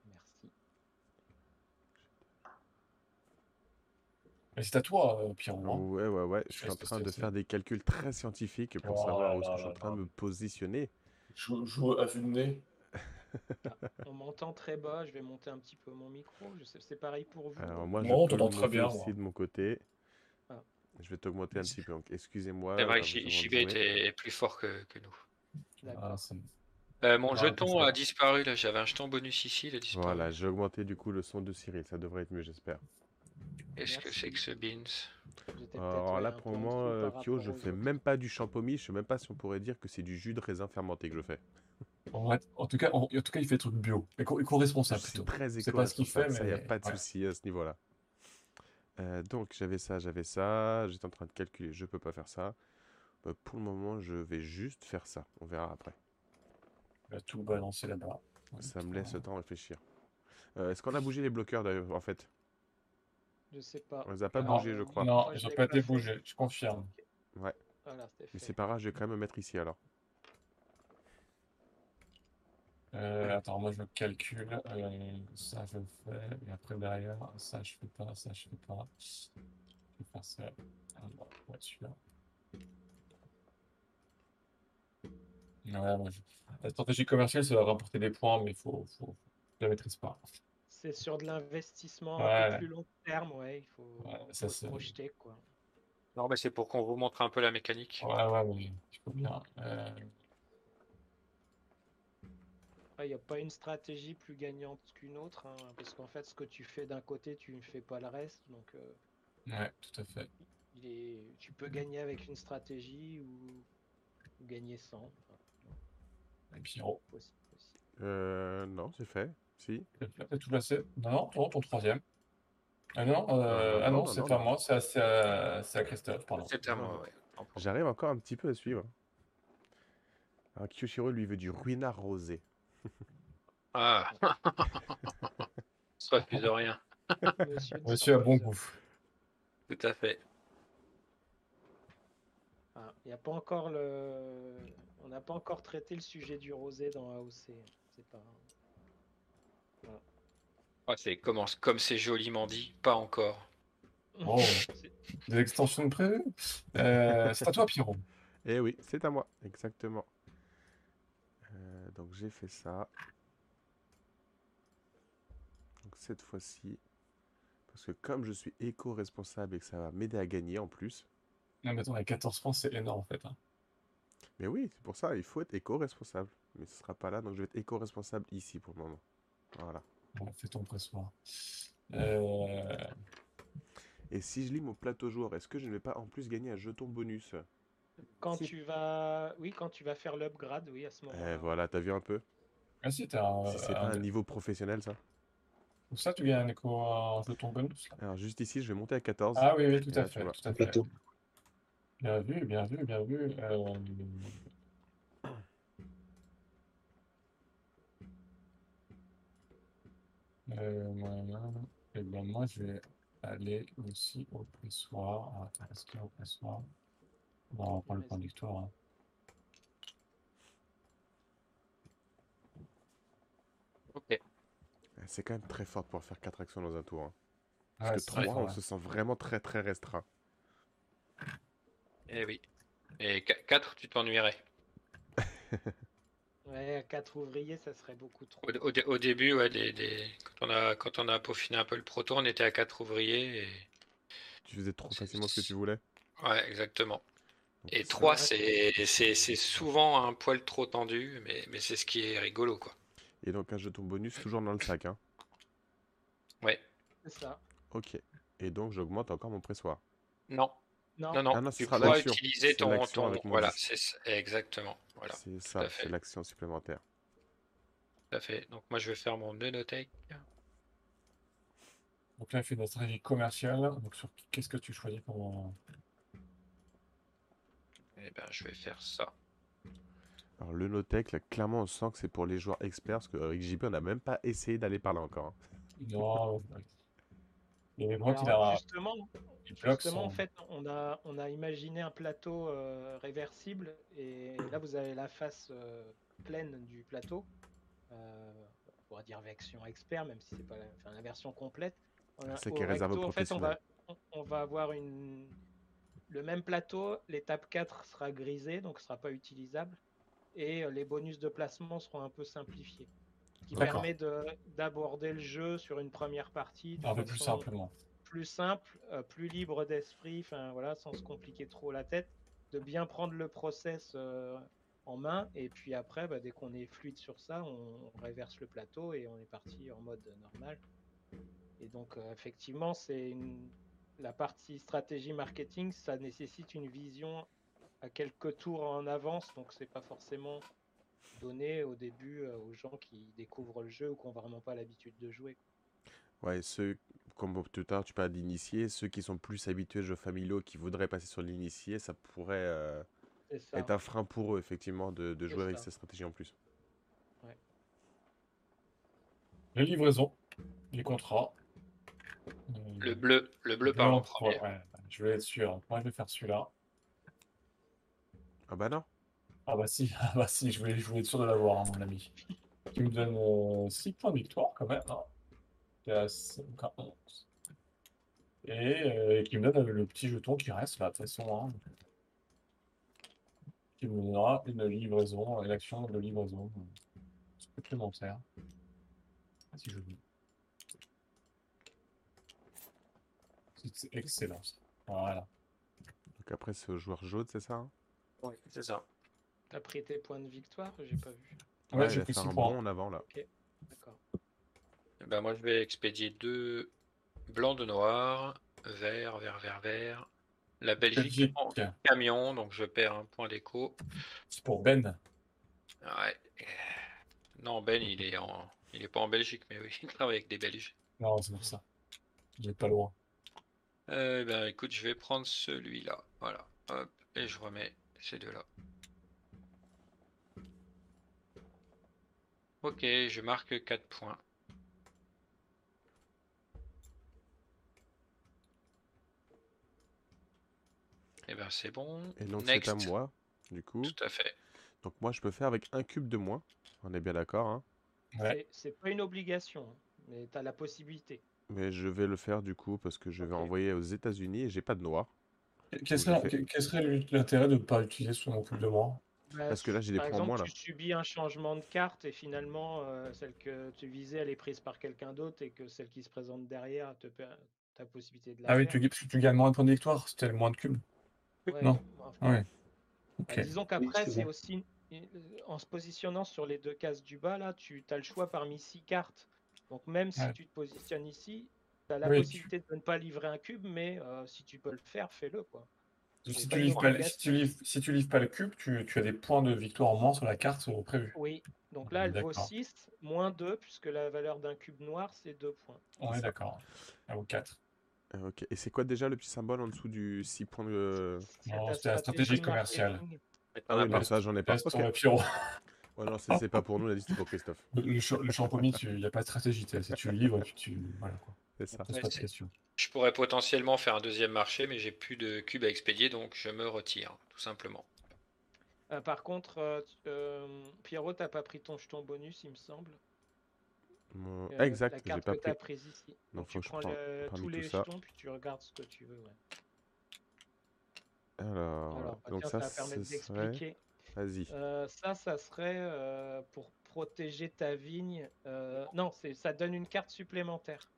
Merci. Mais c'est à toi, euh, Pierrot. hein. Ouais, ouais, ouais. Je suis en Qu'est-ce que train c'est de faire des calculs très scientifiques pour Oh savoir où là est-ce que je suis là en train de me positionner. Je joue à vue de nez. On m'entend très bas, je vais monter un petit peu mon micro. Je sais, c'est pareil pour vous. Alors moi, je Non, on peux le t'entend très monter bien, aussi moi. de mon côté. Ah. Je vais t'augmenter un petit peu. Donc, excusez-moi. C'est vrai euh, que était est plus fort que, que nous. D'accord. Ah, Euh, mon Ah, jeton a disparu là. J'avais un jeton bonus ici, il a disparu. Voilà, j'ai augmenté du coup le son de Cyril. Ça devrait être mieux, j'espère. Qu'est-ce que c'est que ce beans Alors là, ouais, pour le en moment, rapport je fais autres. même pas du champomis. Je sais même pas si on pourrait dire que c'est du jus de raisin fermenté que je fais. En, vrai, en tout cas, en, en tout cas, il fait des trucs bio. Éco- Éco-responsable C'est plutôt. très C'est pas ce qu'il fait, éco-responsable, ça, y a mais pas de voilà. souci à ce niveau-là. Euh, donc j'avais ça, j'avais ça. J'étais en train de calculer. Je peux pas faire ça. Bah, pour le moment, je vais juste faire ça. On verra après. Il va tout balancer là-bas. Ça me laisse le temps de réfléchir. Euh, Est-ce qu'on a bougé les bloqueurs d'ailleurs en fait? Je sais pas. On les a pas Non, bougés, je crois. Non, ils ont pas été bougés, je confirme. Ouais. Voilà, Mais c'est pas grave, je vais quand même me mettre ici alors. Euh, attends, moi je calcule. euh, ça je fais. Et après derrière, ça je fais pas, ça je fais pas. Je vais faire ça. Bon, ouais, celui-là. Ouais, moi, je- La stratégie commerciale, ça va rapporter des points, mais il faut, faut... Je la maîtrise pas. C'est sur de l'investissement un Ouais. peu plus long terme, ouais. Il faut, Ouais, faut ça, se projeter, quoi. Non, mais c'est pour qu'on vous montre un peu la mécanique. Ouais, ouais, mais il faut bien. euh, Il n'y a pas une stratégie plus gagnante qu'une autre, hein, parce qu'en fait, ce que tu fais d'un côté, tu ne fais pas le reste. Donc, euh, Ouais, tout à fait. il est... tu peux gagner avec une stratégie ou, ou gagner sans. Enfin, Et Pierrot, possi- possible. Euh, non, c'est fait. Si. t'as t'as tout placé? Non, non, ton, ton troisième. Ah non, euh, Euh, ah non, non, non, c'est pas non. moi, c'est à, c'est à- c'est à Christophe, pardon. C'était à moi, ouais. J'arrive encore un petit peu à suivre. Alors Kyoshiro lui veut du ruinard rosé. Ah plus de rien. Monsieur, a bon goût. Tout à fait. Ah, Il n'y a pas encore le. On n'a pas encore traité le sujet du rosé dans AOC. C'est pas. Ah, c'est comme c'est joliment dit, pas encore. Oh, des extensions prévues? Euh, c'est à toi, Pierrot. Eh oui, c'est à moi, exactement. Euh, donc j'ai fait ça. Donc cette fois-ci, Parce que comme je suis éco-responsable et que ça va m'aider à gagner en plus. Non, mais attends, avec 14 francs, c'est énorme en fait. hein. Mais oui, c'est pour ça, il faut être éco-responsable. Mais ce sera pas là, donc je vais être éco-responsable ici pour le moment. Voilà. Bon, fais ton pressoir. Euh, Et si je lis mon plateau joueur, est-ce que je ne vais pas en plus gagner un jeton bonus? Quand Si. tu vas, oui, quand tu vas faire l'upgrade, oui, à ce Eh moment-là. voilà, t'as vu un peu? Ah si, t'as un, Si c'est pas un- un niveau professionnel ça. Pour ça, tu gagnes un écho, un jeton bonus. là. Alors juste ici, je vais monter à 14. Ah oui, oui, tout à là, fait, tout à fait. Plateau. Bien vu, bien vu, bien vu. Euh, euh, voilà. Et ben moi, je vais aller aussi au pressoir. Ah, est-ce qu'il y a au pressoir? Bon, on va prendre le point de victoire. hein. Ok. Eh, C'est quand même très fort pour faire 4 actions dans un tour. hein. Parce que très 3, fort, on ouais. se sent vraiment très très restreint. Eh oui. Et 4, tu t'ennuierais. Ouais, à 4 ouvriers, ça serait beaucoup trop. Au, au dé- au début, ouais, des- des- Quand, on a, quand on a peaufiné un peu le proto, on était à 4 ouvriers. Et... Tu faisais trop facilement ce que tu voulais. Ouais, exactement. Donc, Et ça- 3, vrai c'est souvent un poil trop tendu, mais, mais c'est ce qui est rigolo, quoi. Et donc un jeton bonus toujours dans le sac. Hein. Ouais. C'est ça. Ok. Et donc j'augmente encore mon pressoir. Non, Non, non, non. Ah non, tu sera pourras utiliser ton. ton- Voilà, 10. c'est exactement. Voilà, tout C'est ça, c'est l'action supplémentaire. à fait. Donc moi, je vais faire mon Nenotech. Donc là, il fait de la stratégie commerciale. Donc sur qu'est-ce que tu choisis pour... Et ben, je vais faire ça. Alors le Notech, là, clairement on sent que c'est pour les joueurs experts, parce qu'avec JP on n'a même pas essayé d'aller par là encore. hein. Non, a... justement, il en fait, on a, on a imaginé un plateau euh, réversible et là, vous avez la face euh, pleine du plateau. Euh, on pourra dire version expert, même si c'est pas la, enfin, la version complète. C'est au qui est réservé aux recto, en fait, on va, professionnels. on, on va avoir une, le même plateau. L'étape 4 sera grisée, donc ce sera pas utilisable. Et euh, les bonus de placement seront un peu simplifiés. Qui permet de- d'aborder le jeu sur une première partie de un peu plus simplement. plus simple, euh, plus libre d'esprit, enfin voilà, sans se compliquer trop la tête, de bien prendre le process euh, en main, et puis après, bah, dès qu'on est fluide sur ça, on, on réverse le plateau et on est parti en mode normal. Et donc euh, effectivement, c'est une... la partie stratégie marketing, ça nécessite une vision à quelques tours en avance, donc c'est pas forcément donné au début euh, aux gens qui découvrent le jeu ou qui n'ont vraiment pas l'habitude de jouer. Ouais, ceux, comme tout à l'heure tu parles d'initiés, ceux qui sont plus habitués aux jeux familiaux, qui voudraient passer sur l'initié, ça pourrait euh, ça. être un frein pour eux effectivement de, de jouer avec ça. ces stratégies en plus. Les livraisons, les contrats. Euh, Le bleu, le bleu par en non, premier. ouais, ouais, je vais être sûr. Moi, je vais faire celui-là. Ah bah non Ah bah si, ah bah si, je voulais, je voulais être sûr de l'avoir, hein, mon ami. Qui me donne 6 points de victoire quand même. Hein. Il y a 5 à 11. Et euh, qui me donne le petit jeton qui reste là, de toute façon. hein. Qui me donnera une livraison, une action de livraison euh, supplémentaire. Si je veux. C'est- excellent. Voilà. Donc après c'est au joueur jaune, c'est ça hein? Oui, c'est ça. T'as pris tes points de victoire J'ai pas vu. Ouais, Ouais, il j'ai pris faire 6 un points. bond en avant là. D'accord. Eh Ben moi, je vais expédier deux blancs de noir, vert, vert, vert, vert. La Belgique en camion, donc je perds un point d'écho. C'est pour Ben. Ouais. Non, Ben, il est en, il est pas en Belgique, mais oui, il travaille avec des Belges. Non, c'est pour ça. Vous êtes pas loin. Euh, ben écoute, je vais prendre celui-là. Voilà. Hop, et je remets ces deux-là. Ok, je marque 4 points. Et ben c'est bon. Et donc c'est à moi, du coup. Tout à fait. Donc moi je peux faire avec un cube de moins. On est bien d'accord, hein Ouais. C'est- pas une obligation, mais t'as la possibilité. Mais je vais le faire du coup parce que je vais envoyer aux États-Unis et j'ai pas de noir. Quel serait, quel- quel serait l'intérêt de ne pas utiliser son coupe de moi Bah, Parce que là, j'ai des par points exemple, moins, là. tu subis un changement de carte et finalement, euh, celle que tu visais, elle est prise par quelqu'un d'autre et que celle qui se présente derrière te ta possibilité de la Ah oui, tu, parce que tu gagnes moins de points de victoire, c'était le moins de cubes. Ouais, non? enfin, Ouais. bah, Ok. disons qu'après, c'est aussi euh, en se positionnant sur les deux cases du bas, là, tu as le choix parmi six cartes. Donc même si Ouais. tu te positionnes ici, tu as la Oui, tu- possibilité de ne pas livrer un cube, mais euh, si tu peux le faire, fais-le. quoi. Si C'est tu, livres pas, le- si, tu livres, si tu livres pas le cube, tu, tu as des points de victoire en moins sur la carte euh, prévue. Oui, donc là, elle vaut D'accord. 6, moins 2, puisque la valeur d'un cube noir, c'est 2 points. On est d'accord. Ah, ou 4. Euh, ok. Et c'est quoi déjà le petit symbole en dessous du 6 points de. C'est Non, c'était la stratégie commerciale. Ah oui, pas. non, ça j'en ai pas. Le Pierrot. Ouais, non, c'est c'est pas pour nous, on a dit c'était pour Christophe. Le, le, le champomis, il n'y a pas de stratégie. Si tu le livres, tu, tu, voilà, quoi. C'est ça. Ouais, pas de. Je pourrais potentiellement faire un deuxième marché, mais j'ai plus de cubes à expédier, donc je me retire, tout simplement. Euh, par contre, euh, tu- euh, Pierrot, t'as pas pris ton jeton bonus, il me semble. Mon- Euh, exact, La j'ai carte pas que t'as pris. prise ici. Non, Donc faut tu que je prends le- tous les ça. jetons, puis tu regardes ce que tu veux. ouais. Alors, Alors, bah, donc tiens, ça, ça va permettre ce serait. d'expliquer. Vas-y. Euh, ça, ça serait euh, pour protéger ta vigne. euh, Non, c'est ça donne une carte supplémentaire.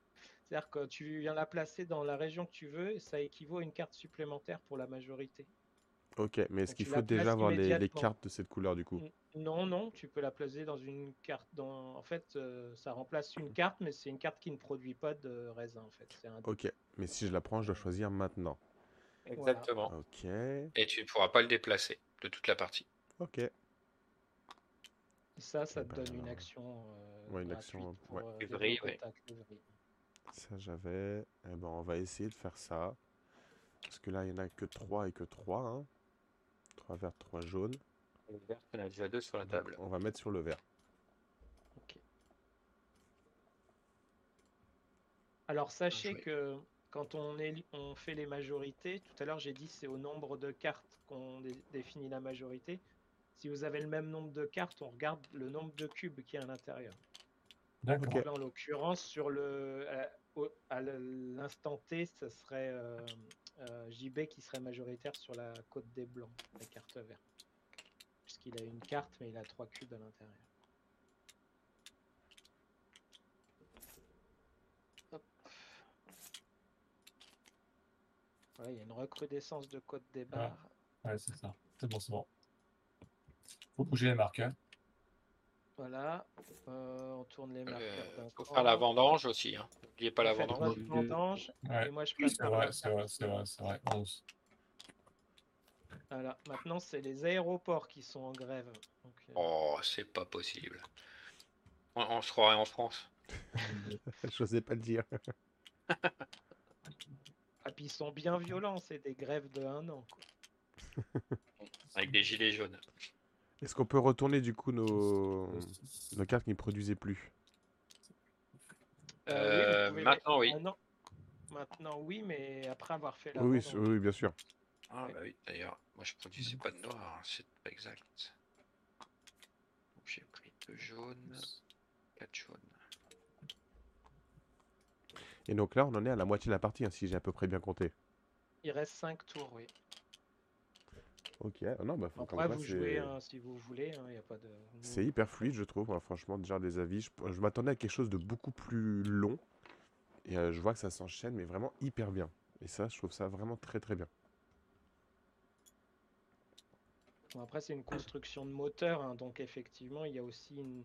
C'est-à-dire que tu viens la placer dans la région que tu veux et ça équivaut à une carte supplémentaire pour la majorité. Ok, mais est-ce qu'il faut déjà avoir les, cartes de cette couleur du coup? Non, non, tu peux la placer dans une carte. Dans... En fait, euh, ça remplace une carte, mais c'est une carte qui ne produit pas de raisin. En fait, c'est un... Ok, mais si je la prends, je dois choisir maintenant. Exactement. Ok, Et tu ne pourras pas le déplacer de toute la partie. ok. Et ça, ça Eh te ben, donne une action. euh, ouais, une gratuite action, pour, ouais. euh, Février, développer ouais. Ça j'avais. Eh ben, on va essayer de faire ça. Parce que là, il n'y en a que 3 et que 3. Hein. 3 verts, 3 jaunes. Le vert, il y en a déjà deux sur la Donc, table. on va mettre sur le vert. Ok. Alors sachez joué. que quand on, on fait les majorités, tout à l'heure j'ai dit c'est au nombre de cartes qu'on dé- définit la majorité. Si vous avez le même nombre de cartes, on regarde le nombre de cubes qui est à l'intérieur. D'accord. En l'occurrence, sur le à, l'instant T, ce serait euh, euh, JB qui serait majoritaire sur la côte des blancs, la carte verte. Puisqu'il a une carte, mais il a trois cubes à l'intérieur. Ouais, il y a une recrudescence de côte des barres. Ouais, c'est ça. C'est bon, c'est bon. Faut bouger les marques. Hein. Voilà. Euh, on tourne les marqueurs Euh, faut cran. faire la vendange aussi. Hein. N'oubliez pas la vendange. vendange. Ouais. Et moi, je C'est prépare vrai, la c'est vrai, c'est vrai, c'est vrai. 11. Voilà, maintenant c'est les aéroports qui sont en grève. Donc, euh, Oh, c'est pas possible. On, on se croirait en France. je n'osais pas le dire. Ah, puis ils sont bien violents, c'est des grèves de un an. quoi. Avec des gilets jaunes. Est-ce qu'on peut retourner du coup nos, nos cartes qui ne produisaient plus? Euh, oui, Euh, maintenant, oui. Ah, non. Maintenant, oui, mais après avoir fait la oui, oui, bien sûr. Ah bah oui, d'ailleurs, moi je produisais pas de noir, hein, c'est pas exact. Donc j'ai pris deux jaunes, quatre jaunes. Et donc là, on en est à la moitié de la partie, hein, si j'ai à peu près bien compté. Il reste 5 tours, oui. Ok, ah non, bah, faut- Après, vous jouez hein, si vous voulez, il n'y a pas de. C'est hyper fluide, je trouve. moi, franchement, déjà des avis. Je, je m'attendais à quelque chose de beaucoup plus long. Et euh, je vois que ça s'enchaîne, mais vraiment hyper bien. Et ça, je trouve ça vraiment très très bien. Bon, après, c'est une construction de moteur, hein, donc effectivement, il y a aussi une,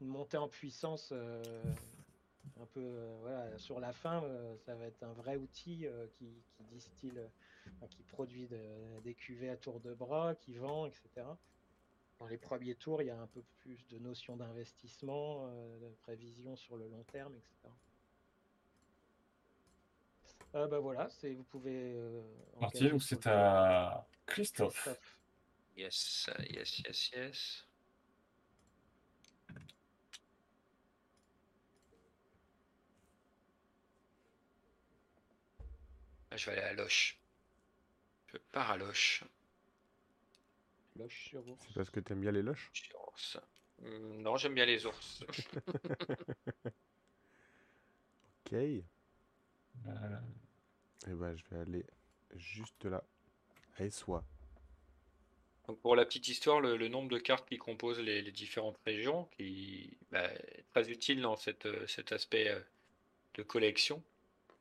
une montée en puissance euh, un peu euh, voilà, sur la fin. euh, ça va être un vrai outil euh, qui, qui distille, euh, qui produit de- des cuvées à tour de bras, qui vend, etc. Dans les premiers tours, il y a un peu plus de notion d'investissement, euh, de prévision sur le long terme, etc. Euh, bah voilà, c'est vous pouvez. euh, Parti, donc c'est à Christophe. Christophe. Yes, yes, yes, yes. Je vais aller à Loche. Je pars à Loche. Loche sur ours. C'est parce que t'aimes bien les loches? Ours. Hum, Non, j'aime bien les ours. Ok. Et Euh, ben, je vais aller juste là. À Essois. Donc pour la petite histoire, le, le nombre de cartes qui composent les, les différentes régions, qui bah, est très utile dans cette, euh, cet aspect euh, de collection.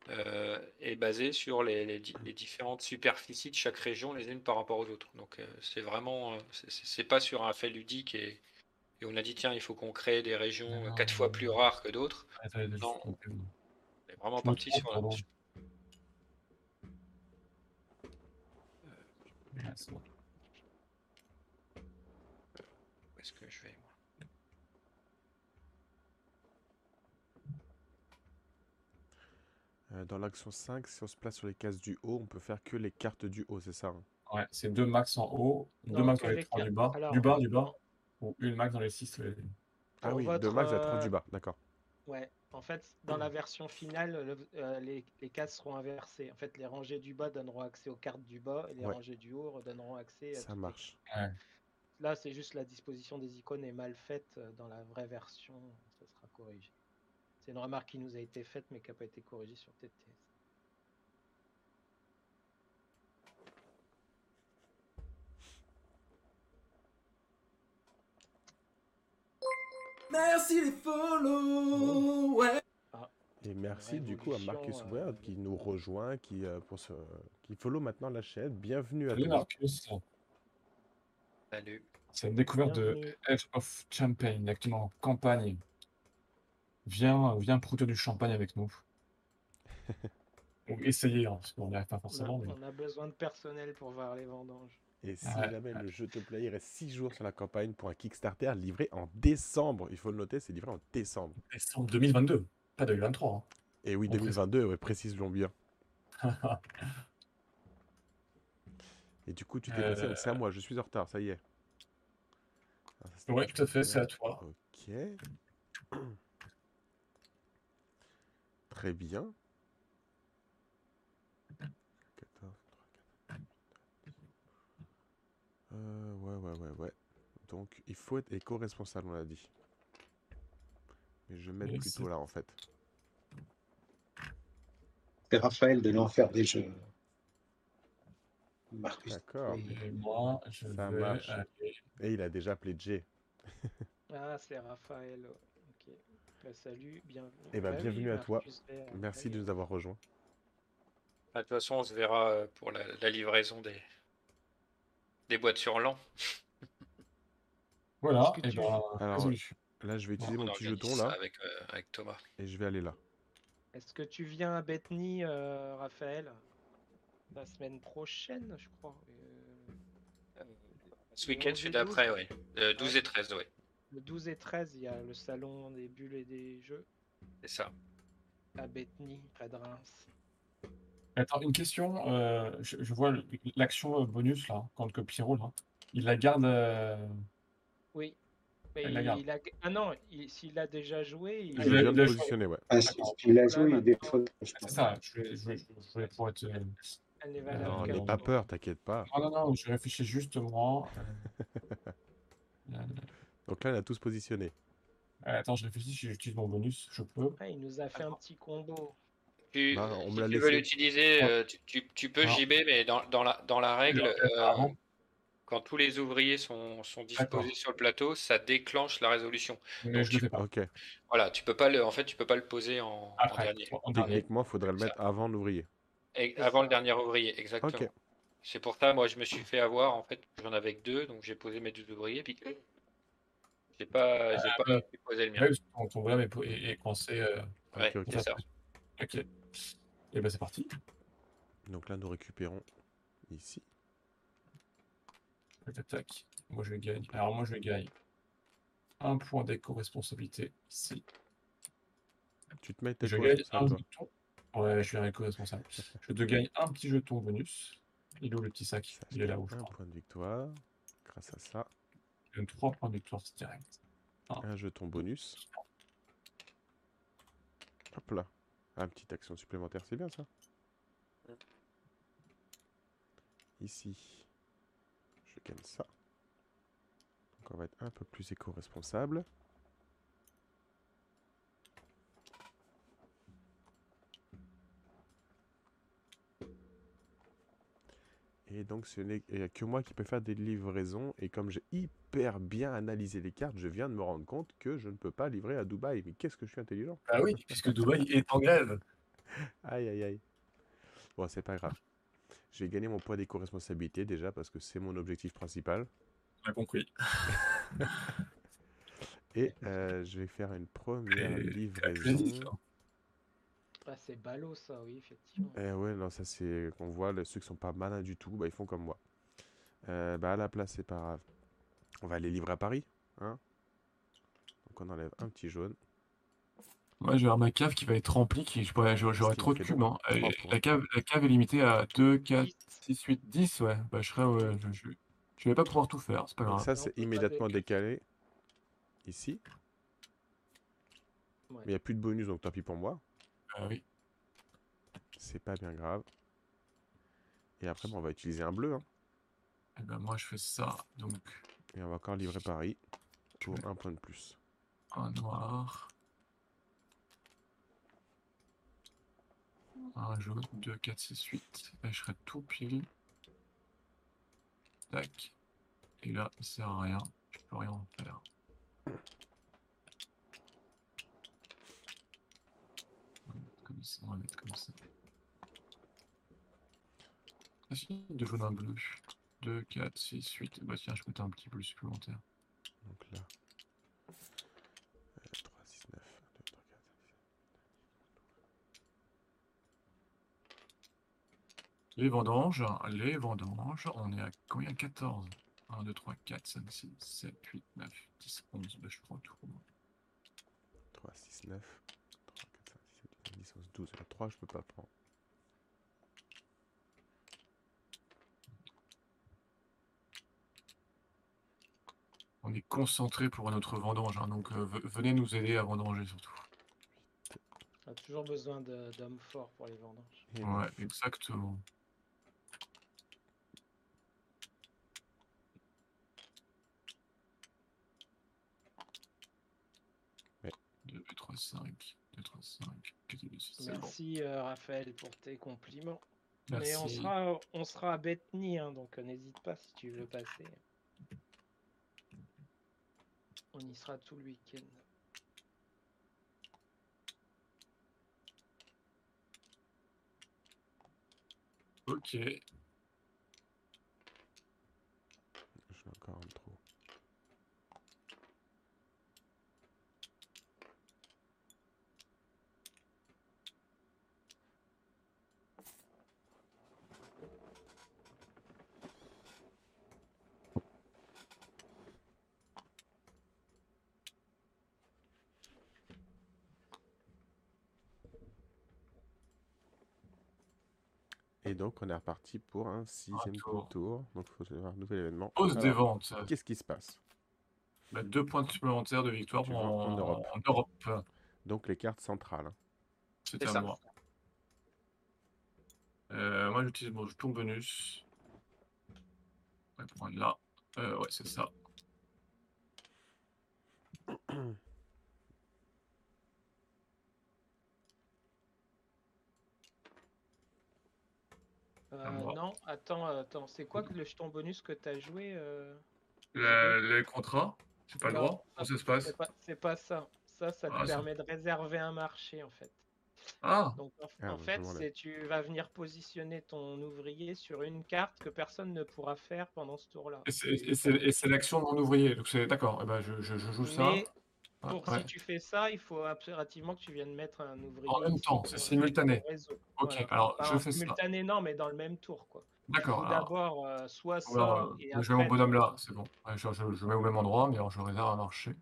Euh, est basé sur les, les di- les différentes superficies de chaque région les unes par rapport aux autres. Donc euh, c'est vraiment, euh, c'est- pas sur un fait ludique et, et on a dit tiens il faut qu'on crée des régions Non, quatre fois plus rares que d'autres. Non. On est vraiment parti sur la. pardon. Ouais, c'est bon. Où est-ce que je vais moi Euh, dans l'action 5, si on se place sur les cases du haut, on peut faire que les cartes du haut, c'est ça hein? Ouais, c'est deux max en haut, deux max dans les les trois du cartes. bas, Alors- du bas, du bas, ou une max dans les six. les- Ah Pour oui, de votre, max à 30 euh, du bas, d'accord. Ouais, en fait, dans la version finale, le- euh, les, les cases seront inversées. En fait, les rangées du bas donneront accès aux cartes du bas et les Ouais. rangées du haut redonneront accès à Ça marche. Là, c'est juste la disposition des icônes est mal faite. Dans la vraie version, ça sera corrigé. C'est une remarque qui nous a été faite, mais qui n'a pas été corrigée sur TTS. Merci les follow ouais. Et merci du coup à Marcus Ward euh, qui nous rejoint, qui, euh, pour ce... qui follow maintenant la chaîne. Bienvenue à Salut toi. Marcus, Salut. c'est une découverte de. Edge of Champagne, exactement, campagne. Viens, viens prouter du champagne avec nous. Ou essayer, hein, parce qu'on n'y arrive pas On a, forcément. mais- on a besoin de personnel pour voir les vendanges. Et si Ouais, jamais le jeu te plaît, il reste 6 jours sur la campagne pour un Kickstarter livré en décembre. Il faut le noter, c'est livré en décembre. Décembre 2022, pas 2023. Et oui, On précise. 2022, ouais, précise-le bien. hein. Et du coup, tu t'es passé, Euh, donc c'est à moi, je suis en retard, ça y est. Ah, ça, ouais, tout à fait, c'est à toi. Ok. Très bien. 14, 3, 4. Euh, ouais, ouais, ouais, ouais. Donc, il faut être éco-responsable, on l'a dit. Mais je Oui, plutôt là, en fait. C'est Raphaël de l'enfer des jeux. D'accord. Et il a déjà Jay. Ah, c'est Raphaël. Bah, salut, bienvenue. Eh ben, Bah bienvenue à toi. Vert, Merci de nous avoir rejoints. Ah, De toute façon, on se verra euh, pour la, la livraison des, des boîtes sur l'an. Voilà, Est-ce que et tu- ben, Alors. Là, je vais utiliser On mon petit jeton, là, avec, euh, avec Thomas. et je vais aller là. Est-ce que tu viens à Bethany, euh, Raphaël La semaine prochaine, je crois. Euh, Ce week-end, 11 et celui d'après, 12. oui. Euh, 12 et 13, oui. Le 12 et 13, il y a le salon des bulles et des jeux C'est ça. à Bethany, près de Reims. Attends, une question. euh, je, je vois l'action euh, bonus, là, quand que Pierrot, là, il la garde. euh, Oui. Mais il, la garde. il a... Ah non, il- s'il a déjà joué, il... Il a- il joué. positionner, ouais. Ah, si D'accord. il a joué, il des maintenant- fois. je C'est ça, je voulais, je voulais- je voulais pour être. euh, est Non, n'aie on pas peur, t'inquiète pas. Non, non, non, je réfléchis juste moi. Donc là, on a tous positionné. euh, attends, je réfléchis si j'utilise mon bonus, je peux. Ah, il nous a fait un petit combo. Tu, Bah, on me si l'a tu veux l'utiliser, Ouais. euh, tu, tu- tu peux Alors. JB, mais dans, dans la, dans la règle, euh, quand tous les ouvriers sont, disposés sur le plateau, ça déclenche la résolution. Mais Donc, je le tu- fais pas. Ok. Voilà, tu peux pas le, en fait, tu peux pas le poser en, Après, dernier. en dernier. Techniquement, il faudrait le Ça. mettre avant l'ouvrier. Avant le dernier ouvrier, exactement. C'est pour ça, moi, je me suis fait avoir. En fait, j'en avais que deux, donc j'ai posé mes deux ouvriers, puis j'ai pas, j'ai Ah, pas oui. pu poser le mien. Que ton, bonhomme est, est, coincé. euh, Ouais, Ok, ok. c'est ça. Ok. Et ben c'est parti. Donc là, nous récupérons ici. Tac, tac. Moi je gagne. Alors moi je gagne un point d'éco-responsabilité ici. Tu te mets Je tes gagne un jeton. Ouais, je suis un éco-responsable. Je te gagne un petit jeton bonus. Il est où le petit sac? Ça Il est là-haut, je un point de victoire. Grâce à ça, Donne 3 points de victoire direct. un jeton bonus. Hop là. Un petite action supplémentaire, c'est bien ça. Ici, je gagne ça. Donc on va être un peu plus éco-responsable. Et donc, ce n'est il y a que moi qui peux faire des livraisons. Et comme j'ai hyper bien analysé les cartes, je viens de me rendre compte que je ne peux pas livrer à Dubaï. Mais qu'est-ce que je suis intelligent? Ah oui, puisque Dubaï est en grève. Aïe, aïe, aïe. Bon, c'est pas grave. Je vais gagner mon poids d'éco-responsabilité déjà parce que c'est mon objectif principal. On a compris. Et euh, je vais faire une première Et- livraison. Ah, c'est ballot ça, oui, effectivement. Eh ouais, non, ça c'est qu'on voit, les- ceux qui sont pas malins du tout, bah, ils font comme moi. Euh, bah à la place, c'est pas grave. On va les livrer à Paris, hein. Donc on enlève un petit jaune. Moi, j'ai ma cave qui va être remplie. Qui, je qui me trop de cubes. hein. Points. la, cave, la cave est limitée à 2, 4, Dix. 6, 8, 10. Ouais, bah, je serais. ouais, je, je, je vais pas pouvoir tout faire. C'est pas Donc grave. ça c'est immédiatement dé- décalé ici. Ouais. Mais il n'y a plus de bonus, donc tant pis pour moi. Ah oui. C'est pas bien grave. Et après, on va utiliser un bleu, hein. Et ben, moi, je fais ça. Donc, Et on va encore livrer Paris pour un point de plus. un noir. Un jaune, 2, 4, 6, 8. Là, je serai tout pile. Tac. Et là, il sert à rien. Je peux rien en faire. On va mettre comme ça, on va mettre comme ça. Ah si, deux jaunes, un bleu. 2, 4, 6, 8. Bah tiens, je peux mettre un petit bleu supplémentaire. Donc là. euh, 3, 6, 9, 1, 2, 3, 4, 5, 6. Les vendanges, les vendanges, on est à combien? 14 1, 2, 3, 4, 5, 6, 7, 8, 9, 10, 11, bah, je prends tout. 3, 6, 9, 3, 4, 5, 6, 7, 8, 9, 10, 11, 12. Le 3, je peux pas prendre. On est concentré pour notre vendange, hein, donc euh, ve- venez nous aider à vendanger surtout. On a toujours besoin d'hommes forts pour les vendanges. Et Ouais, neuf. exactement. Ouais. 2, 3, 5, 2, 3, 5, 4, 2, 6, c'est bon. Merci euh, Raphaël pour tes compliments. Mais on sera, on sera à Bethany, hein, donc euh, n'hésite pas si tu veux passer. On y sera tout le week-end. Ok. Je vais encore en trop. Et donc, on est reparti pour un sixième tour. tour. Donc, il faut avoir un nouvel événement. Pause des ventes. Qu'est-ce qui se passe? Bah, deux points supplémentaires de victoire en, en Europe. en Europe. Donc, les cartes centrales. C'est C'est à ça. moi. Euh, moi, j'utilise mon jeton bonus. On va prendre là. Euh, ouais, c'est ça. Euh, non, attends, attends, c'est quoi que le jeton bonus que tu as joué euh Le- les contrats, j'ai pas le droit. Comment ça se passe? C'est pas, ça. Ça, ça te Ah, ça- permet de réserver un marché en fait. Ah, Donc en, Ah, en je fait, c'est tu vas venir positionner ton ouvrier sur une carte que personne ne pourra faire pendant ce tour-là. et c'est- l'action de mon ouvrier. Donc c'est d'accord. Eh ben, je, je- je joue ça. Mais pour ouais. si tu fais ça, il faut impérativement que tu viennes mettre un ouvrier. En même temps, pour, c'est euh, simultané. réseau. Ok, Voilà. alors je fais ça. simultané, non, mais dans le même tour, quoi. D'accord. d'abord euh, soit ça alors, et je mets mon bonhomme là, c'est bon. Ouais, je, je- je mets au même endroit, mais alors je réserve un marché.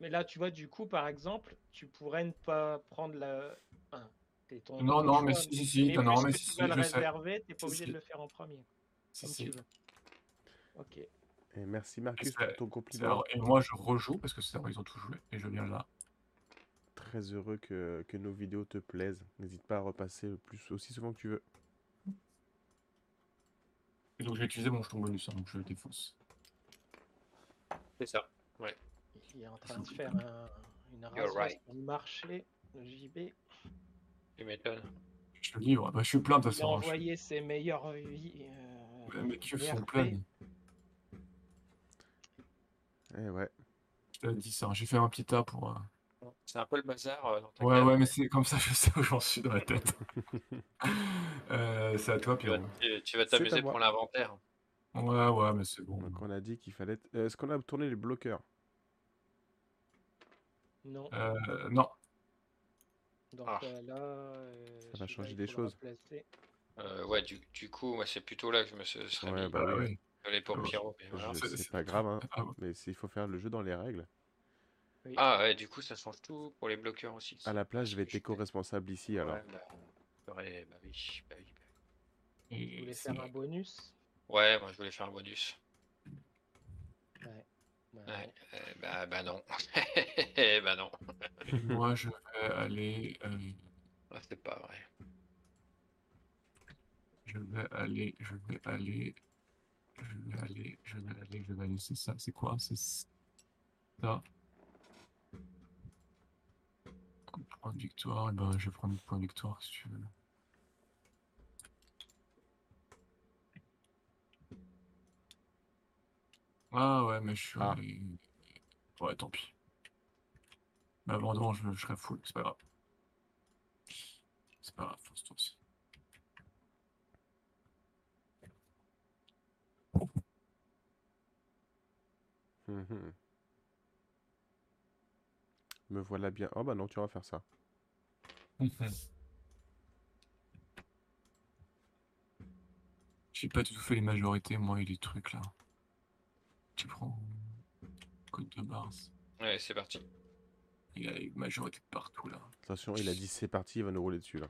Mais là, tu vois, du coup, par exemple, tu pourrais ne pas prendre la. Enfin, c'est ton, Non, ton non, mais si, si, si, non, mais si, tu si, vas le je sais. réserver, t'es pas Si, obligé si. de le faire en premier. Si, Comme si. tu veux. Ok. Et merci Marcus pour ton compliment. alors, et moi, je rejoue parce que c'est ils ont tout joué et je viens là. Très heureux que, que nos vidéos te plaisent. N'hésite pas à repasser le plus aussi souvent que tu veux. Et donc, je vais utiliser mon jeton bonus, hein, donc je le défonce. C'est ça. Il est en train de faire un- une race right. marché, le JB. Tu m'étonnes. Je te livre. Bah, je suis plein de toute Il a façon. hein, je- envoyé ses meilleures vies. euh, Ouais, Mes cuves sont pleines. Eh ouais. Je te dis ça. J'ai fait un petit tas pour. euh, C'est un peu le bazar euh, dans ta Ouais, cave. ouais, mais c'est comme ça, je sais où j'en suis dans la tête. Euh, c'est à toi, Tu vas, Pierrot. tu- tu vas C'est à t'amuser moi. pour l'inventaire. Ouais, ouais, mais c'est bon. Donc on a dit qu'il fallait. Euh, Est-ce qu'on a tourné les bloqueurs? Non. Euh, non. Dans Ah. cas-là, euh, Ça va celui-là, changer il des choses. Euh, ouais, du, du coup, moi, c'est plutôt là que je me se- serais Ouais, mis. bah Bah oui. oui. Désolé pour Pierrot. mais voilà. Je- c'est- pas grave, hein. Ah. Mais il faut faire le jeu dans les règles. Ah ouais, du coup, ça change tout pour les bloqueurs aussi. À la place, je vais être éco-responsable ici alors. Ouais, bah, j'aurais- bah oui, bah oui. bah Et faire un bonus? Ouais, moi, je voulais faire un bonus. Ouais. Bah, Ouais, euh, bah, bah non. Bah non. Moi, je vais aller. euh, Ah, c'est pas vrai. Je vais aller, je vais aller, je vais aller, je vais aller, je vais aller. C'est ça, c'est quoi? C'est ça? Point de victoire, et ben je vais prendre le point de victoire si tu veux. Ah ouais, mais je suis Ah. Ouais, tant pis. Mais avant, je, je serai full, c'est pas grave. C'est pas grave, faut se tourner. Mhm. Me voilà bien. Oh bah non, tu vas faire ça. J'ai pas du tout fait les majorités, moi, et les trucs là. Tu prends code de base. Ouais, c'est parti. Il y a les majorités de partout là. Attention, il a dit c'est parti, il va nous rouler dessus là.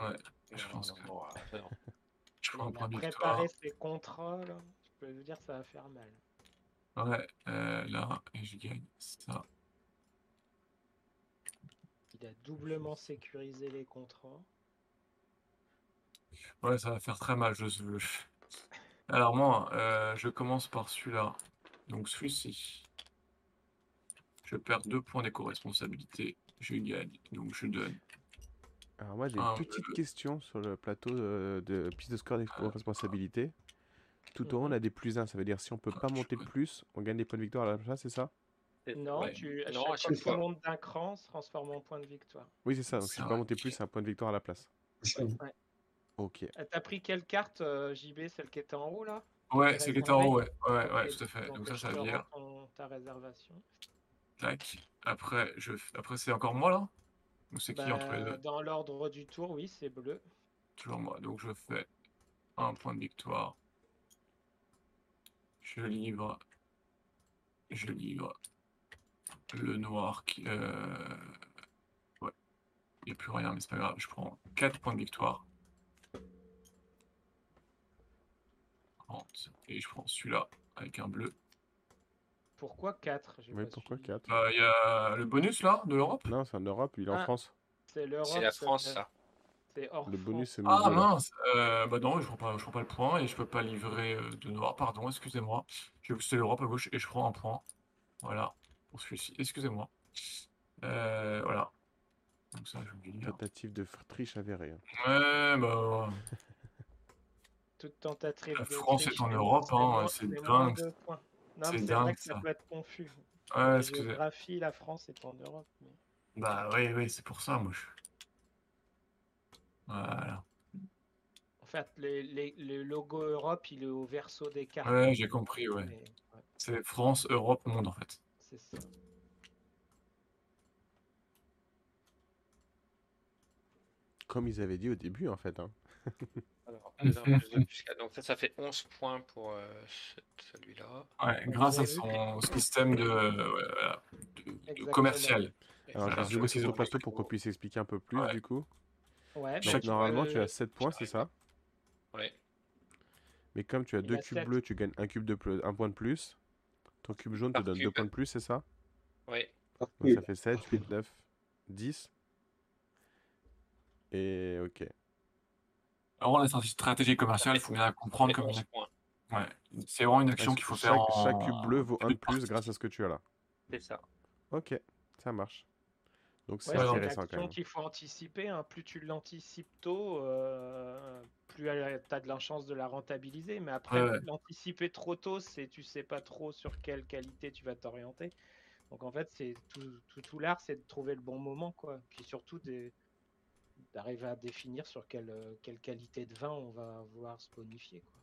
Ouais, je Non, pense non, que non, ah, non. je prends un préparé ses contrats, là. Je peux vous dire, ça va faire mal. Ouais, euh, là, et je gagne ça. Il a doublement sécurisé les contrats. Ouais, ça va faire très mal, je je- Alors moi, euh, je commence par celui-là. Donc celui-ci. Je perds deux points d'éco-responsabilité. Je gagne, donc je donne. Alors moi j'ai une petite question sur le plateau euh, de piste de score d'éco-responsabilité. Tout au long on a des plus 1, ça veut dire si on peut pas monter de plus, on gagne des points de victoire à la place, c'est ça? Non, Ouais. tu, à Non, chaque fois chaque que tu montes d'un cran, se transforme en point de victoire. Oui c'est ça, donc si je peux pas monter plus, c'est un point de victoire à la place. Ok. Euh, T'as pris quelle carte, euh, JB, celle qui était en haut, là? Ouais, c'est qui était en haut, ouais. Ouais, tout à fait. Donc ça, ça ton- ta réservation? Tac. Après, je... Après c'est encore moi là? Ou c'est qui entre les Bah, deux? dans l'ordre du tour, oui, c'est bleu. Toujours moi. Donc je fais un point de victoire. Je livre. Je livre. Le noir qui. Euh... Ouais. Il n'y a plus rien, mais c'est pas grave. Je prends 4 points de victoire. 30. Et je prends celui-là avec un bleu. Pourquoi 4 Oui, pourquoi 4 Bah, Il y a le bonus là de l'Europe? Non, c'est en Europe, il est en Ah. France. C'est l'Europe. C'est la France, ça. C'est hors Le bonus c'est Ah mince, euh, bah non, je prends pas, je prends pas le point et je peux pas livrer euh, de noir, pardon, excusez-moi. Je c'est l'Europe à gauche et je prends un point. Voilà, pour celui-ci, excusez-moi. Euh, voilà. Donc ça, je lire. Tentative de triche avérée. hein. Ouais, bah, Toute tentative La de France triche, est en c'est Europe, hein, c'est dingue. Non, C'est mais c'est dingue, vrai que ça ça. peut être confus. ouais, La géographie, la France est en Europe. mais- Bah oui, oui, c'est pour ça, moi. Je... Voilà. En fait, les, les- le logo Europe, il est au verso des cartes. Ouais, j'ai compris, ouais. C'est France, Europe, monde en fait. c'est ça. Comme ils avaient dit au début en fait. hein. Alors. Donc ça, ça fait 11 points pour euh, ce- celui-là. Ouais, grâce à son système de, Exactement. commercial. Alors je vais zoomer c'est sur plateau pour qu'on puisse expliquer un peu plus Ouais. du coup. Ouais, Donc normalement tu as 7 points, c'est ça? Ouais. Mais comme tu as Il deux a cubes sept. bleus, tu gagnes un cube de plus, un point de plus. Ton cube jaune te Par donne deux cube. points de plus, c'est ça? Ouais. Donc ça fait 7, 8, 9, 10. Et ok. Alors, la stratégie commerciale, il faut bien comprendre comme 11 une... points. ouais, c'est vraiment une action qu'il faut chaque, faire en... chaque cube bleu vaut en un de deux plus grâce à ce que tu as là. C'est ça. Ok, ça marche. Donc c'est Ouais, une intéressant quand action même. qu'il faut anticiper. hein. Plus tu l'anticipes tôt, euh, plus tu as de la chance de la rentabiliser. Mais après, Ouais, ouais. l'anticiper trop tôt, c'est tu sais pas trop sur quelle qualité tu vas t'orienter. Donc en fait, c'est tout, tout, tout l'art, c'est de trouver le bon moment, quoi. Puis surtout d'arriver à définir sur quelle, quelle qualité de vin on va vouloir se bonifier, quoi.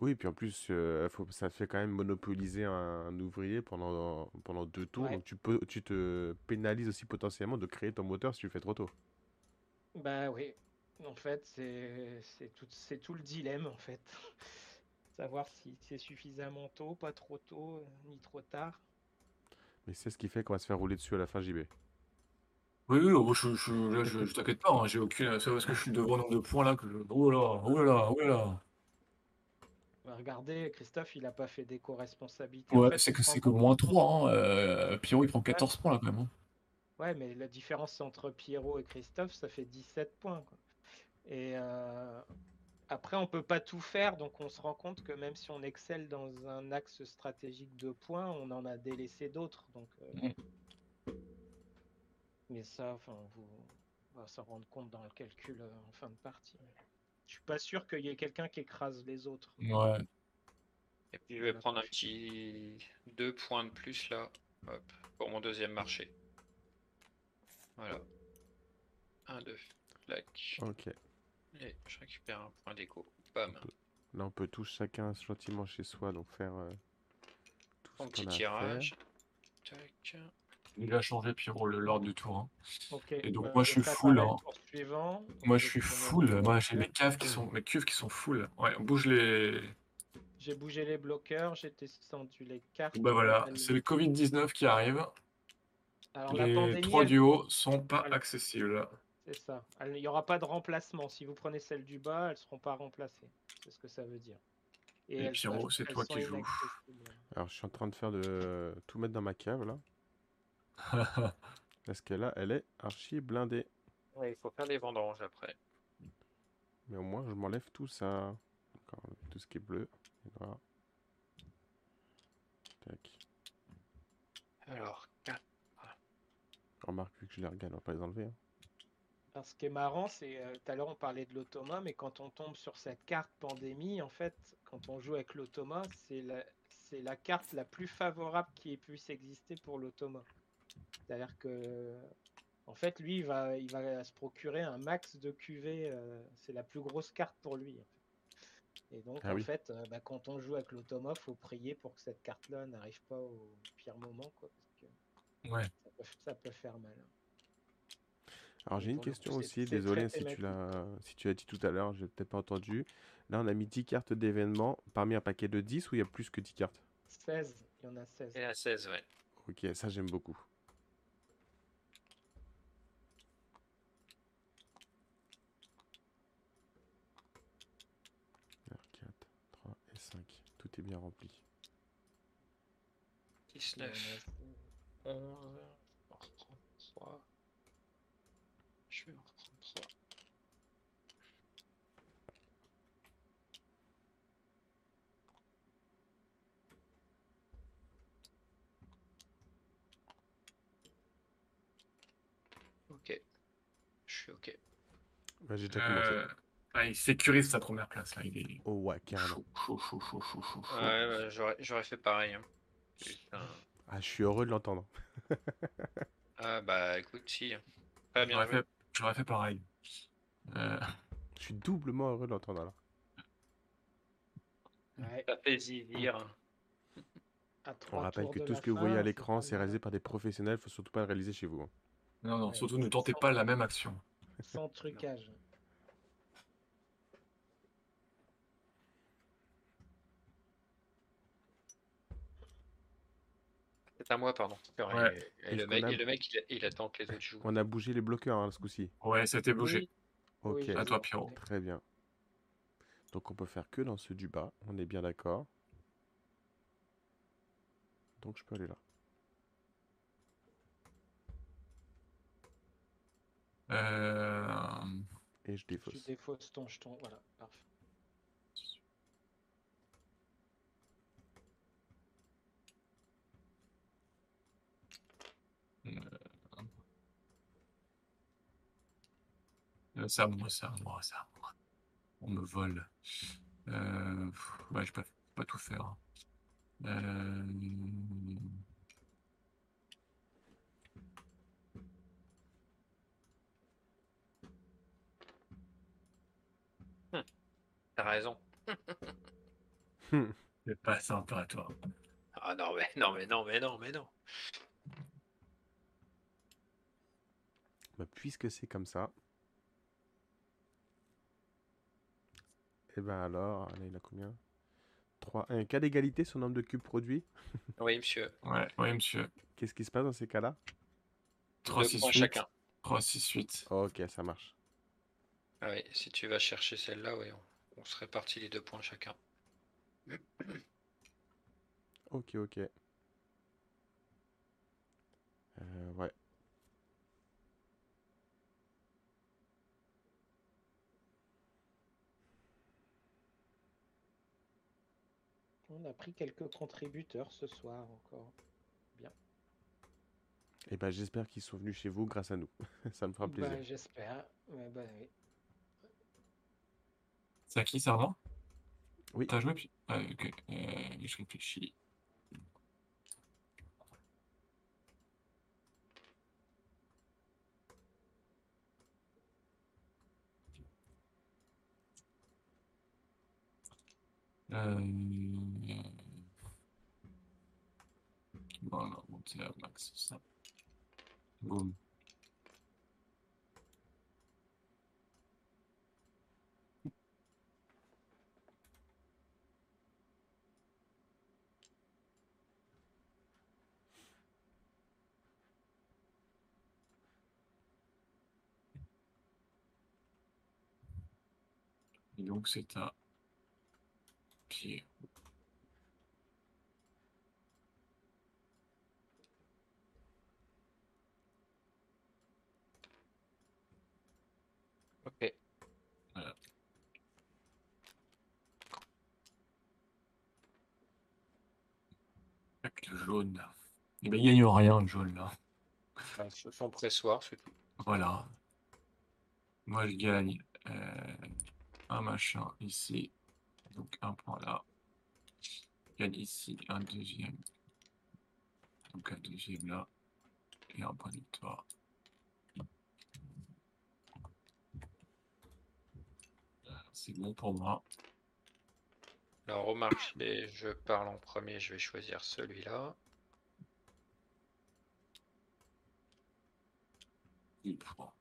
Oui, puis en plus, euh, faut, ça fait quand même monopoliser un, un ouvrier pendant, pendant deux tours. Ouais. Donc tu peux, tu te pénalises aussi potentiellement de créer ton moteur si tu le fais trop tôt. Bah oui, en fait, c'est c'est tout, c'est tout le dilemme, en fait. Savoir si c'est suffisamment tôt, pas trop tôt, euh, ni trop tard. Mais c'est ce qui fait qu'on va se faire rouler dessus à la fin, JB. Oui, oui, oh, je, je, là, je, je t'inquiète pas, hein, j'ai aucune. C'est parce que je suis devant nombre de points là que je. Oh là, oh là, oh là. Regardez, Christophe, il a pas fait d'éco-responsabilité. En Ouais, fait, c'est que c'est que moins 3. Hein. euh, Pierrot, il prend 14 points là quand même. hein. Ouais, mais la différence entre Pierrot et Christophe, ça fait 17 points. quoi. Et euh, après, on peut pas tout faire, donc on se rend compte que même si on excelle dans un axe stratégique de points, on en a délaissé d'autres. Donc, euh, mais ça, enfin, vous, on va s'en rendre compte dans le calcul euh, en fin de partie. Je suis pas sûr qu'il y ait quelqu'un qui écrase les autres. Ouais. Et puis je vais prendre un petit deux points de plus là, hop, pour mon deuxième marché. Voilà. Un, deux, clac. Ok. Et je récupère un point d'écho. Bam. Là, on peut tous chacun gentiment chez soi, donc faire euh, tout Mon ce petit qu'on a à tirage. faire. Tac. Il a changé Pierrot le l'ordre du tour. hein. Et donc, bah, moi, je suis full, hein. suivant. Moi, Je suis full. Moi, j'ai mes caves qui sont, mes cuves qui sont full. Ouais, on bouge les. J'ai bougé les bloqueurs, j'ai descendu les cartes. Bah voilà, c'est le Covid-19 qui arrive. Alors la Les pandémie, trois elle- duos sont pas Voilà. accessibles. c'est ça. Il n'y aura pas de remplacement. Si vous prenez celle du bas, elles seront pas remplacées. C'est ce que ça veut dire. Et elles- Pierrot, c'est toi qui joues. Alors, je suis en train de faire de tout mettre dans ma cave, là. Parce que là, elle est archi blindée. Ouais, il faut faire les vendanges après. Mais au moins, je m'enlève tout ça. Tout ce qui est bleu. et noir. Tac. Alors, 4. Remarque, vu que je les regarde, on va pas les enlever. hein. Alors, ce qui est marrant, c'est euh, tout à l'heure on parlait de l'automa, mais quand on tombe sur cette carte pandémie, en fait, quand on joue avec l'automa, c'est la, c'est la carte la plus favorable qui puisse exister pour l'automa. C'est-à-dire que, en fait, lui, il va, il va se procurer un max de QV. euh, c'est la plus grosse carte pour lui. Et donc, Ah en oui. fait, euh, bah, quand on joue avec l'automa, faut prier pour que cette carte-là n'arrive pas au pire moment, quoi, parce que Ouais. ça peut, ça peut faire mal. Alors, j'ai une coup, question aussi. Désolé si tu l'as si tu l'as dit tout à l'heure, j'ai peut-être pas entendu. Là, on a mis 10 cartes d'événements parmi un paquet de 10 ou il y a plus que 10 cartes? 16, il y en a 16. Et à 16, ouais. Ok, ça, j'aime beaucoup. Alors, 4, 3 et 5. Est bien rempli. Il y en a 19, 11, je vais en reprendre 3. Je vais en reprendre 3. Ok. Je suis ok. Bah, j'ai déjà commencé. Euh, ah, il sécurise sa première place là. Il est Oh, ouais, carrément. chaud, chaud, chaud, chaud, chaud, chaud. Ouais, ouais, j'aurais j'aurais fait pareil. hein. Putain. Ah, je suis heureux de l'entendre. Ah bah écoute, si. Très bien J'aurais fait, j'aurais fait pareil. Euh, Je suis doublement heureux de l'entendre alors. Ouais, Ça fait zizir. On rappelle que tout ce que vous voyez à l'écran, c'est réalisé par des professionnels. Faut surtout pas le réaliser chez vous. hein. Non, non, Ouais, surtout ne tentez sans- pas la même action. Sans trucage. C'est à moi, pardon. Et, Ouais. et le mec, qu'on a- et le mec il, il attend que les autres jouent. On a bougé les bloqueurs hein, ce coup-ci. Ouais, c'était bougé. Oui, Ok, oui, À toi. Pierrot. très bien. Donc on peut faire que dans ceux du bas. On est bien d'accord. Donc je peux aller là. Euh, Et je Tu défausse. défausses ton jeton, voilà, parfait. Euh, ça à moi, c'est à moi, c'est à moi. On me vole. Euh, ouais, je peux pas tout faire. Hein. Euh... Hum. T'as raison. c'est pas sympa, toi. Ah non, mais non, mais non, mais non, mais non. Bah, puisque c'est comme ça, Et ben alors, allez, il a combien? 3. Un cas d'égalité sur le nombre de cubes produits? Oui, monsieur. Ouais, ouais, monsieur. Qu'est-ce qui se passe dans ces cas-là? 3, Deux 6, points 8. chacun. 3, 6, 8. Ok, ça marche. Ah oui, si tu vas chercher celle-là, oui, on, on se répartit les deux points chacun. Ok, ok. Euh, ouais. On a pris quelques contributeurs ce soir encore. Et ben j'espère qu'ils sont venus chez vous grâce à nous. ça me fera plaisir. Bah, J'espère. Ouais, bah, oui. C'est à qui, ça va Oui. T'as joué puis... Ah, ok. Euh, je réfléchis. Euh... Voilà, ça. C'est pied. Ok. Avec le jaune. Eh ben, il gagne rien, jaune, là. Enfin, ce sont pressoirs, c'est tout. Voilà. Moi, je gagne euh, un machin ici. Donc, un point là. Je gagne ici un deuxième. Donc, un deuxième là. Et un point de victoire. C'est bon pour moi. Alors au marché, je parle en premier, je vais choisir celui-là. 10 points.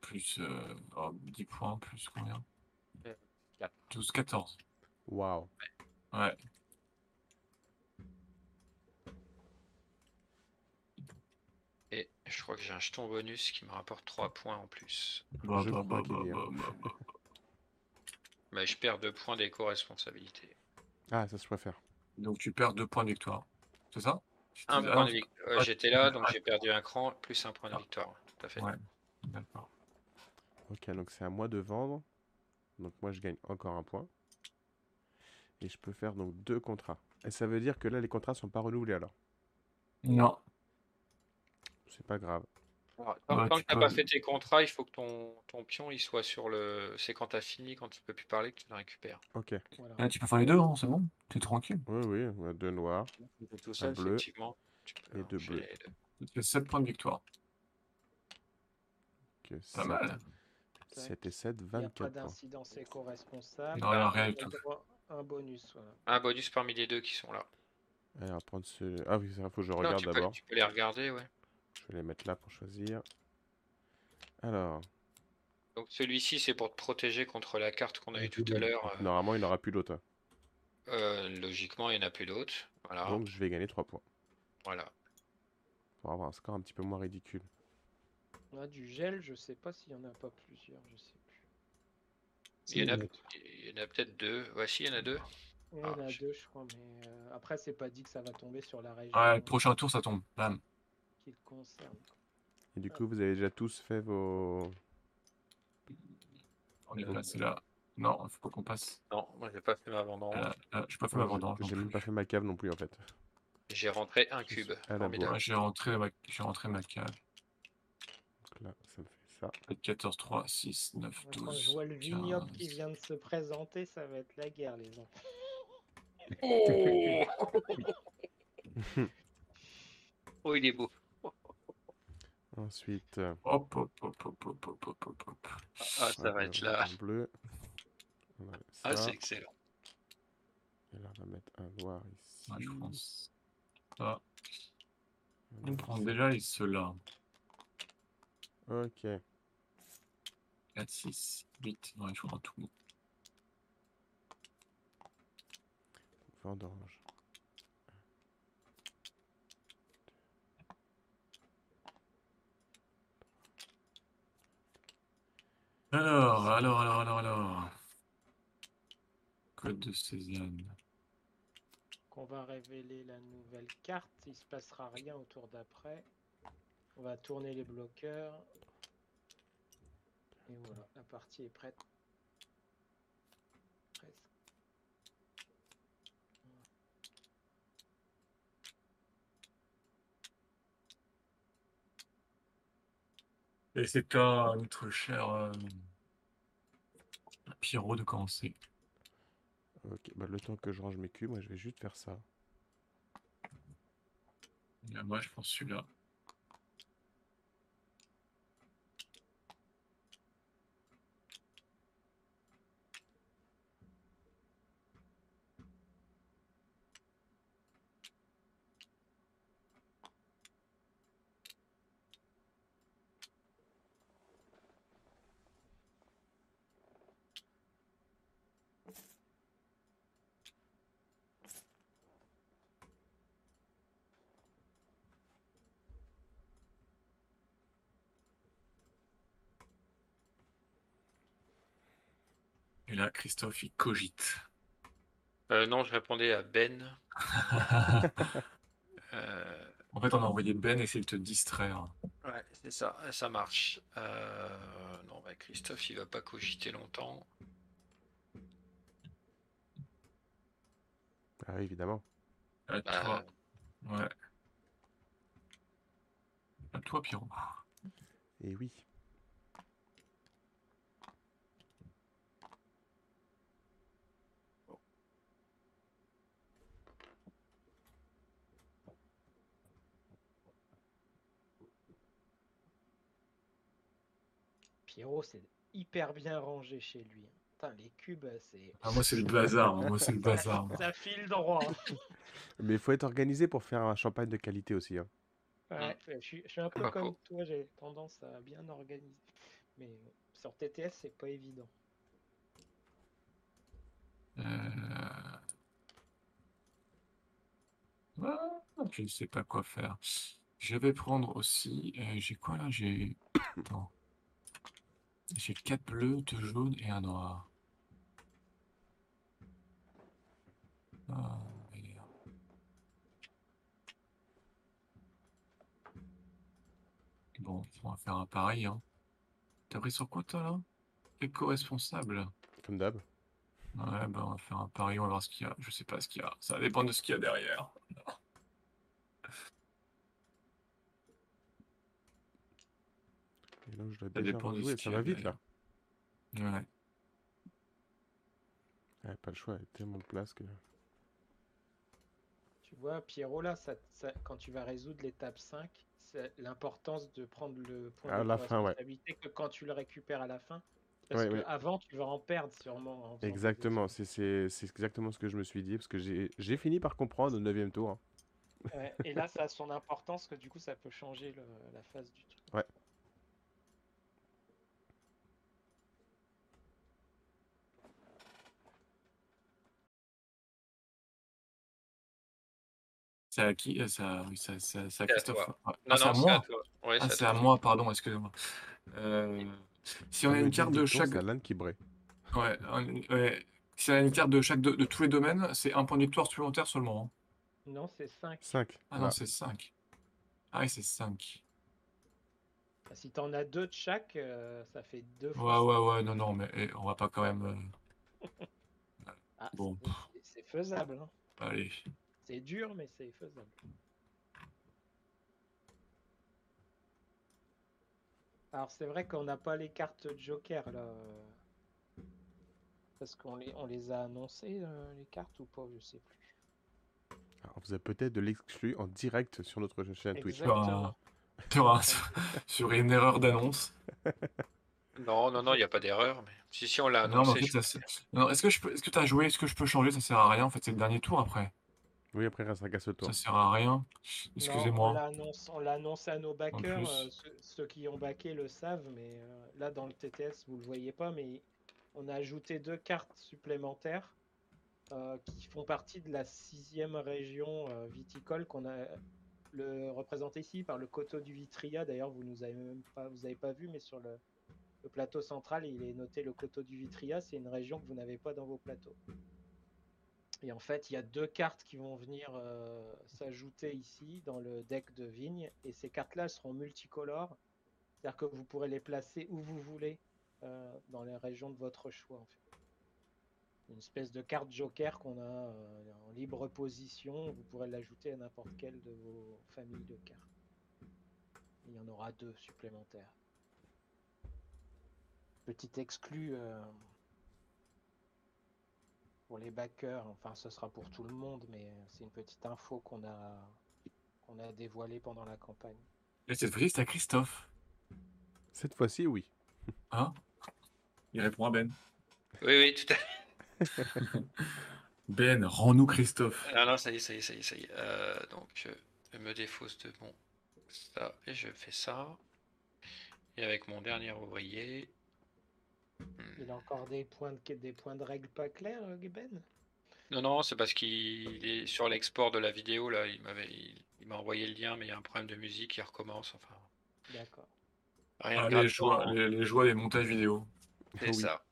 Plus euh, oh, 10 points, plus combien? Euh, quatre. 12, 14. Waouh. Ouais. Et je crois que j'ai un jeton bonus qui me rapporte 3 points en plus. Bah, Je bah, bah, bah, bah, bah. Mais je perds 2 points d'éco-responsabilité. Ah, ça je préfère. Donc, tu perds 2 points de victoire. C'est ça? Un Ah, point de victoire. ah, J'étais là, donc ah. j'ai perdu un cran, plus un point de victoire. Tout à fait. Ouais. D'accord. Ok, donc c'est à moi de vendre. Donc moi je gagne encore un point. Et je peux faire donc deux contrats. Et ça veut dire que là les contrats sont pas renouvelés alors? Non. C'est pas grave. Alors, tant Ouais, tant tu que t'as peux- pas fait tes contrats, il faut que ton, ton pion il soit sur le. C'est quand t'as fini, quand tu peux plus parler, que tu le récupères. Ok. Voilà. Ah, tu peux faire les deux, hein, c'est bon T'es tranquille. Oui, oui, on a deux noirs. Tout seul, bleu effectivement. Tu peux et deux bleus. Tu fais 7 points de victoire. Ok, Pas mal. 7 et 7, Il n'y a pas 24 points. d'incidence éco-responsable. Non, rien, rien du a tout. Un bonus, voilà. Un bonus parmi les deux qui sont là. On va prendre ce... Ah oui, il faut que je regarde tu, d'abord. tu peux les regarder, ouais. Je vais les mettre là pour choisir. Alors, Donc celui-ci, c'est pour te protéger contre la carte qu'on a eue tout à l'heure. normalement il n'y en aura plus d'autres. hein. euh, logiquement, il n'y en a plus d'autres. Voilà. Donc je vais gagner 3 points. voilà. Pour avoir un score un petit peu moins ridicule. On a du gel, je sais pas s'il y en a pas plusieurs, je sais plus. Il y en a, il y en a peut-être deux. Voici, il y en a deux. Il y en Ah, a je- deux, je crois, mais euh, après, c'est pas dit que ça va tomber sur la région Ouais, le prochain tour, ça tombe. Bam. Concerne. Et du coup, vous avez déjà tous fait vos... On est placé là. Non, il faut pas qu'on passe. Non, moi j'ai pas fait ma vendange. Là, je peux pas faire ma j'ai- vendange. J'ai même pas fait ma cave non plus en fait. J'ai rentré un cube. Ouais, j'ai rentré, ma... j'ai rentré ma cave. Donc là, ça me fait ça. 14, 3, 6, 9, Quand 12. je vois le vignoble 15. qui vient de se présenter, ça va être la guerre, les enfants. Oh Oh, il est beau. Ensuite. Euh, hop, hop, hop, hop, hop, hop, hop, hop. Ah, ça va être là. Bleu. Ah, c'est excellent. Et là, on va mettre un noir ici. Ah, je pense. Ah. On prend déjà les ceux-là. Ok. 4, 6, 8. Ouais, je Alors, alors, alors, alors, alors. Code de Cézanne. qu'on va révéler la nouvelle carte, il se passera rien au tour d'après. On va tourner les bloqueurs. Et voilà, la partie est prête. Presque. Et c'est à notre cher euh, Pierrot de commencer. Ok, bah le temps que je range mes cubes, moi je vais juste faire ça. Et moi, je pense celui-là. Là, Christophe, il cogite. Euh, non, je répondais à Ben. Euh, En fait, on a envoyé Ben essayer de te distraire. ouais, c'est ça, ça marche. Euh, non, bah, Christophe, il va pas cogiter longtemps. Ah évidemment. À Bah, toi. Ouais. À toi, Pierrot. Et oui. Pierrot, c'est hyper bien rangé chez lui. Putain, les cubes, c'est. Ah, moi, c'est le bazar. hein. Moi, c'est le bazar. ça file droit. Mais il faut être organisé pour faire un champagne de qualité aussi. hein. Ouais, je, suis, je suis un peu comme toi, j'ai tendance à bien organiser. Mais sur TTS, c'est pas évident. Euh... Ah, je ne sais pas quoi faire. Je vais prendre aussi. euh, j'ai quoi là? J'ai. J'ai quatre bleus, deux jaunes et un noir. Ah. Bon, on va faire un pari, hein. T'as pris sur quoi toi là? Éco-responsable. Comme d'hab. Ouais, bah on va faire un pari, on va voir ce qu'il y a. Je sais pas ce qu'il y a. Ça dépend de ce qu'il y a derrière. Et là, je dois Ça déjà rejouer, Ça va vite là. Ouais. Ouais, pas le choix, y a tellement de place que. Tu vois, Pierrot, là, ça, ça- quand tu vas résoudre l'étape 5, c'est l'importance de prendre le point À de la fin, ouais. que quand tu le récupères à la fin. Parce Ouais, que ouais. avant, tu vas en perdre sûrement. en Exactement, c'est c'est- c'est exactement ce que je me suis dit, parce que j'ai j'ai fini par comprendre au 9 tour. hein. Ouais, Et là, ça a son importance que du coup, ça peut changer le- la phase du truc. Ouais. C'est à qui? euh, Ça, oui, ça, ça- c'est à C'est à Christophe. toi. Non, Ah, c'est à non, c'est moi? à toi. Ouais, Ah, c'est c'est à à moi, pardon, excusez-moi. Euh, si on a une carte de chaque. C'est Alan qui braie. Ouais. Si on a une carte de chaque de, de tous les domaines, c'est un point de victoire supplémentaire seulement. hein. Non, c'est 5. 5. Ah non, c'est 5. Ah oui, c'est 5. Si t'en as deux de chaque, euh, ça fait deux Ouais, fois. ouais, ouais, non, non, mais eh, on va pas quand même. euh, Ah, Bon. c'est- C'est faisable. hein. Allez. C'est dur, mais c'est faisable. Alors c'est vrai qu'on n'a pas les cartes Joker là. Parce qu'on les, on les a annoncées, euh, les cartes ou pas, je sais plus. Alors, vous avez peut-être de l'exclu en direct sur notre chaîne Twitch. Exactement. Sur, un- sur, un- sur une erreur d'annonce. Non, non, non, il n'y a pas d'erreur. Mais... Si, si, on l'a Non, mais en annoncé. fait, ça, c'est- non, est-ce que je peux, est-ce que t'as joué, est-ce que je peux changer? Ça sert à rien. En fait, c'est le dernier tour après. Oui, après, il restera qu'à ce tour. Ça sert à rien. On Excusez-moi. on l'annonce à nos backers. plus. euh, ceux, ceux qui ont backé le savent, mais euh, là dans le TTS vous le voyez pas, mais on a ajouté deux cartes supplémentaires euh, qui font partie de la sixième région euh, viticole qu'on a le représenté ici par le coteau du Vitria. D'ailleurs, vous nous avez même pas, vous avez pas vu, mais sur le, le plateau central, il est noté le coteau du Vitria. C'est une région que vous n'avez pas dans vos plateaux. Et en fait, il y a deux cartes qui vont venir euh, s'ajouter ici dans le deck de vigne. Et ces cartes-là seront multicolores. C'est-à-dire que vous pourrez les placer où vous voulez euh, dans les régions de votre choix. Une espèce de carte joker qu'on a euh, en libre position. Vous pourrez l'ajouter à n'importe quelle de vos familles de cartes. Il y en aura deux supplémentaires. Petit exclu pour les backers, enfin ce sera pour tout le monde, mais c'est une petite info qu'on a qu'on a dévoilée pendant la campagne. Et cette fois-ci, c'est à Christophe. Cette fois-ci, oui. Hein? Il répond à Ben. Oui, oui, tout à fait. Ben, rends-nous Christophe. Ah non, ça y est, ça y est, ça y est, ça y est. Euh, donc, je me défausse de mon ça et je fais ça. Et avec mon dernier ouvrier. Il a encore des points de des points de règles pas clairs, euh, Ben Non, non, c'est parce qu'il est sur l'export de la vidéo là. Il m'avait, il, il m'a envoyé le lien, mais il y a un problème de musique. Il recommence. Enfin, D'accord. rien Ah, de les, grave. joies, les, les joies des montages vidéo. C'est Oui. ça.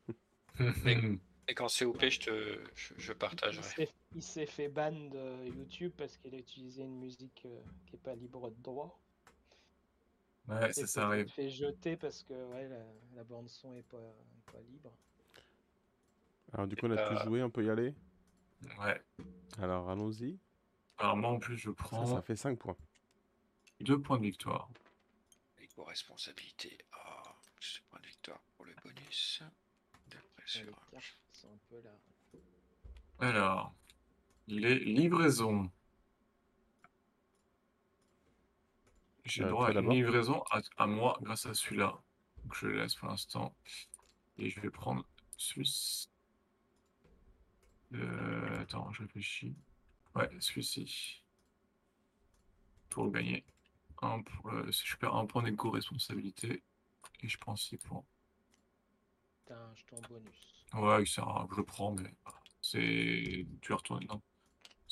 Et quand c'est OP, je te, je, je Il partagerai. s'est- il s'est fait ban de YouTube parce qu'il a utilisé une musique euh, qui est pas libre de droit. Ouais, ça, arrive. fait jeter parce que ouais, la, la bande son est pas, est pas libre. Alors, du coup, on a Euh, tout joué, on peut y aller Ouais. Alors, allons-y. Alors moi, en plus, je prends ça fait 5 points. deux points de victoire. Éco-responsabilité. Ah, c'est point de victoire pour le bonus. Cartes sont un peu là. Alors, les J'ai Euh, droit à une livraison à, à moi grâce à celui-là. Donc je le laisse pour l'instant. Et je vais prendre celui-ci. Euh, attends, je réfléchis. Ouais, celui-ci. Pour gagner. Un pour le- je perds un point d'éco-responsabilité. Et je prends 6 points. T'as un jeton bonus. Ouais, il sert à- je le prends, mais c'est. Tu vas retourner dedans.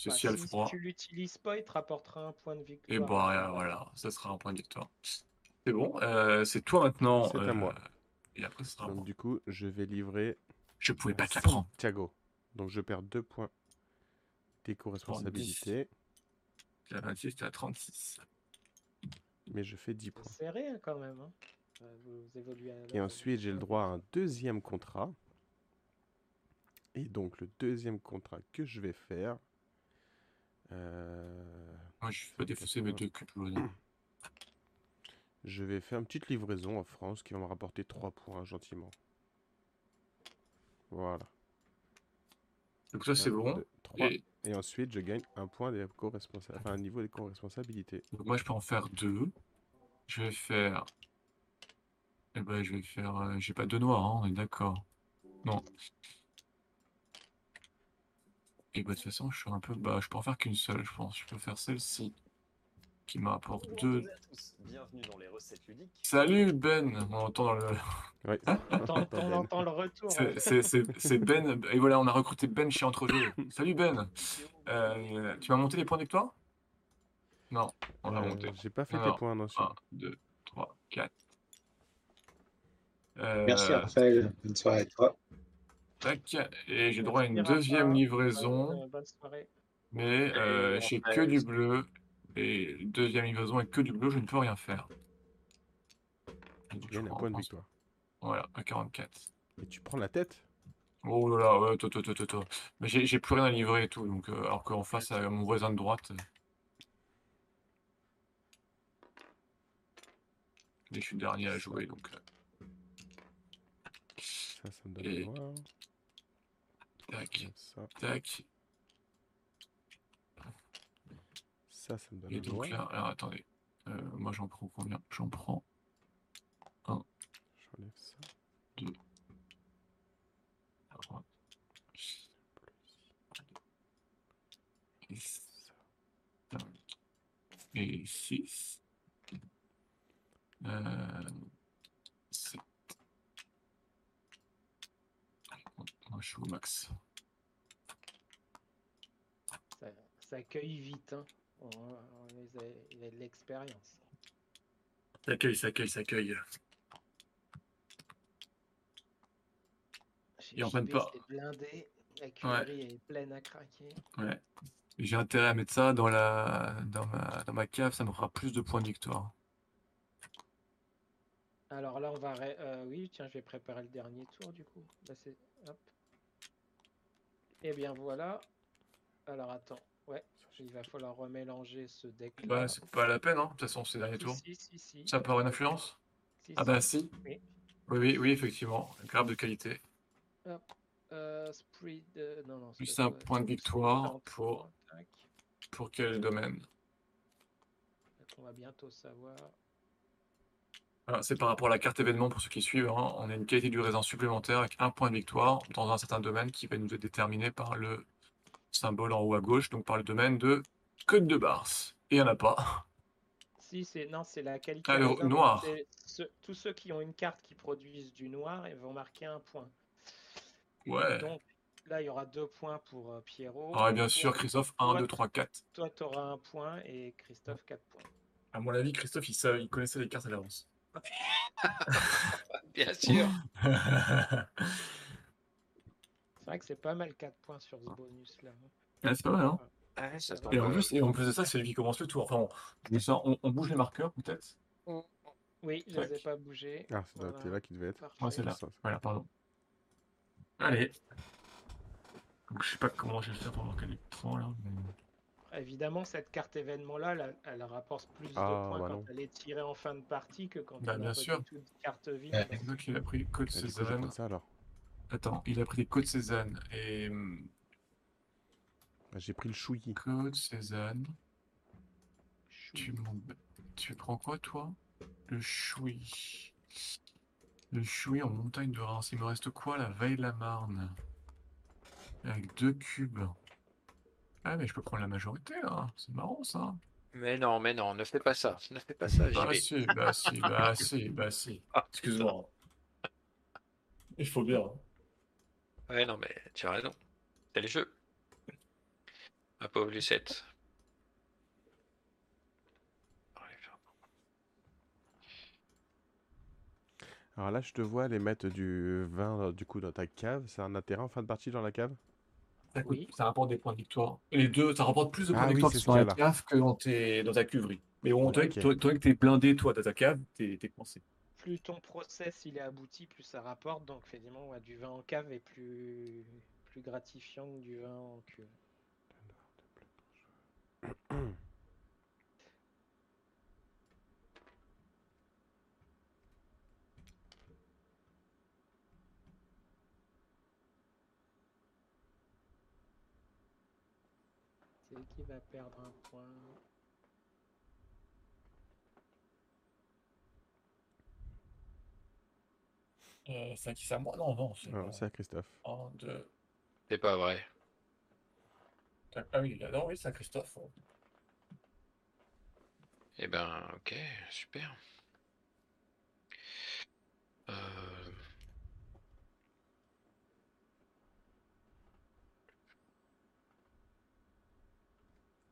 C'est Bah, si elle si tu l'utilises pas, il te rapportera un point de victoire. Et bah voilà, ça sera un point de victoire. C'est bon, euh, c'est toi maintenant. C'est à euh, moi. Et après, ce sera Donc, moi. du coup, je vais livrer Je pouvais pas te la prendre. Santiago. Donc, je perds 2 points d'éco-responsabilité, T'es à 26, t'es à 36. mais je fais 10 C'est points. serré hein, quand même. hein. Euh, Vous, vous évoluez à la Et ensuite, j'ai le droit à un deuxième contrat. Et donc, le deuxième contrat que je vais faire. Euh, je vais défausser mes deux cubes jaunes. je vais faire une petite livraison en France qui va me rapporter 3 points gentiment. Voilà. Donc ça, c'est bon. deux, trois. Et Et ensuite, je gagne un point d'éco-responsabilité. Enfin, un niveau d'éco-responsabilité. donc moi, je peux en faire deux. Je vais faire. Eh ben, je vais faire. euh, J'ai pas deux noirs, hein, on est d'accord. Non. Et bah, de toute façon, je suis un peu. Bah, je peux en faire qu'une seule, je pense. Je peux faire celle-ci. Qui m'apporte deux. Bonjour à tous, bienvenue dans les recettes ludiques. Salut Ben! On entend dans le. Ouais. T'en- Ben. t'en entends le retour. C'est- hein. C'est Ben. Et voilà, on a recruté Ben chez Entrejeux. Salut Ben! Euh, tu m'as monté les points de victoire? Non, on a Euh, monté. J'ai pas fait Non, tes non. points, non. si. 1, 2, 3, 4. Euh, Merci Raphaël, bonne soirée à toi. Tac, et j'ai droit à une deuxième livraison, euh, mais euh, j'ai que du bleu. Et deuxième livraison avec que du bleu, je ne peux rien faire. Donc, Tu je gagnes un point de victoire. Voilà, à 44. Et tu prends la tête Oh là là, ouais, toi, toi, toi, toi, toi. Mais j'ai plus rien à livrer et tout, donc euh, alors qu'en face, à mon voisin de droite. euh, Et je suis le dernier à jouer, donc. euh, Ça, ça me donne Et-. Tac, Ça, tac. ça, ça me donne Et donc là, alors attendez. Euh, moi j'en prends combien? J'en prends. J'enlève ça. 2. À droite. Et 5. Et 6. Euh, 7. Moi, je suis au max. Ça, ça cueille vite. Hein. On, on les a- il a de l'expérience. Ça accueille, ça accueille, ça JB, pas. blindé. La cuillerie est pleine à craquer. Ouais. J'ai intérêt à mettre ça dans la dans ma dans ma cave, ça me fera plus de points de victoire. Alors là, on va. euh, oui, tiens, je vais préparer le dernier tour du coup. Là. Hop. Et bien voilà. Alors attends. Ouais, il va falloir remélanger ce deck là. Bah, c'est pas la peine, hein. De toute façon, c'est le dernier tour. Si, si, si. Ça peut avoir une influence? Si, Ah bah si. Oui. Oui, oui, oui, effectivement. Grave de qualité. Euh, Spree de... Non, non, Plus c'est un point de victoire pour-. Pour quel domaine? On va bientôt savoir. Voilà, c'est par rapport à la carte événement pour ceux qui suivent. hein. On a une qualité du raisin supplémentaire avec un point de victoire dans un certain domaine qui va nous être déterminé par le symbole en haut à gauche, donc par le domaine de Côte de Bars. Et il n'y en a pas. Si, c'est non, c'est la qualité Ah, le raisin, noir. c'est tous ceux qui ont une carte qui produisent du noir, ils vont marquer un point. Ouais. Donc là, il y aura deux points pour euh, Pierrot. Ah, et bien sûr, Christophe, 1, toi- 2, 3, 4. Toi, tu auras un point et Christophe, quatre points. À mon avis, Christophe, il connaissait les cartes à l'avance. Bien sûr. C'est vrai que c'est pas mal 4 points sur ce bonus-là. Ouais, c'est pas mal, hein Ouais, Et en plus, et en plus de ça, c'est lui qui commence le tour. Enfin, on, bouge les marqueurs, peut-être? Oui, je les ai pas bougés. Ah, c'est Voilà. là qu'il devait être. Parfait. Ouais, c'est là. Voilà, pardon. Allez. Donc, je sais pas comment je vais faire pour marquer les points, là. mais- Évidemment, cette carte événement-là, elle, elle rapporte plus Ah, de points bah quand non. elle est tirée en fin de partie que quand Bah, on bien a pas sûr. du tout de carte vide. Ouais. C'est qu'il a pris j'ai Cézanne. pris ça alors. Attends, il a pris Côtes Cézanne. Et. Bah, J'ai pris le chouillis. Côte Cézanne. Tu, prends quoi, toi? Le choui. Le choui en montagne de Reims. Il me reste quoi, la Veille-la-Marne? Avec deux cubes. Ah, mais je peux prendre la majorité, là. C'est marrant, ça. Mais non, mais non, ne fais pas ça. Ne fais pas ça, Bah vais. si, bah si, bah si, bah si. Ah, Excuse-moi. Il faut bien. Ouais, non, mais tu as raison. C'est le jeu. Ma pauvre Lucette. Alors là, je te vois aller mettre du vin du coup dans ta cave. C'est un intérêt en fin de partie dans la cave? Ça, coûte- Oui. ça rapporte des points de victoire. Les deux, ça rapporte plus de points Ah de victoire la cas-là. cave que dans, tes, dans ta cuverie. Mais bon, toi, Ok. toi, toi que t'es blindé, toi, dans ta cave, t'es coincé. Plus ton process il est abouti, plus ça rapporte. Donc, effectivement, ouais, du vin en cave est plus, plus gratifiant que du vin en cuve. Perdre un point. Euh, c'est à qui à moi Non, non, c'est Non, C'est à Christophe. 1, 2. C'est pas vrai. Ah oui, là, non, oui, c'est à Christophe. Eh ben, ok, super. Euh,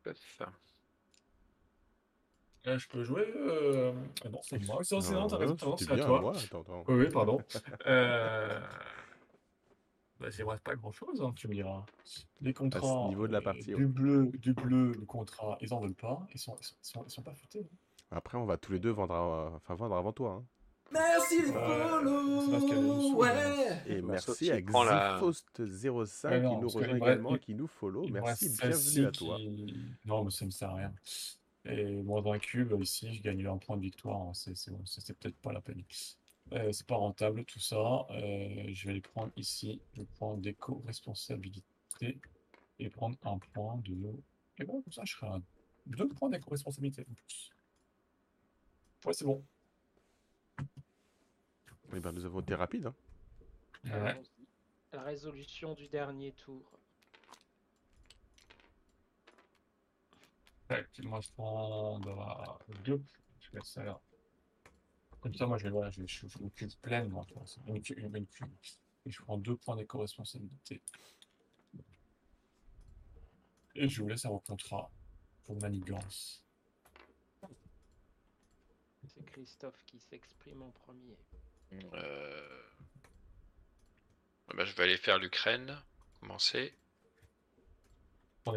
Puff. Là, je peux jouer euh... ah non, c'est moi. C'est non, t'as raison, c'est à toi. moi. Attends, attends. Oui, oui, pardon. euh... Bah, c'est vrai, pas grand chose, tu me diras. Les contrats. niveau de la euh, partie, Du bleu, du bleu, le contrat, ils en veulent pas. Ils sont, ils sont, ils sont, ils sont pas futés. Après, on va tous les deux vendre, à- enfin, vendre avant toi. hein. Merci les Ouais, c'est parce qu'elle est follow, ouais. Et merci à prend la- Xifost05 Ouais, non, qui nous rejoint également et qui nous follow. Merci, bienvenue à toi. qui- Non, mais ça me sert à rien. Et moi, dans un cube, ici, je gagne un point de victoire. hein, C'est peut-être pas la peine. Euh, c'est pas rentable tout ça. Euh, je vais le prendre ici, le point d'éco-responsabilité, et prendre un point de. Et bon, comme ça, je serai à deux points d'éco-responsabilité en plus. Ouais, c'est bon. Eh ben, nous avons été rapides. hein. Ouais. La résolution du dernier tour. Tac, il me reste en bah, deux. Je vais mettre ça là. Comme ça, moi, je vais, voilà, je je pleine, moi, tu vois, c'est une. Et je prends deux points d'éco-responsabilité. Et je vous laisse à vos contrats pour manigance. C'est Christophe qui s'exprime en premier. Euh, bah, je vais aller faire l'Ukraine. Commencer. Les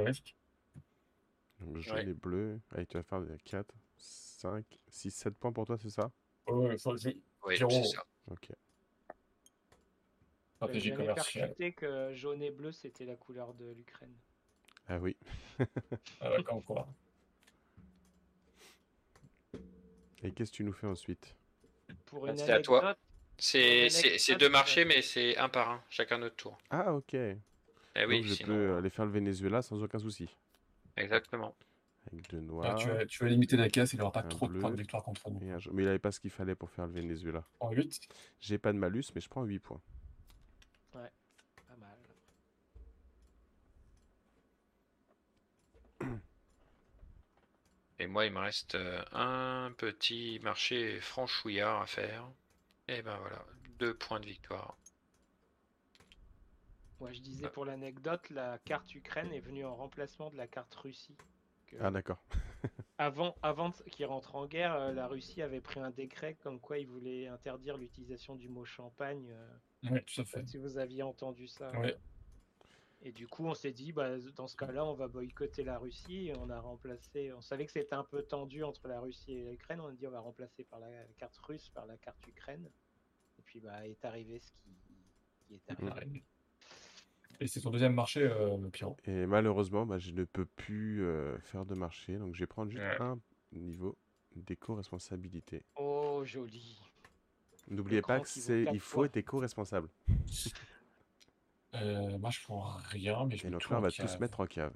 Donc, jaune Ouais. et bleu. Allez, tu vas faire 4, 5, 6, 7 points pour toi, c'est ça? Ouais, Oui, c'est ça. Ok. stratégie commerciale. que jaune et bleu c'était la couleur de l'Ukraine. Ah oui. Ah, d'accord, quoi. Et qu'est-ce que tu nous fais ensuite? Pour Bah, une c'est à toi. C'est deux marchés, euh, mais c'est un par un, chacun notre tour. Ah ok. Eh Donc je sinon- peux aller faire le Venezuela sans aucun souci. Exactement. Avec deux Ah, noirs tu, vas, tu vas limiter la caisse, il n'y aura pas trop de points de victoire contre nous. Mais il avait pas ce qu'il fallait pour faire le Venezuela. En 8 J'ai pas de malus, mais je prends 8 points. pas mal. Et moi, il me reste euh, un petit marché franchouillard à faire. Et ben voilà, deux points de victoire. Moi je disais Ah. pour l'anecdote, la carte Ukraine est venue en remplacement de la carte Russie. Que- Ah d'accord. Avant, avant qu'ils rentrent en guerre, euh, la Russie avait pris un décret comme quoi ils voulaient interdire l'utilisation du mot champagne. euh, Oui, tout à fait. si vous aviez entendu ça. Ouais. Et du coup, on s'est dit, bah, dans ce cas-là, on va boycotter la Russie. Et on a remplacé. On savait que c'était un peu tendu entre la Russie et l'Ukraine. On a dit, on va remplacer par la carte russe par la carte Ukraine. Et puis, bah, est arrivé ce qui, qui est arrivé. Ouais. Et c'est ton deuxième marché, euh, Pierrot. Et malheureusement, bah, je ne peux plus euh, faire de marché, donc je vais prendre juste Ouais. un niveau d'éco-responsabilité. Oh, joli. N'oubliez pas que c'est, il faut être éco-responsable. Euh, moi, je prends rien, mais je Et mets donc tout là, on va tous mettre en cave.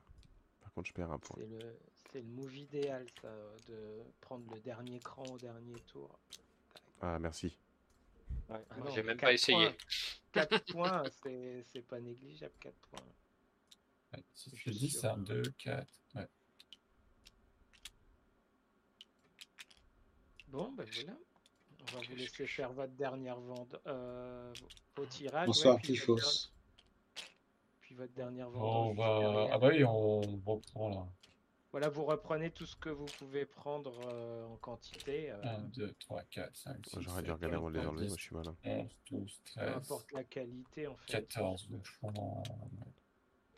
Par contre, je perds un point. C'est le, c'est le move idéal, ça, de prendre le dernier cran au dernier tour. Ah merci. Ah non, J'ai même pas essayé. points. 4 points, c'est c'est pas négligeable, 4 points. Ouais, si Je suis dis sûr. ça, 2, 4. Ouais. Bon, ben voilà. On va vous laisser faire votre dernière vente euh, au tirage. Bonsoir, ouais, puis votre dernière vente. Va... derrière. Ah bah oui, on reprend là. Voilà, vous reprenez tout ce que vous pouvez prendre euh, en quantité. euh, 1, 2, 3, 4, 5, 6, Moi, J'aurais dû 7, regarder avant de les 8, enlever, 10, moi je suis malin. 11, 12, peu 13, importe la qualité en fait. 14. Donc je prends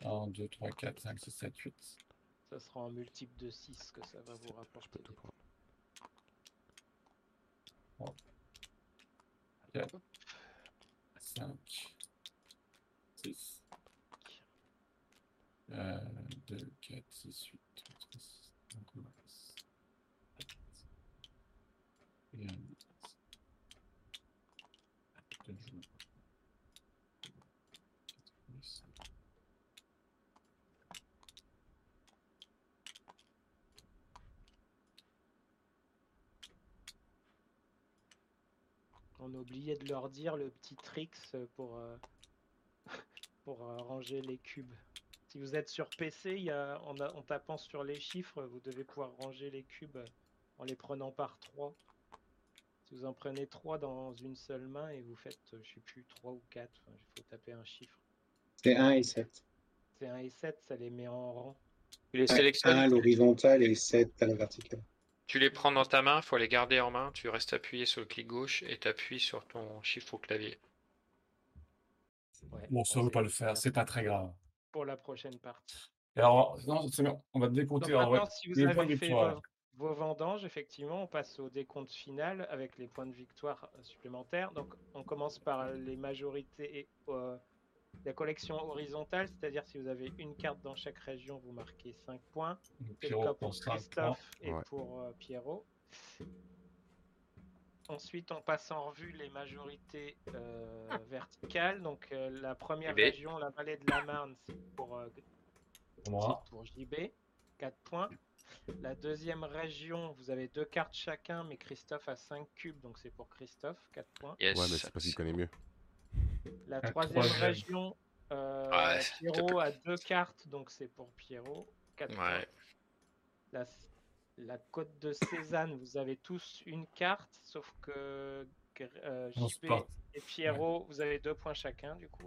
1, 2, 3, 4, 5, 6, 7, 8. Ça sera en multiple de 6 que ça va vous Je rapporter. peux tout prendre. 4, 5, 6, 2, 4, 6, 8, 3, 6, 5, 6, 7, et 1, 2, 10. On a oublié de leur dire le petit tricks pour, euh, pour euh, ranger les cubes. Si vous êtes sur PC, il y a, en, tapant sur les chiffres, vous devez pouvoir ranger les cubes en les prenant par 3. Si vous en prenez 3 dans une seule main et vous faites, je sais plus, 3 ou 4, il faut taper un chiffre. C'est 1 et 7. C'est 1 et 7, ça les met en rang. Tu les 1 sélectionnes, à l'horizontale et 7 à la verticale. tu les prends dans ta main, faut les garder en main. Tu restes appuyé sur le clic gauche et tu appuies sur ton chiffre au clavier. Ouais, Bon, ça ne veut pas le faire, c'est pas très grave. Pour la prochaine partie. Et alors, non, c'est bien, on va décompter Donc en vrai. maintenant, si vous les avez fait vos, vos vendanges, effectivement, on passe au décompte final avec les points de victoire euh, supplémentaires. Donc, on commence par les majorités, euh, la collection horizontale, c'est-à-dire si vous avez une carte dans chaque région, vous marquez 5 points. C'est le Pierrot cas pour pour 5 points. Christophe et Ouais. pour euh, Pierrot. Ensuite, on passe en revue les majorités euh, verticales. Donc, euh, la première JB. région, la vallée de la Marne, c'est pour euh, Pour moi. pour JB, 4 points. La deuxième région, vous avez deux cartes chacun, mais Christophe a 5 cubes, donc c'est pour Christophe, 4 points. Yes. Ouais, mais c'est parce qu'il connaît mieux. La troisième région, euh, Ouais, Pierrot a deux cartes, donc c'est pour Pierrot. Quatre points. Ouais. La, la côte de Cézanne, vous avez tous une carte, sauf que euh, JP et Pierrot, vous avez deux points chacun, du coup.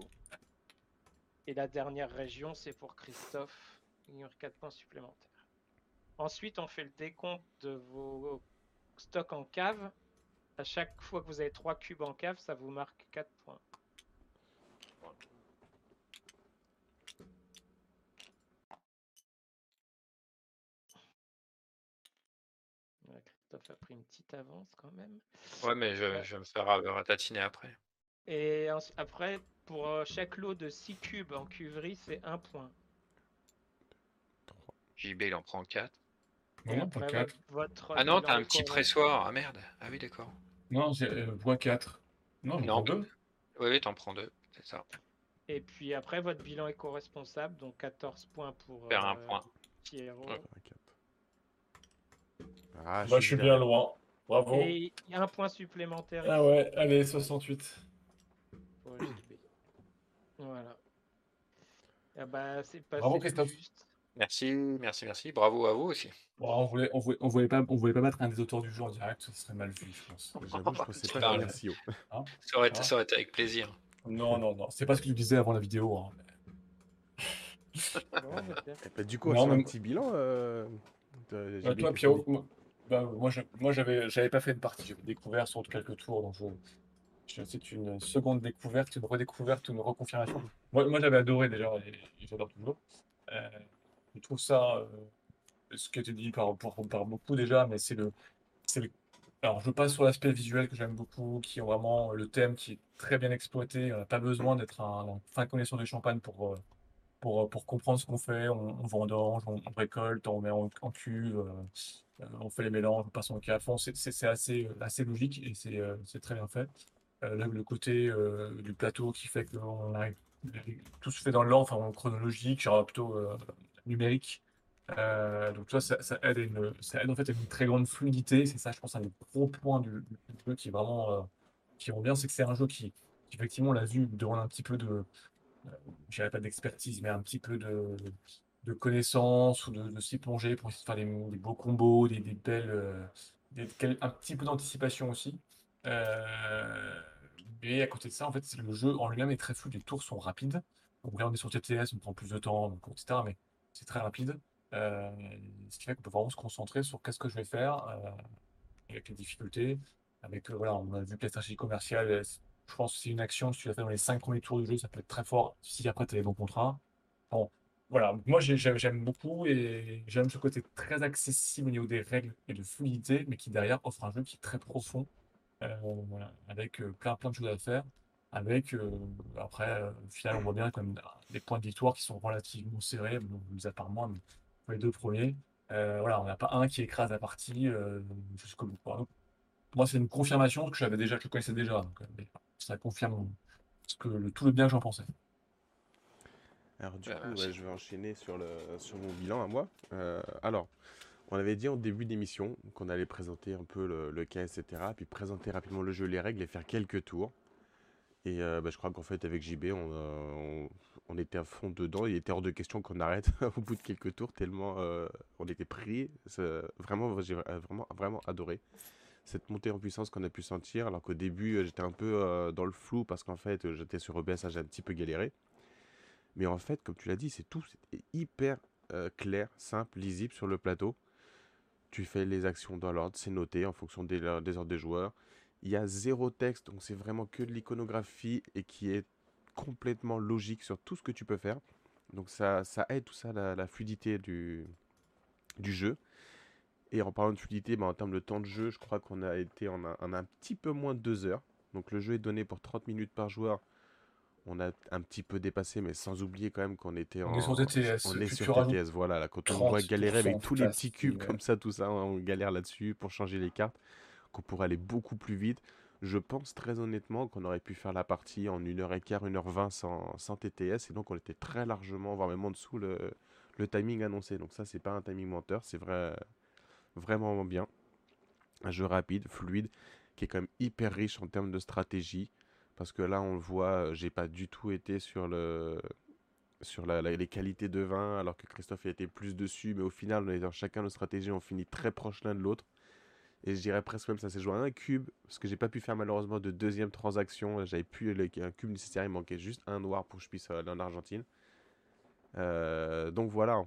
Et la dernière région, c'est pour Christophe. Il y aura 4 points supplémentaires. Ensuite, on fait le décompte de vos stocks en cave. À chaque fois que vous avez 3 cubes en cave, ça vous marque 4 points. Ouais, Christophe a pris une petite avance quand même. Ouais, mais je, je vais me faire ra- ratatiner après. Et ensu- après, pour euh, chaque lot de 6 cubes en cuverie, c'est 1 point. JB, il en prend 4. Et Non, pas après, 4. votre- votre Ah non, t'as un petit pressoir. Ah merde. Ah oui, d'accord. Non, j'ai euh, voix 4. Non, j'en prends deux. Oui, oui, t'en prends deux. C'est ça. Et puis après, votre bilan éco-responsable, donc 14 points pour Faire un euh, point. Pierrot. Ouais. Ah, Bah, je suis bien loin. Bravo. Et il y a un point supplémentaire Ah ici ouais, allez, 68. pour JB. Voilà. Ah bah, c'est passé Bravo, Christophe. juste. Merci, merci, merci. Bravo à vous aussi. Bon, on voulait, on voulait, on voulait pas, on voulait pas mettre un des auteurs du jour en direct, ce serait mal vu, je pense. J'avoue, je pensais pas parles. si haut. Ça aurait, été, Ah. ça aurait été avec plaisir. Non, non, non, c'est pas ce que tu disais avant la vidéo. hein. Du coup, Non, on fait un petit bilan. Euh, de Euh, toi, moi, bah, moi, je- moi, pas fait une partie, j'avais découvert sur quelques tours, donc c'est une seconde découverte, une redécouverte, une reconfirmation. Moi, j'avais adoré déjà, et, et j'adore toujours. Euh, je trouve ça, euh, ce qui a été dit par, par, par beaucoup déjà, mais c'est le, c'est Alors, je passe sur l'aspect visuel que j'aime beaucoup, qui est vraiment le thème qui est très bien exploité. On n'a pas besoin d'être un, un fin connaisseur de champagne pour, euh, pour, euh, pour comprendre ce qu'on fait. On, on vendange, on, récolte, on met en, cuve, on fait les mélanges, on passe en cave. Enfin, c'est c'est- c'est assez, logique et c'est euh, très bien fait. Euh, là, le côté euh, du plateau qui fait que on a, tout se fait dans l'ordre, enfin, en chronologique, genre plutôt euh, numérique. Euh, donc, ça, ça aide, à une, en fait à une très grande fluidité. C'est ça, je pense, un des gros points du, jeu qui est vraiment euh, qui rend bien, c'est que c'est un jeu qui, qui, effectivement, l'a vu, demande un petit peu de, euh, je pas d'expertise, mais un petit peu de, de connaissances ou de, s'y plonger pour essayer de faire des, beaux combos, des, belles, euh, un petit peu d'anticipation aussi. Euh, mais à côté de ça, en fait, le jeu en lui-même est très fluide, les tours sont rapides. Donc là, on est sur TTS, on prend plus de temps, donc, etc. Mais c'est très rapide. Euh, ce qui fait qu'on peut vraiment se concentrer sur qu'est-ce que je vais faire euh, avec les difficultés. Avec, voilà, on a vu que la stratégie commerciale, je pense que c'est une action, si tu la fais dans les cinq premiers tours du jeu, ça peut être très fort si après tu as les bons contrats. Bon, voilà, moi j'ai- j'aime beaucoup et j'aime ce côté très accessible au niveau des règles et de fluidité, mais qui derrière offre un jeu qui est très profond, euh, avec euh, plein plein de choses à faire. Avec, euh, après, au final, on voit bien même des points de victoire qui sont relativement serrés, bon, mis à part moi, mais pour les deux premiers, voilà, on n'a pas un qui écrase la partie jusqu'au bout. moi, c'est une confirmation que j'avais déjà, que je connaissais déjà. ça confirme ce que, le- tout le bien que j'en pensais. Alors du Euh, coup, ouais, je vais enchaîner sur, le, sur mon bilan à moi. Euh, alors, on avait dit en début d'émission qu'on allait présenter un peu le, le cas, etc. Puis présenter rapidement le jeu, les règles et faire quelques tours. Et euh, bah, je crois qu'en fait, avec JB, on, euh, on, on était à fond dedans. Il était hors de question qu'on arrête au bout de quelques tours, tellement on était pris. Vraiment, j'ai vraiment, vraiment adoré cette montée en puissance qu'on a pu sentir. Alors qu'au début, j'étais un peu dans le flou parce qu'en fait, j'étais sur OBS, j'ai un petit peu galéré. Mais en fait, comme tu l'as dit, c'est tout. Hyper euh, clair, simple, lisible sur le plateau. Tu fais les actions dans l'ordre, c'est noté en fonction des, des ordres des joueurs. Il y a zéro texte, donc c'est vraiment que de l'iconographie et qui est complètement logique sur tout ce que tu peux faire. Donc ça, ça aide tout ça, la, la fluidité du, jeu. Et en parlant de fluidité, bah, en termes de temps de jeu, je crois qu'on a été en un, en un petit peu moins de 2 heures. Donc le jeu est donné pour 30 minutes par joueur. On a un petit peu dépassé, mais sans oublier quand même qu'on était On en est sur TTS, On est sur TTS, voilà. Là, quand on doit 30% galérer avec tous les petits cubes ouais. comme ça, tout ça, on galère là-dessus pour changer les cartes, qu'on pourrait aller beaucoup plus vite. Je pense très honnêtement qu'on aurait pu faire la partie en 1h15, 1h20 sans, sans TTS, et donc on était très largement, voire même en dessous le, le timing annoncé. Donc ça, c'est pas un timing menteur, c'est vrai, vraiment bien. Un jeu rapide, fluide, qui est quand même hyper riche en termes de stratégie, Parce que là, on le voit, euh, j'ai pas du tout été sur le sur les qualités de vin, alors que Christophe a été plus dessus, mais au final, on est dans chacun nos stratégies, on finit très proche l'un de l'autre. Et je dirais presque même ça s'est joué à un cube, parce que j'ai pas pu faire malheureusement de deuxième transaction. J'avais plus le- un cube nécessaire, il manquait juste un noir pour que je puisse aller en Argentine. Euh, donc voilà.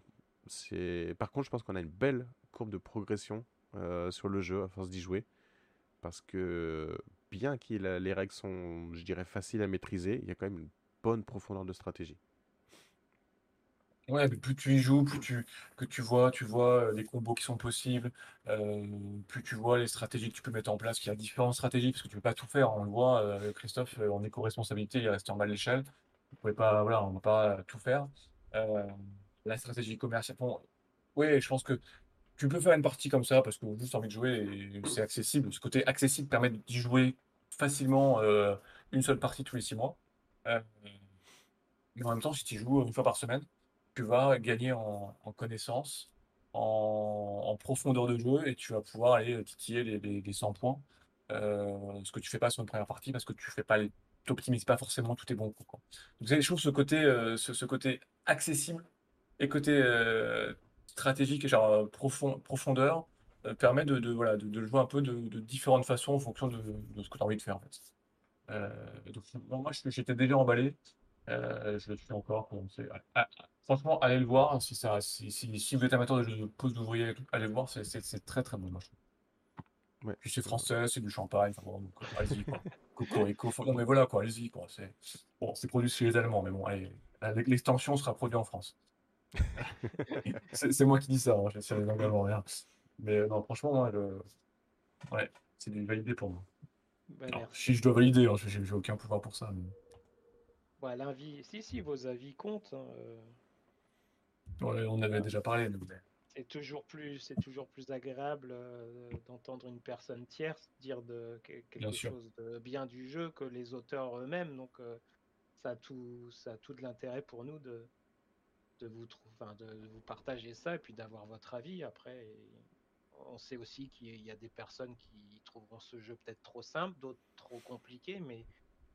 Par contre, je pense qu'on a une belle courbe de progression euh, sur le jeu à force d'y jouer. Parce que bien que les règles sont, je dirais, faciles à maîtriser, il y a quand même une bonne profondeur de stratégie. Ouais, plus tu y joues, plus tu, que tu vois, tu vois euh, les combos qui sont possibles, euh, plus tu vois les stratégies que tu peux mettre en place, qu'il y a différentes stratégies, parce que tu peux pas tout faire. On le voit, euh, Christophe, en éco-responsabilité, il est resté en bas de l'échelle. Voilà, on ne peut pas tout faire. La stratégie commerciale, bon, oui, je pense que tu peux faire une partie comme ça parce que juste envie de jouer et c'est accessible. Ce côté accessible permet d'y jouer facilement euh, une seule partie tous les six mois. Euh, mais en même temps, si tu joues une fois par semaine, tu vas gagner en, en connaissance, en, profondeur de jeu et tu vas pouvoir aller titiller les, les, les 100 points. Euh, ce que tu fais pas sur une première partie parce que tu fais pas t'optimises pas forcément tous tes bons coups. Quoi. Donc, je ce côté, ce, côté accessible et côté stratégique et genre euh, profond, profondeur euh, permet de, de, voilà, de, de, jouer un peu de, de différentes façons en fonction de, ce que tu as envie de faire. En fait. Euh, donc, bon, moi, j'étais déjà emballé. Euh, je le suis encore. Ah, franchement, allez le voir. Si, ça, si, si, si vous êtes amateur de jeux de pose d'ouvrier, allez le voir. C'est très très bon. Moi, je. Ouais. Puis c'est français, c'est du champagne. Enfin, bon, allez-y. Cocorico. Non, mais voilà, quoi. Allez-y, bon, c'est produit chez les Allemands, mais bon. L'extension sera produite en France. c'est moi qui dis ça. Hein, J'essaie les Allemands, rien. Mais euh, non, franchement, moi, le... ouais, c'est du validé pour moi. Bah, Alors, si je dois valider, hein, j'ai aucun pouvoir pour ça. Mais... L'avis, si, si, vos avis comptent. Hein, euh... ouais, on avait déjà parlé. Mais... C'est toujours plus, c'est toujours plus agréable euh, d'entendre une personne tierce dire de quelque bien chose de bien du jeu que les auteurs eux-mêmes. Donc, euh, ça a tout, ça a tout de l'intérêt pour nous de, de vous, enfin, de vous partager ça et puis d'avoir votre avis après. Et on sait aussi qu'il y a des personnes qui trouveront ce jeu peut-être trop simple, d'autres trop compliqué, mais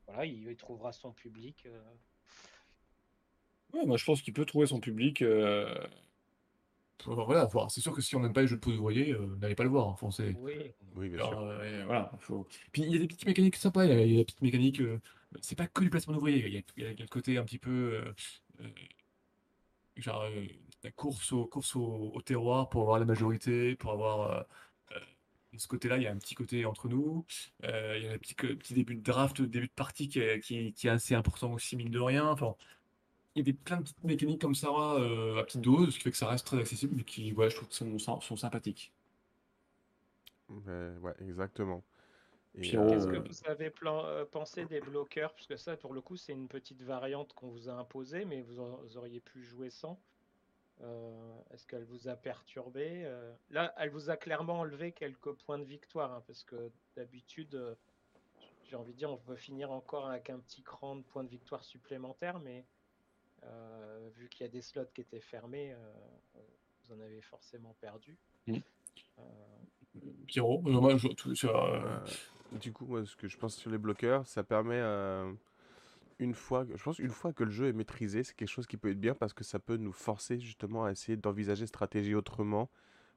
voilà, il, il trouvera son public. Euh... Ouais, moi je pense qu'il peut trouver son public. Euh... Voilà, voir. C'est sûr que si on n'aime pas les jeux de ouvrier, euh, n'allez pas le voir. Enfin, c'est... Oui. oui, bien sûr. Euh, voilà, faut... Puis il y a des petites mécaniques sympas. Il y a, il y a des petites mécaniques. c'est pas que du placement d'ouvrier. Il, il, y a le côté un petit peu. Genre la course, au, course au, terroir pour avoir la majorité, pour avoir. de ce côté-là, il y a un petit côté entre nous. Euh, il y a un petit, petit début de draft, début de partie qui est, qui, est assez important aussi, mine de rien. Enfin, il y a des, plein de petites mécaniques comme ça euh, à petite dose, ce qui fait que ça reste très accessible, mais qui, je trouve que sont, sont sympathiques. Ouais, exactement. Qu'est-ce que vous avez plan, euh, pensé des bloqueurs? Parce que ça, pour le coup, c'est une petite variante qu'on vous a imposée, mais vous, en, vous auriez pu jouer sans. Euh, Est-ce qu'elle vous a perturbé euh, Là, elle vous a clairement enlevé quelques points de victoire, hein, parce que d'habitude, euh, j'ai envie de dire, on peut finir encore avec un petit cran de points de victoire supplémentaires, mais euh, vu qu'il y a des slots qui étaient fermés, euh, vous en avez forcément perdu. Mmh. Pierrot, moi, je, tout, sur, du coup, moi, ce que je pense sur les bloqueurs, ça permet une fois, je pense une fois que le jeu est maîtrisé, c'est quelque chose qui peut être bien parce que ça peut nous forcer justement à essayer d'envisager stratégie autrement.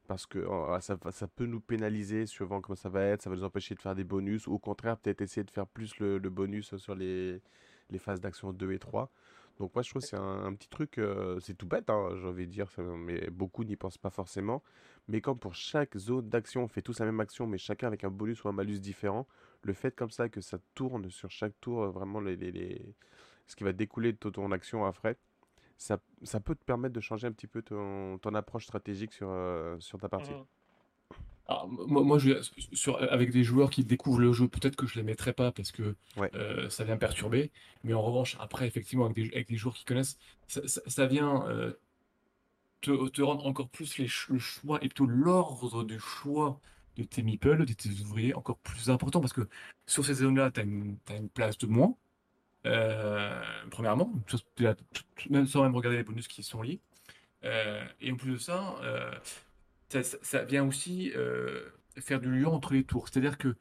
Parce que oh, ça, peut nous pénaliser suivant comment ça va être, ça va nous empêcher de faire des bonus, ou au contraire, peut-être essayer de faire plus le, le bonus sur les, les phases d'action 2 et 3. Donc moi je trouve que c'est un, un, petit truc, euh, c'est tout bête, hein, j'ai envie de dire, mais beaucoup n'y pensent pas forcément. Mais comme pour chaque zone d'action, on fait tous la même action, mais chacun avec un bonus ou un malus différent, le fait comme ça que ça tourne sur chaque tour, vraiment les, les, les... ce qui va découler de ton action après, ça, ça, peut te permettre de changer un petit peu ton, ton approche stratégique sur, euh, sur ta partie. Mmh. Alors, moi, moi je, sur, avec des joueurs qui découvrent le jeu, peut-être que je les mettrai pas parce que ouais. euh, ça vient perturber. Mais en revanche, après, effectivement, avec des, avec des joueurs qui connaissent, ça, ça, ça vient euh, te, te, rendre encore plus les, le choix et plutôt l'ordre du choix de tes meeples, de tes ouvriers, encore plus important parce que sur ces zones-là, tu as, as, une place de moins. Euh, premièrement, même sans même regarder les bonus qui sont liés. Et en plus de ça, ça, vient aussi euh, faire du lien entre les tours. C'est-à-dire que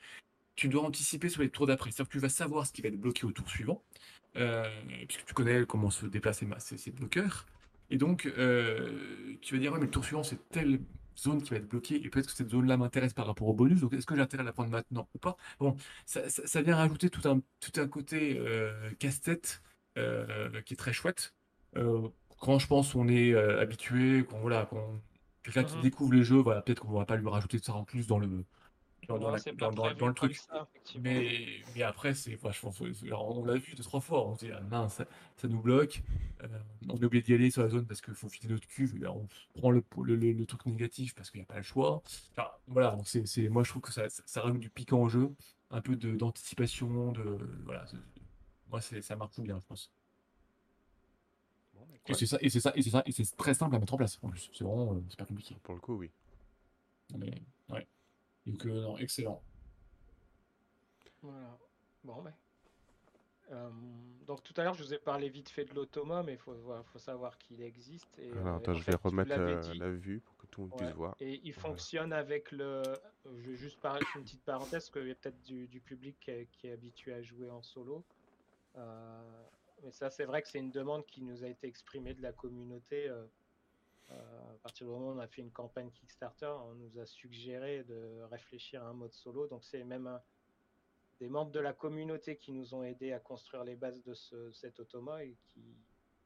tu dois anticiper sur les tours d'après. C'est-à-dire que tu vas savoir ce qui va être bloqué au tour suivant, euh, puisque tu connais comment se déplacent ces, ces- bloqueurs. Et donc, euh, tu vas dire, ouais, mais le tour suivant, c'est telle zone qui va être bloquée, et peut-être que cette zone-là m'intéresse par rapport au bonus, donc est-ce que j'ai intérêt à la prendre maintenant ou pas? Bon, ça, vient rajouter tout un, tout un côté casse-tête qui est très chouette. Quand je pense qu'on est habitué, qu'on voilà, qu'on quelqu'un qui Mhm. découvre les jeux, voilà, peut-être qu'on va pas lui rajouter ça en plus dans le dans, la- le truc. ça. Mais, mais après, c'est On l'a vu deux, trois fois. On se dit, ah, mince, ça, ça nous bloque. Euh, on a oublié d'y aller sur la zone parce qu'il faut filer notre là, on prend le, le, le- le truc négatif parce qu'il n'y a pas le choix. Enfin, voilà, donc c'est, c'est- moi je trouve que ça, ça, ça rajoute du piquant au jeu, un peu de, d'anticipation. De, voilà, c'est- moi, c'est, ça marche bien, je pense. Et c'est ça, et c'est ça, et c'est ça, et c'est très simple à mettre en place. En plus, c'est vraiment, euh, c'est pas compliqué. Pour le coup, oui. Mais, ouais. Donc, euh, non, excellent. Voilà. Bon, ben. Euh, donc tout à l'heure, je vous ai parlé vite fait de l'automa, mais il faut, voir- faut savoir qu'il existe. Et, Alors, euh, attends, en je fait, vais remettre euh, la vue pour que tout le monde puisse voir. et il fonctionne avec le. Je vais juste parler une petite parenthèse, parce qu'il y a peut-être du, du public qui est, qui est habitué à jouer en solo. Euh, mais ça, c'est vrai que c'est une demande qui nous a été exprimée de la communauté. euh, euh, à partir du moment où on a fait une campagne Kickstarter, on nous a suggéré de réfléchir à un mode solo. Donc c'est même des membres de la communauté qui nous ont aidés à construire les bases de ce- cet automa et qui,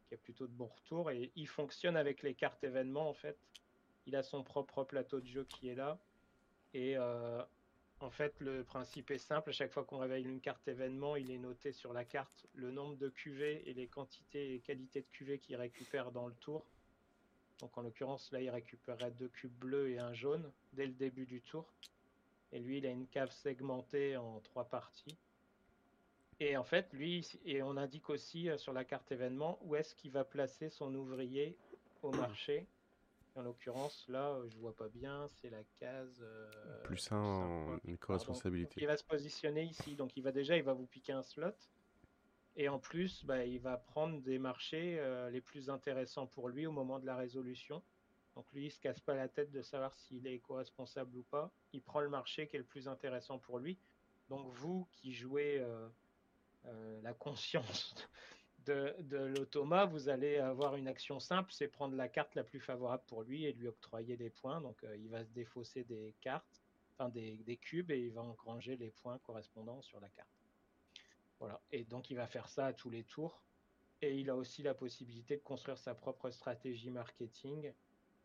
qui a plutôt de bons retours. Et il fonctionne avec les cartes événements en fait. Il a son propre plateau de jeu qui est là. Et euh, en fait, le principe est simple. À chaque fois qu'on réveille une carte événement, il est noté sur la carte le nombre de cuvées et les quantités et qualités de cuvées qu'il récupère dans le tour. Donc en l'occurrence, là, il récupérerait deux cubes bleus et un jaune dès le début du tour. Et lui, il a une cave segmentée en trois parties. Et en fait, lui, et on indique aussi euh, sur la carte événement où est-ce qu'il va placer son ouvrier au marché. En l'occurrence, là, euh, je vois pas bien, c'est la case. euh, Plus un en éco-responsabilité. il va se positionner ici. Donc, il va déjà, il va vous piquer un slot. Et en plus, bah, il va prendre des marchés euh, les plus intéressants pour lui au moment de la résolution. Donc lui, il se casse pas la tête de savoir s'il est éco-responsable ou pas. Il prend le marché qui est le plus intéressant pour lui. Donc vous qui jouez euh, la conscience de, de l'automa, vous allez avoir une action simple, c'est prendre la carte la plus favorable pour lui et lui octroyer des points. Donc euh, il va se défausser des cartes, enfin des, cubes, et il va engranger les points correspondants sur la carte. Voilà. Et donc il va faire ça à tous les tours. Et il a aussi la possibilité de construire sa propre stratégie marketing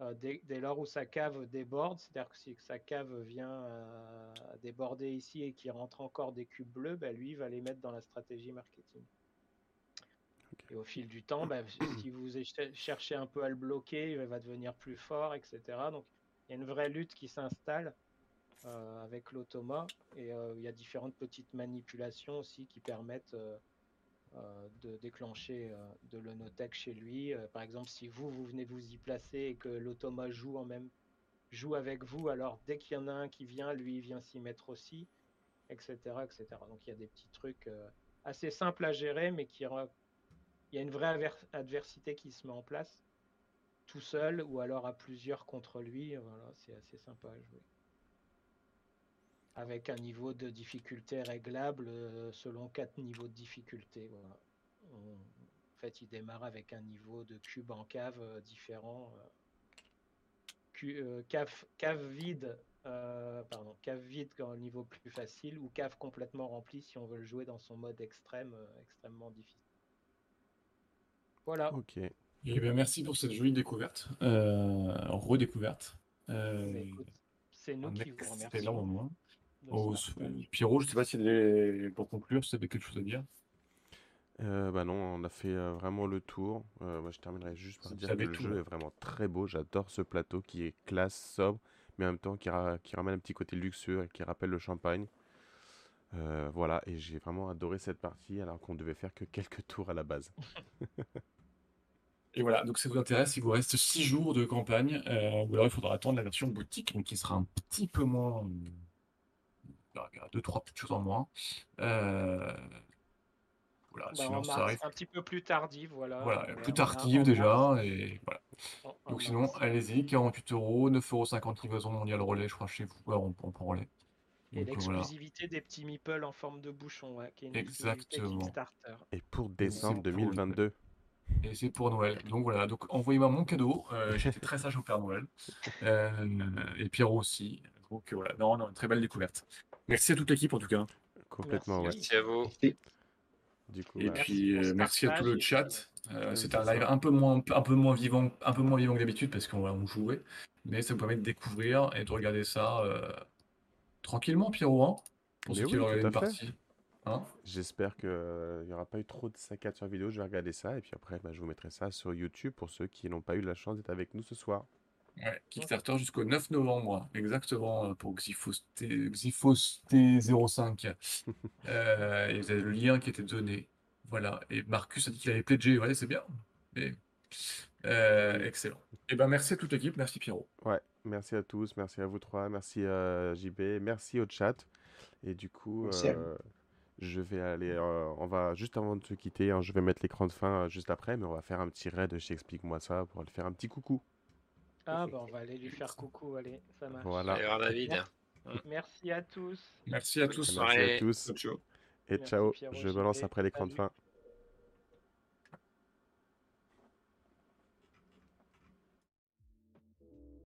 euh, dès, lors où sa cave déborde, c'est-à-dire que si sa cave vient euh, déborder ici et qu'il rentre encore des cubes bleus, bah, lui il va les mettre dans la stratégie marketing. Et au fil du temps, bah, si vous ch- cherchez un peu à le bloquer, il va devenir plus fort, etc. Donc il y a une vraie lutte qui s'installe euh, avec l'automa et euh, il y a différentes petites manipulations aussi qui permettent euh, de déclencher de l'onotech chez lui. Par exemple, si vous, vous venez vous y placer et que l'automa joue en même joue avec vous, alors dès qu'il y en a un qui vient, lui il vient s'y mettre aussi, etc., etc. Donc il y a des petits trucs assez simples à gérer, mais qui il y a une vraie adversité qui se met en place tout seul ou alors à plusieurs contre lui. Voilà, c'est assez sympa à jouer. Avec un niveau de difficulté réglable euh, selon quatre niveaux de difficulté. En fait, il démarre avec un niveau de cube en cave euh, différent. euh. Cave, vide, pardon, cave vide quand le niveau plus facile ou cave complètement remplie si on veut le jouer dans son mode extrême, extrêmement difficile. Voilà. Ok. Eh bien, merci pour cette jolie découverte, euh, redécouverte. Euh, c'est nous qui vous remercions. Oh. Pierrot, je sais pas si des- pour conclure, si tu avais quelque chose à dire. Euh, bah non, on a fait euh, vraiment le tour. Euh, moi, je terminerai juste par dire que le tout, jeu là. est vraiment très beau. J'adore ce plateau qui est classe, sobre, mais en même temps qui, ra- qui ramène un petit côté luxueux et qui rappelle le champagne. Euh, voilà, et j'ai vraiment adoré cette partie alors qu'on devait faire que quelques tours à la base. Et voilà, donc si ça vous intéresse, il vous reste 6 jours de campagne, euh, ou alors il faudra attendre la version boutique, donc qui sera un petit peu moins. euh, Il y a deux, trois petites choses en moins. Euh, voilà, Bah, sinon ça arrive. un petit peu plus tardif, voilà. Voilà, mais plus tardive déjà, mars, et voilà. en- en Donc sinon, allez-y, 48 euros, 9,50 euros livraison mondiale relais, je crois, chez vous. Ouais, on, on prend relais. Et voilà. l'exclusivité des petits meeples en forme de bouchon, ouais, qui est une exclusivité Exactement. Kickstarter. Et pour décembre pour le- 2022. Et c'est pour Noël. Donc voilà, donc envoyez-moi mon cadeau. Euh, J'étais très sage au Père Noël. Euh, et Pierrot aussi. Donc voilà, non, non, une très belle découverte. Merci à toute l'équipe en tout cas. Complètement, ouais. Merci à vous. Du coup, Et bah, puis euh, merci à tout le chat. Euh, C'était un c'est live un peu moins, un peu moins vivant, un peu moins vivant que d'habitude parce qu'on on jouait. Mais ça vous permet de découvrir et de regarder ça euh, tranquillement, Pierrot. hein, pour Mais ceux qui oui, regarder une partie. Hein J'espère qu'il n'y aura pas eu trop de saccades sur vidéo. Je vais regarder ça et puis après, bah, je vous mettrai ça sur YouTube pour ceux qui n'ont pas eu la chance d'être avec nous ce soir. Ouais, Kickstarter jusqu'au 9 novembre, exactement, euh, pour Xyphos T05. Euh, et vous avez le lien qui était donné. Voilà. Et Marcus a dit qu'il avait pledgé. Ouais, c'est bien. Mais, euh, excellent. Et ben merci à toute l'équipe. Merci Pierrot. Ouais, merci à tous, merci à vous trois, merci à JB, merci au chat. Et du coup, Merci à euh, je vais aller, euh, on va juste avant de se quitter, hein, je vais mettre l'écran de fin euh, juste après, mais on va faire un petit raid chez Explique-moi ça pour lui faire un petit coucou. Ah, bah, on va aller lui faire coucou, allez, ça marche. Voilà. Et alors, David. Merci à tous. Merci à Bonne tous. Merci à tous Ciao. et Merci ciao. Pierrot, Je balance JB. après l'écran de Salut. fin.